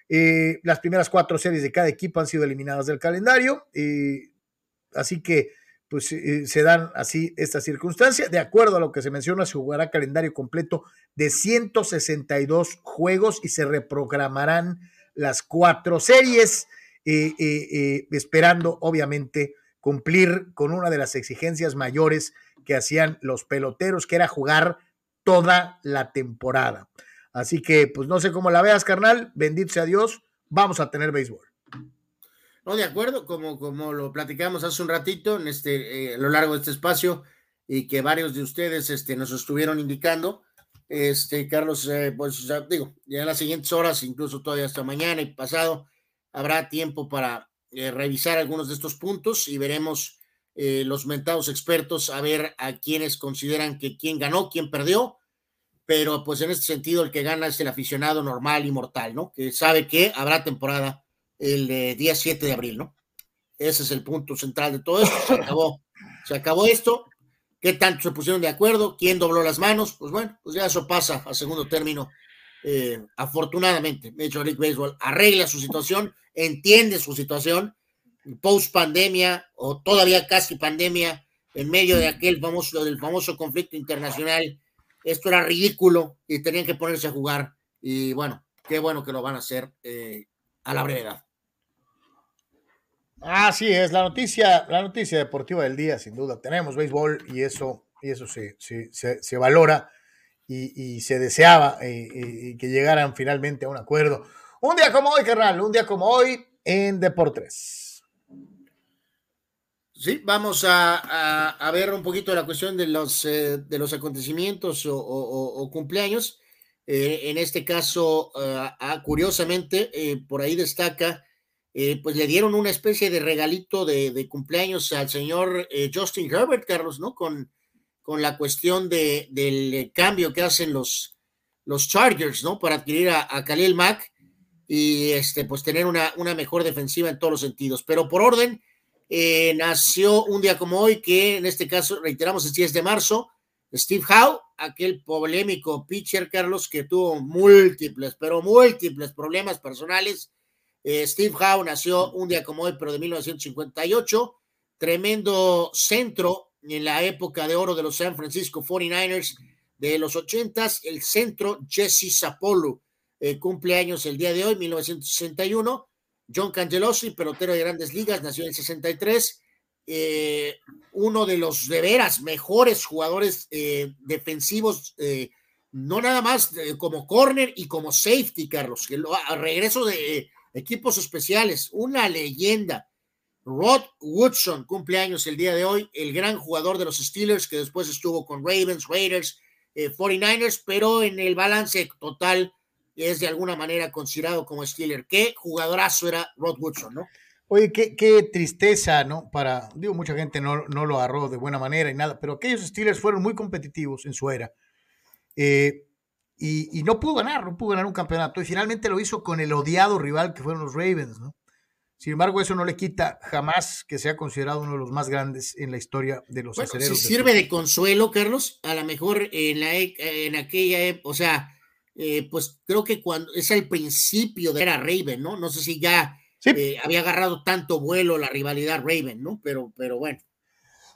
Speaker 1: Eh, las primeras cuatro series de cada equipo han sido eliminadas del calendario, eh, así que pues eh, se dan así estas circunstancias. De acuerdo a lo que se menciona, se jugará calendario completo de 162 juegos y se reprogramarán las cuatro series, esperando obviamente cumplir con una de las exigencias mayores que hacían los peloteros, que era jugar toda la temporada. Así que, pues no sé cómo la veas, carnal. Bendito sea Dios. Vamos a tener béisbol.
Speaker 2: No, de acuerdo, como, como lo platicamos hace un ratito en este, eh, a lo largo de este espacio y que varios de ustedes este, nos estuvieron indicando. Este, Carlos, eh, pues ya, digo, ya en las siguientes horas, incluso todavía hasta mañana y pasado, habrá tiempo para eh, revisar algunos de estos puntos y veremos los mentados expertos a ver a quienes consideran que quién ganó, quién perdió pero pues en este sentido el que gana es el aficionado normal y mortal, ¿no? Que sabe que habrá temporada el día 7 de abril, ¿no? Ese es el punto central de todo esto. Se acabó, se acabó esto. ¿Qué tanto se pusieron de acuerdo? ¿Quién dobló las manos? Pues bueno, pues ya eso pasa a segundo término. Eh, afortunadamente, Major League Baseball arregla su situación, entiende su situación, post pandemia o todavía casi pandemia, en medio de aquel famoso, del famoso conflicto internacional esto era ridículo y tenían que ponerse a jugar. Y bueno, qué bueno que lo van a hacer eh, a la brevedad.
Speaker 1: Así es, la noticia, la noticia deportiva del día, sin duda. Tenemos béisbol y eso, y eso se, se, valora y, se deseaba eh, que llegaran finalmente a un acuerdo. Un día como hoy, carnal, un día como hoy en Deportes.
Speaker 2: Sí, vamos a, ver un poquito la cuestión de los, eh, de los acontecimientos o, cumpleaños. Eh, en este caso, ah, curiosamente, por ahí destaca, pues le dieron una especie de regalito de, cumpleaños al señor Justin Herbert, Carlos, ¿no? Con, la cuestión de, del cambio que hacen los, Chargers, ¿no? Para adquirir a, a Khalil Mack y este, pues tener una, una mejor defensiva en todos los sentidos. Pero por orden, eh, nació un día como hoy, que en este caso, reiteramos, el 10 de marzo, Steve Howe, aquel polémico pitcher, Carlos, que tuvo múltiples, pero múltiples problemas personales. Eh, Steve Howe nació un día como hoy, pero de 1958, tremendo centro en la época de oro de los San Francisco 49ers de los 80s, el centro Jesse Sapolo, eh, cumpleaños el día de hoy, 1961 John Cangelosi, pelotero de grandes ligas, nació en el 63. Eh, uno de los de veras mejores jugadores eh, defensivos, eh, no nada más como corner y como safety, Carlos, que a regreso de equipos especiales, una leyenda. Rod Woodson, cumpleaños el día de hoy, el gran jugador de los Steelers que después estuvo con Ravens, Raiders, 49ers, pero en el balance total es de alguna manera considerado como Steeler. Qué jugadorazo era Rod Woodson, ¿no?
Speaker 1: Oye, qué, qué, tristeza, ¿no? Para, digo, mucha gente no, no, lo agarró de buena manera y nada, pero aquellos Steelers fueron muy competitivos en su era. Eh, y, y, no pudo ganar, no pudo ganar un campeonato. Y finalmente lo hizo con el odiado rival que fueron los Ravens, ¿no? Sin embargo, eso no le quita jamás que sea considerado uno de los más grandes en la historia de los bueno,
Speaker 2: Si sirve de consuelo, Carlos, a lo mejor en, la, e, en aquella, o sea, eh, pues creo que cuando es el principio de era Raven, ¿no? No sé si ya eh, había agarrado tanto vuelo la rivalidad Raven, ¿no? Pero, pero bueno.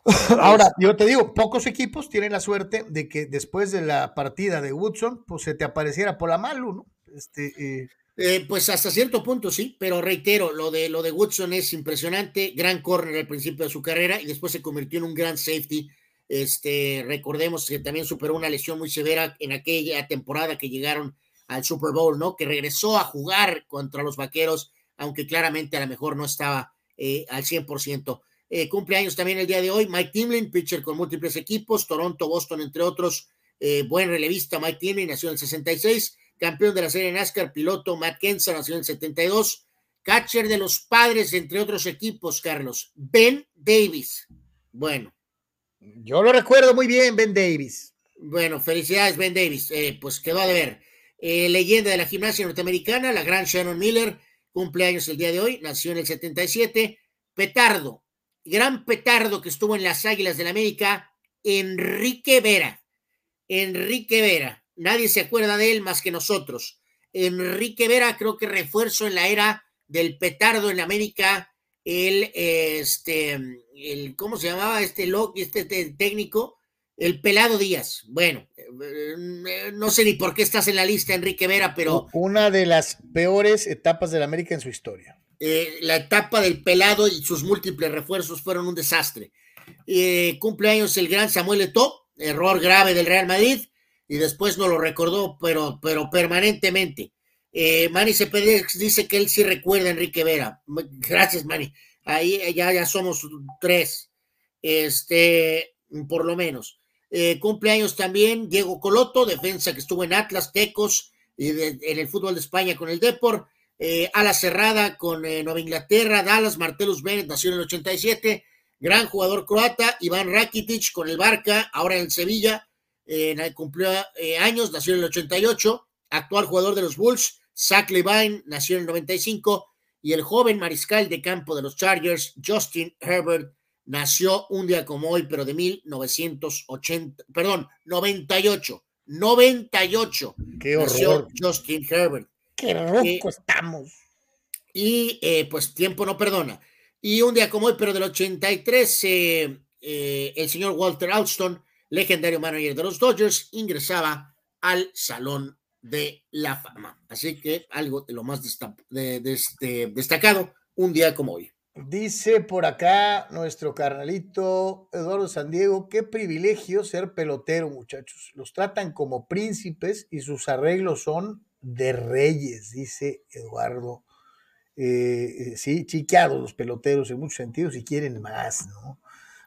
Speaker 1: Ahora, yo te digo, pocos equipos tienen la suerte de que después de la partida de Woodson, pues se te apareciera por la Malu, ¿no? Este,
Speaker 2: eh, eh, pues hasta cierto punto sí, pero reitero, lo de, lo de Woodson es impresionante, gran corner al principio de su carrera y después se convirtió en un gran safety. Este, recordemos que también superó una lesión muy severa en aquella temporada que llegaron al Super Bowl, ¿no? Que regresó a jugar contra los vaqueros, aunque claramente a lo mejor no estaba eh, al 100%. Eh, cumpleaños también el día de hoy, Mike Timlin, pitcher con múltiples equipos, Toronto, Boston, entre otros. Eh, buen relevista, Mike Timlin, nació en el 66 campeón de la serie NASCAR, piloto Matt Kenseth, nació en el 72, catcher de los padres, entre otros equipos, Carlos, Ben Davis. Bueno.
Speaker 1: Yo lo recuerdo muy bien, Ben Davis.
Speaker 2: Bueno, felicidades, Ben Davis. Eh, pues quedó a deber. Eh, leyenda de la gimnasia norteamericana, la gran Shannon Miller, cumpleaños el día de hoy, nació en el 77. Petardo, gran petardo que estuvo en las Águilas del la América, Enrique Vera. Enrique Vera, nadie se acuerda de él más que nosotros. Enrique Vera, creo que refuerzo en la era del petardo en América, el, este, el, ¿cómo se llamaba este, este, este técnico? El Pelado Díaz. Bueno, eh, no sé ni por qué estás en la lista, Enrique Vera, pero...
Speaker 1: Una de las peores etapas del América en su historia.
Speaker 2: Eh, la etapa del Pelado y sus múltiples refuerzos fueron un desastre. Eh, cumpleaños el gran Samuel Eto'o, error grave del Real Madrid y después no lo recordó, pero, pero permanentemente. Eh, Manny dice que él sí recuerda a Enrique Vera. Gracias, Manny. Ahí ya, ya somos tres, este, por lo menos. Eh, cumpleaños también Diego Coloto, defensa que estuvo en Atlas, Tecos, y en el fútbol de España con el Depor. Eh, ala cerrada con eh, Nueva Inglaterra, Dallas, Martelus Bennett, nació en el 87. Gran jugador croata, Iván Rakitic con el Barca, ahora en Sevilla eh, cumplió eh, años, nació en el 88, actual jugador de los Bulls, Zach Levine, nació en el 95, y el joven mariscal de campo de los Chargers, Justin Herbert, nació un día como hoy, pero de 1980, perdón, 98, 98.
Speaker 1: Qué nació
Speaker 2: Justin Herbert.
Speaker 1: Qué roco eh, estamos.
Speaker 2: Y pues tiempo no perdona. Y un día como hoy, pero del 83, el señor Walter Alston legendario manager de los Dodgers, ingresaba al Salón de la Fama. Así que algo de lo más de, este, destacado un día como hoy.
Speaker 1: Dice por acá nuestro carnalito Eduardo San Diego, qué privilegio ser pelotero, muchachos. Los tratan como príncipes y sus arreglos son de reyes, dice Eduardo. Eh, eh, sí, chiqueados los peloteros en muchos sentidos y quieren más, ¿no?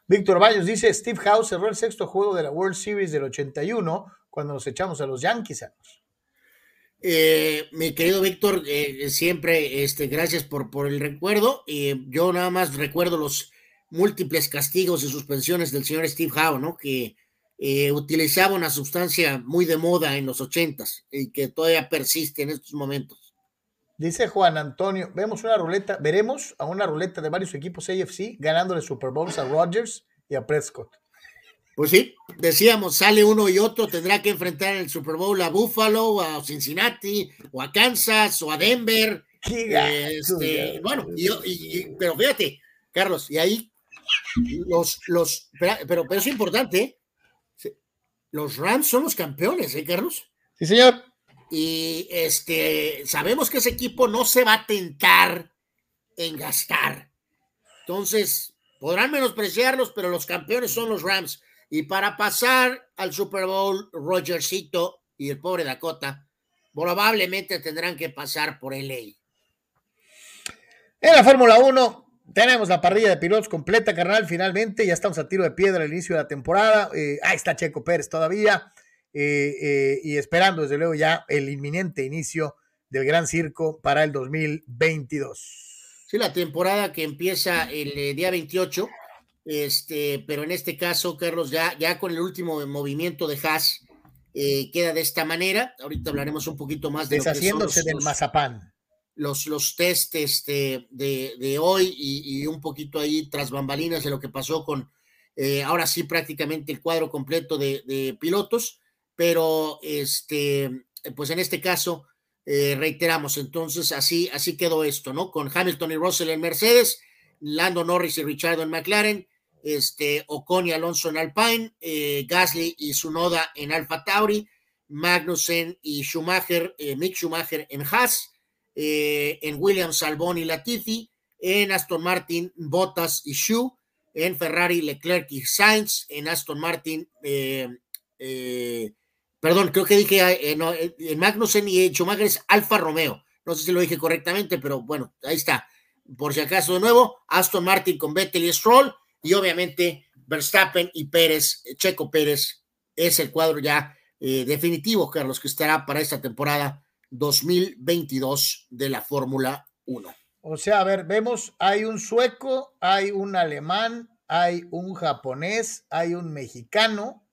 Speaker 1: Víctor Baños dice, Steve House cerró el sexto juego de la World Series del 81 cuando nos echamos a los Yankees.
Speaker 2: Eh, mi querido Víctor, eh, siempre este, gracias por, por el recuerdo. y yo nada más recuerdo los múltiples castigos y suspensiones del señor Steve Howe, ¿no? Que eh, utilizaba una sustancia muy de moda en los ochentas y que todavía persiste en estos momentos.
Speaker 1: Dice Juan Antonio, vemos una ruleta, veremos a una ruleta de varios equipos AFC ganándole Super Bowls a Rodgers y a Prescott.
Speaker 2: Pues sí, decíamos, sale uno y otro, tendrá que enfrentar en el Super Bowl a Buffalo, a Cincinnati, o a Kansas, o a Denver. Este, bueno, pero fíjate, Carlos, y ahí los, los, pero, pero es importante, ¿eh? los Rams son los campeones, ¿eh, Carlos?
Speaker 1: Sí, señor.
Speaker 2: Y este, sabemos que ese equipo no se va a tentar en gastar. Entonces, podrán menospreciarlos, pero los campeones son los Rams. Y para pasar al Super Bowl, Rogercito y el pobre Dakota probablemente tendrán que pasar por LA.
Speaker 1: En la Fórmula 1 tenemos la parrilla de pilotos completa, carnal, finalmente. Ya estamos a tiro de piedra al inicio de la temporada. Eh, ahí está Checo Pérez todavía. Eh, eh, y esperando desde luego ya el inminente inicio del Gran Circo para el 2022.
Speaker 2: Sí, la temporada que empieza el día 28, este, pero en este caso, Carlos, ya, ya con el último movimiento de Haas, queda de esta manera. Ahorita hablaremos un poquito más de
Speaker 1: Deshaciéndose del mazapán.
Speaker 2: Los, los test este, de, de, hoy y, un poquito ahí tras bambalinas de lo que pasó con ahora sí prácticamente el cuadro completo de, de pilotos pero este, pues en este caso, eh, reiteramos, entonces así, así quedó esto, ¿no? Con Hamilton y Russell en Mercedes, Lando Norris y Richard en McLaren, este, Ocon y Alonso en Alpine, eh, Gasly y Sunoda en Alfa Tauri, Magnussen y Schumacher, eh, Mick Schumacher en Haas, en Williams, Albon y Latifi, en Aston Martin, Bottas y Shu, en Ferrari, Leclerc y Sainz, en Aston Martin, perdón, creo que dije en Magnussen y Schumacher es Alfa Romeo, no sé si lo dije correctamente, pero bueno, ahí está. Por si acaso de nuevo, Aston Martin con Vettel y Stroll, y obviamente Verstappen y Pérez, Checo Pérez, es el cuadro ya eh, definitivo, Carlos, que estará para esta temporada 2022 de la Fórmula 1.
Speaker 1: O sea, a ver, vemos, hay un sueco, hay un alemán, hay un japonés, hay un mexicano.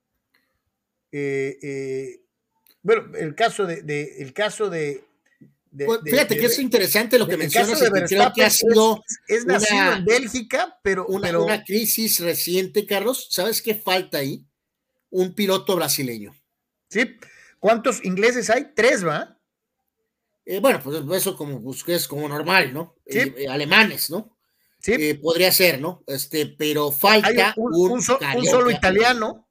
Speaker 1: Eh, eh, bueno, el caso de, el caso de
Speaker 2: pues, fíjate que es interesante lo que mencionas. creo que ha sido
Speaker 1: es, nacido en Bélgica, pero
Speaker 2: una, una, crisis reciente, Carlos. ¿Sabes qué falta ahí? Un piloto brasileño.
Speaker 1: Sí. ¿Cuántos ingleses hay? Tres, ¿va?
Speaker 2: Eh, bueno, pues eso como pues, es como normal, ¿no?
Speaker 1: Sí.
Speaker 2: Eh, eh, alemanes, ¿no?
Speaker 1: Sí.
Speaker 2: podría ser, ¿no? Este, pero falta
Speaker 1: un, un solo italiano.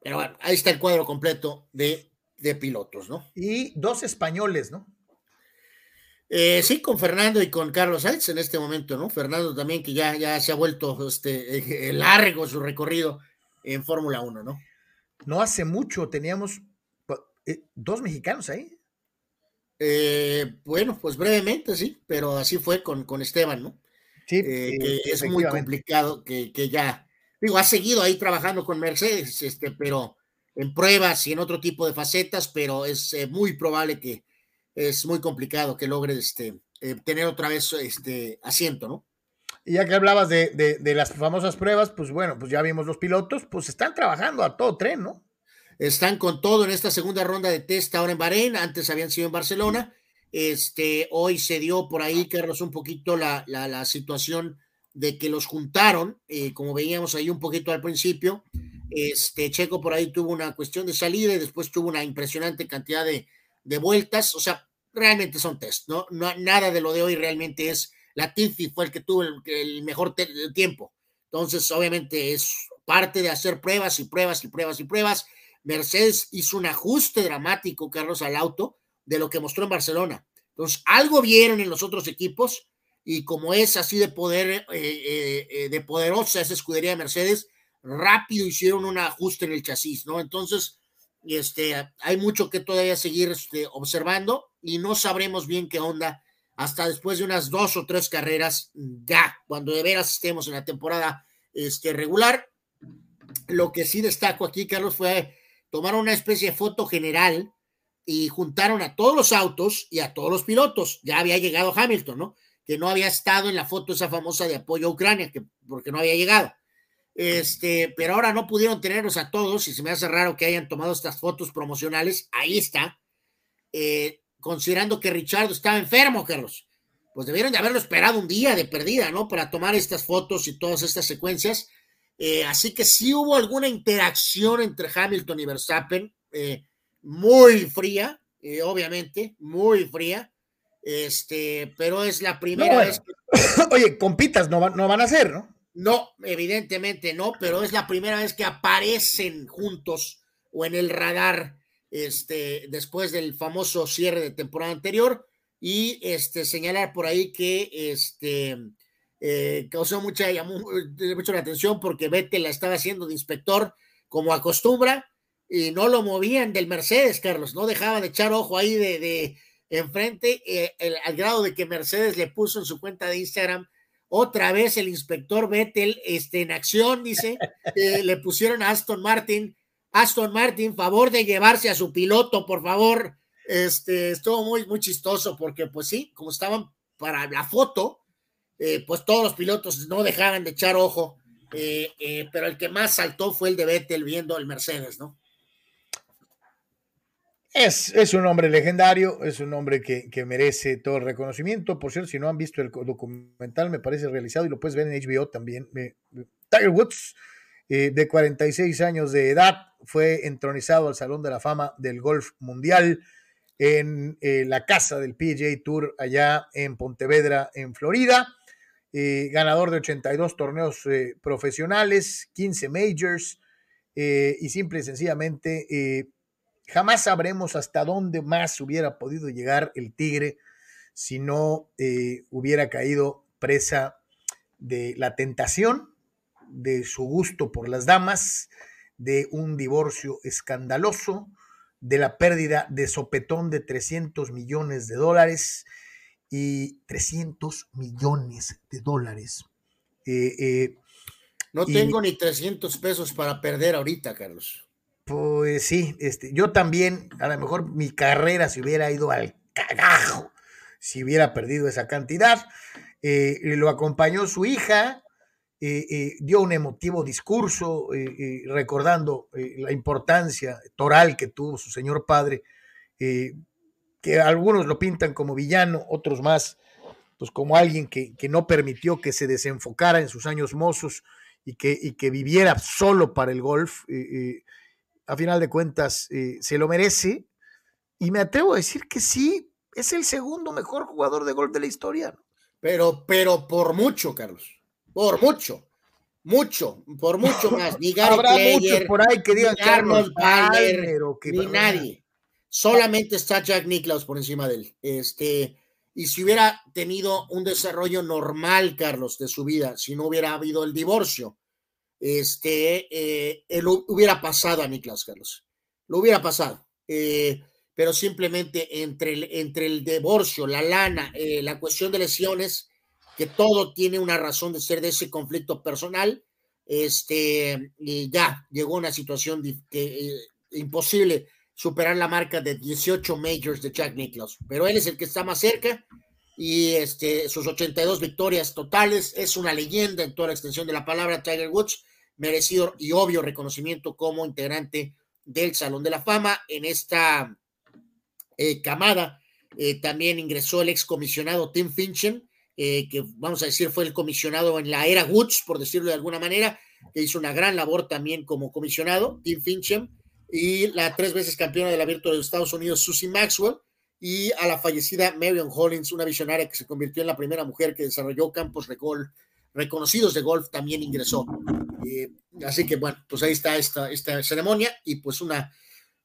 Speaker 2: Pero bueno, ahí está el cuadro completo de de pilotos, ¿no?
Speaker 1: Y dos españoles, ¿no?
Speaker 2: Eh, sí, con Fernando y con Carlos Sainz en este momento, ¿no? Fernando también que ya, ya se ha vuelto este, eh, largo su recorrido en Fórmula 1, ¿no?
Speaker 1: No hace mucho teníamos eh, dos mexicanos ahí.
Speaker 2: bueno, pues brevemente, sí, pero así fue con, con Esteban, ¿no?
Speaker 1: Sí,
Speaker 2: que es muy complicado que, que, ya, digo, ha seguido ahí trabajando con Mercedes, este, pero en pruebas y en otro tipo de facetas, pero es eh, muy probable que es muy complicado que logre este, eh, tener otra vez este asiento, ¿no?
Speaker 1: Y ya que hablabas de, de, las famosas pruebas, pues bueno, pues ya vimos los pilotos, pues están trabajando a todo tren, ¿no?
Speaker 2: Están con todo en esta segunda ronda de test ahora en Bahrein, antes habían sido en Barcelona. Este, hoy se dio por ahí, Carlos, un poquito la, la, la situación de que los juntaron, eh, como veíamos ahí un poquito al principio, este Checo por ahí tuvo una cuestión de salida y después tuvo una impresionante cantidad de, vueltas. O sea, realmente son test, ¿no? ¿no? Nada de lo de hoy realmente es. la Latifi fue el que tuvo el, mejor tiempo. Entonces, obviamente, es parte de hacer pruebas y pruebas y pruebas y pruebas. Mercedes hizo un ajuste dramático, Carlos, al auto de lo que mostró en Barcelona. Entonces, algo vieron en los otros equipos y como es así de poder, eh, eh, eh, de poderosa esa escudería de Mercedes, rápido hicieron un ajuste en el chasis, ¿no? Entonces, este, hay mucho que todavía seguir este, observando y no sabremos bien qué onda hasta después de unas dos o tres carreras, ya, cuando de veras estemos en la temporada este, regular. Lo que sí destaco aquí, Carlos, fue tomar una especie de foto general y juntaron a todos los autos y a todos los pilotos. Ya había llegado Hamilton, ¿no? Que no había estado en la foto esa famosa de apoyo a Ucrania, que, porque no había llegado. Este, pero ahora no pudieron tenerlos a todos y se me hace raro que hayan tomado estas fotos promocionales. Ahí está. Eh, considerando que Richard estaba enfermo, Carlos. Pues debieron de haberlo esperado un día de perdida, ¿no? Para tomar estas fotos y todas estas secuencias. Eh, así que sí hubo alguna interacción entre Hamilton y Verstappen, eh, muy fría, obviamente, muy fría. Este, pero es la primera vez que...
Speaker 1: Oye, compitas no, no van a ser, ¿no?
Speaker 2: No, evidentemente no, pero es la primera vez que aparecen juntos o en el radar este, después del famoso cierre de temporada anterior. Y este, señalar por ahí que este, eh, causó mucha, llamó mucho la atención porque Vettel la estaba haciendo de inspector como acostumbra y no lo movían del Mercedes, Carlos, no dejaba de echar ojo ahí de, de enfrente eh, al grado de que Mercedes le puso en su cuenta de Instagram otra vez el inspector Vettel este, en acción, dice, le pusieron a Aston Martin, Aston Martin, favor de llevarse a su piloto, por favor. Este, estuvo muy, muy chistoso porque, pues sí, como estaban para la foto, eh, pues todos los pilotos no dejaban de echar ojo, eh, eh, pero el que más saltó fue el de Vettel viendo el Mercedes, ¿no?
Speaker 1: Es, un hombre legendario, es un hombre que, merece todo el reconocimiento. Por cierto, si no han visto el documental, me parece realizado y lo puedes ver en HBO también. Tiger Woods de 46 años de edad, fue entronizado al Salón de la Fama del Golf Mundial en la casa del PGA Tour allá en Pontevedra, en Florida. ganador de 82 torneos profesionales, 15 majors y simple y sencillamente jamás sabremos hasta dónde más hubiera podido llegar el Tigre si no hubiera caído presa de la tentación, de su gusto por las damas, de un divorcio escandaloso, de la pérdida de sopetón de 300 millones de dólares y 300 millones de dólares.
Speaker 2: Eh, eh, no tengo ni 300 pesos para perder ahorita, Carlos.
Speaker 1: Pues sí, este, yo también, a lo mejor mi carrera se hubiera ido al cagajo si hubiera perdido esa cantidad. Eh, lo acompañó su hija, eh, eh, dio un emotivo discurso recordando la importancia toral que tuvo su señor padre, que algunos lo pintan como villano, otros más, pues como alguien que, no permitió que se desenfocara en sus años mozos y que, y que viviera solo para el golf. A final de cuentas, se lo merece. Y me atrevo a decir que sí, es el segundo mejor jugador de golf de la historia.
Speaker 2: Pero, pero por mucho, Carlos. Por mucho. Mucho, por mucho más. Ni Gary
Speaker 1: Habrá muchos por ahí que digan
Speaker 2: Carlos Palmer, ni nadie. Solamente está Jack Nicklaus por encima de él. Este, y si hubiera tenido un desarrollo normal, Carlos, de su vida, si no hubiera habido el divorcio, este, eh, él hubiera pasado a Nicklaus, Carlos. Lo hubiera pasado. Eh, pero simplemente entre el, entre el divorcio, la lana, eh, la cuestión de lesiones, que todo tiene una razón de ser de ese conflicto personal, este, y ya llegó una situación eh, imposible superar la marca de 18 majors de Jack Nicklaus, pero él es el que está más cerca y este, sus 82 victorias totales, es una leyenda en toda la extensión de la palabra Tiger Woods, merecido y obvio reconocimiento como integrante del Salón de la Fama en esta eh, camada. Eh, también ingresó el excomisionado Tim Finchen, eh, que vamos a decir fue el comisionado en la era Woods, por decirlo de alguna manera, que hizo una gran labor también como comisionado, Tim Finchen, y la tres veces campeona de la Virtual de Estados Unidos, Susie Maxwell, y a la fallecida Marion Hollins, una visionaria que se convirtió en la primera mujer que desarrolló campos de golf reconocidos de golf, también ingresó. así que bueno, pues ahí está esta, esta ceremonia y pues una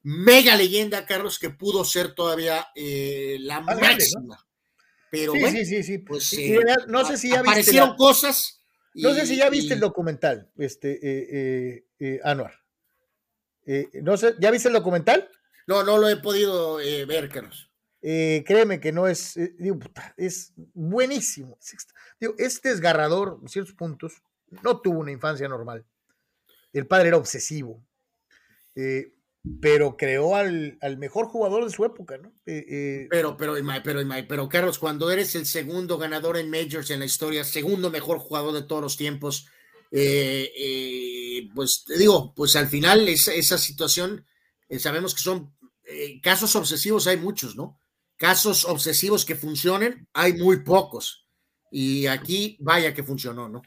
Speaker 2: mega leyenda, Carlos, que pudo ser todavía eh, la máxima. Pero bueno, sí, sí, sí. Pues, eh, no sé si ya aparecieron cosas.
Speaker 1: no sé si ya viste el documental, este, eh, eh Anuar. no sé, ¿ya viste el documental?
Speaker 2: No, no lo he podido ver, Carlos.
Speaker 1: Créeme que no es, es buenísimo. es desgarrador en ciertos puntos. No tuvo una infancia normal. El padre era obsesivo. Eh, pero creó al, mejor jugador de su época, ¿no?
Speaker 2: Eh, eh, pero, pero, pero, pero, Carlos, cuando eres el segundo ganador en Majors en la historia, segundo mejor jugador de todos los tiempos, eh, pues te digo, pues al final esa, esa situación, sabemos que son casos obsesivos, hay muchos, ¿no? Casos obsesivos que funcionen, hay muy pocos. Y aquí, vaya que funcionó, ¿no?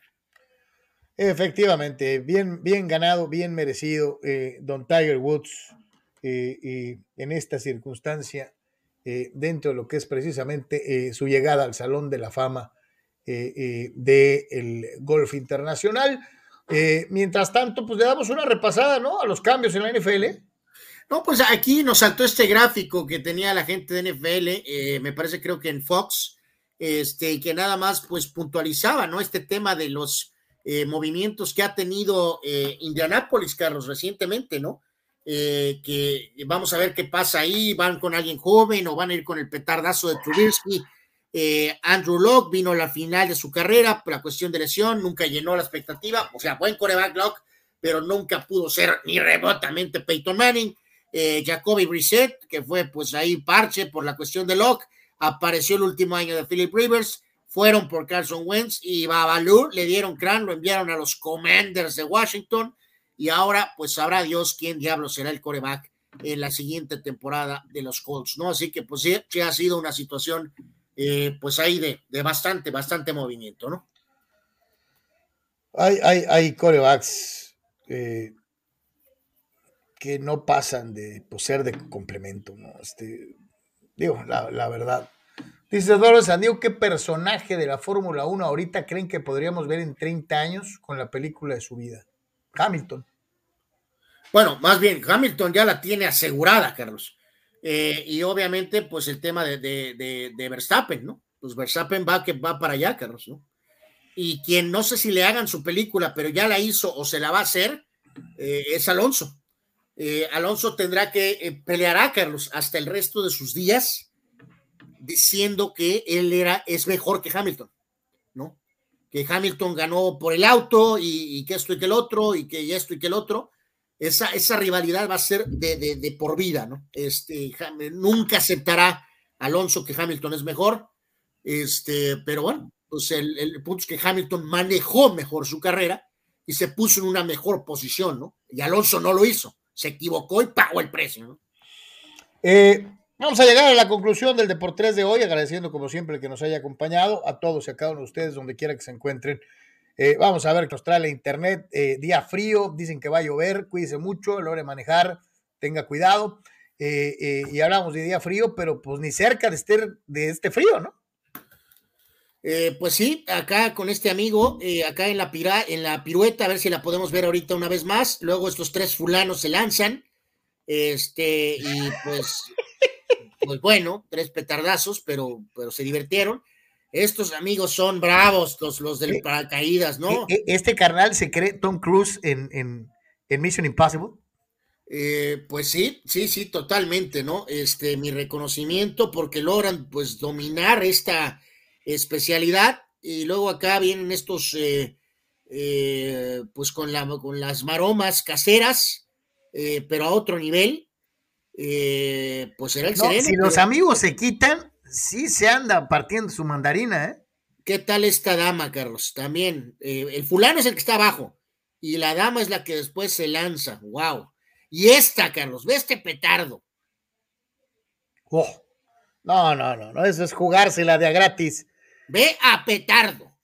Speaker 1: Efectivamente, bien, bien ganado, bien merecido, eh, Don Tiger Woods, eh, en esta circunstancia, eh, dentro de lo que es precisamente su llegada al Salón de la Fama del golf internacional. mientras tanto, pues le damos una repasada, ¿no? A los cambios en la NFL.
Speaker 2: No, pues aquí nos saltó este gráfico que tenía la gente de NFL, me parece creo que en Fox, este, que nada más pues puntualizaba, ¿no? Este tema de los eh, movimientos que ha tenido eh, Indianápolis, Carlos, recientemente, ¿no? Eh, que vamos a ver qué pasa ahí, van con alguien joven o van a ir con el petardazo de Trubisky. Andrew Locke vino a la final de su carrera por la cuestión de lesión, nunca llenó la expectativa, o sea, buen coreback Locke, pero nunca pudo ser ni remotamente Peyton Manning. Jacoby Brissett, que fue pues ahí parche por la cuestión de Locke, apareció el último año de Philip Rivers, fueron por Carson Wentz y Babalu, le dieron crán, lo enviaron a los Commanders de Washington y ahora pues sabrá Dios quién diablo será el coreback en la siguiente temporada de los Colts, ¿no? Así que pues sí, ha sido una situación eh, pues ahí de, de, bastante, bastante movimiento, ¿no?
Speaker 1: Hay, hay, hay corebacks eh, que no pasan de pues, ser de complemento, ¿no? Este, digo, la, verdad. Dice Eduardo Sandiego, ¿qué personaje de la Fórmula 1 ahorita creen que podríamos ver en 30 años con la película de su vida? Hamilton.
Speaker 2: Bueno, más bien, Hamilton ya la tiene asegurada, Carlos. Eh, y obviamente, pues el tema de, de, Verstappen, ¿no? Pues Verstappen va, que va para allá, Carlos, ¿no? Y quien no sé si le hagan su película, pero ya la hizo o se la va a hacer, eh, es Alonso. Eh, Alonso tendrá que eh, pelear a Carlos hasta el resto de sus días diciendo que él era, es mejor que Hamilton, ¿no? Que Hamilton ganó por el auto y, que esto y que el otro y que esto y que el otro. Esa, esa rivalidad va a ser de, por vida, ¿no? Este, nunca aceptará Alonso que Hamilton es mejor, este, pero bueno, pues el, el punto es que Hamilton manejó mejor su carrera y se puso en una mejor posición, ¿no? Y Alonso no lo hizo se equivocó y pagó el precio.
Speaker 1: Eh, vamos a llegar a la conclusión del Deportes de hoy, agradeciendo como siempre que nos haya acompañado, a todos y a cada uno de ustedes, donde quiera que se encuentren. Eh, vamos a ver que nos trae la internet, eh, día frío, dicen que va a llover, cuídese mucho, de manejar, tenga cuidado. y hablamos de día frío, pero pues ni cerca de este, de este frío, ¿no?
Speaker 2: Eh, pues sí, acá con este amigo, eh, acá en la, pira, en la pirueta, a ver si la podemos ver ahorita una vez más. Luego estos tres fulanos se lanzan. Este, y pues, pues bueno, tres petardazos, pero, pero se divirtieron. Estos amigos son bravos, los, los del paracaídas, ¿no?
Speaker 1: E, este carnal se cree Tom Cruise en, en, Mission Impossible.
Speaker 2: Eh, pues sí, sí, sí, totalmente, ¿no? Este, mi reconocimiento porque logran pues dominar esta, especialidad. Y luego acá vienen estos, eh, eh, pues con, la, con las maromas caseras, eh, pero a otro nivel. pues será el
Speaker 1: Si los amigos se quitan, sí se anda partiendo su mandarina, ¿eh?
Speaker 2: ¿Qué tal esta dama, Carlos? También, el fulano es el que está abajo y la dama es la que después se lanza. ¡Wow! Y esta, Carlos, ve este petardo.
Speaker 1: Oh, no, no, no, no, eso es jugársela de a gratis.
Speaker 2: Ve a petardo.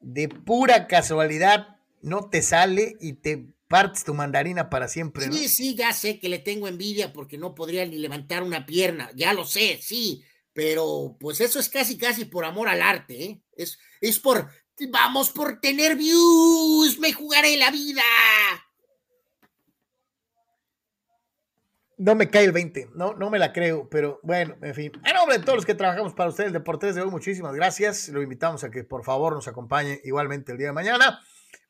Speaker 1: De pura casualidad no te sale y te partes tu mandarina para siempre.
Speaker 2: Sí, sí, ya sé que le tengo envidia porque no podría ni levantar una pierna, ya lo sé, sí, pero pues eso es casi, casi por amor al arte, ¿eh? Es, es por, vamos por tener views, me jugaré la vida.
Speaker 1: No me cae el 20, no, no me la creo, pero bueno, en fin. En nombre de todos los que trabajamos para ustedes, Deportes de hoy, muchísimas gracias. Lo invitamos a que por favor nos acompañe igualmente el día de mañana.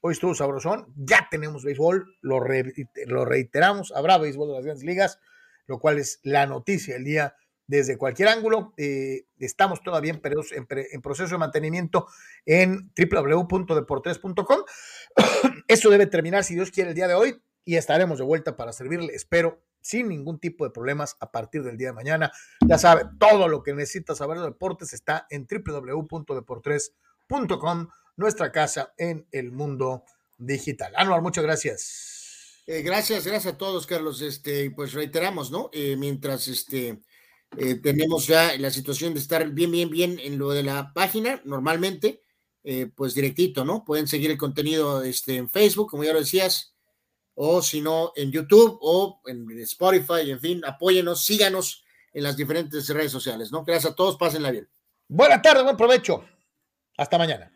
Speaker 1: Hoy estuvo sabrosón, ya tenemos béisbol, lo, reiteramos, habrá béisbol de las grandes ligas, lo cual es la noticia del día desde cualquier ángulo. Eh, estamos todavía en, en, proceso de mantenimiento en www.deportes.com. Eso debe terminar, si Dios quiere, el día de hoy y estaremos de vuelta para servirle, espero, sin ningún tipo de problemas a partir del día de mañana. Ya sabe, todo lo que necesita saber de deportes está en www.deportres.com, nuestra casa en el mundo digital. Anuar, muchas gracias.
Speaker 2: Eh, gracias, gracias a todos, Carlos. Este, pues reiteramos, ¿no? Eh, mientras este, eh, tenemos ya la situación de estar bien, bien, bien en lo de la página, normalmente, pues directito, ¿no? Pueden seguir el contenido este, en Facebook, como ya lo decías, o si no en YouTube o en Spotify, en fin, apóyenos, síganos en las diferentes redes sociales, ¿no? Gracias a todos, pásenla bien.
Speaker 1: Buena tarde, buen provecho. Hasta mañana.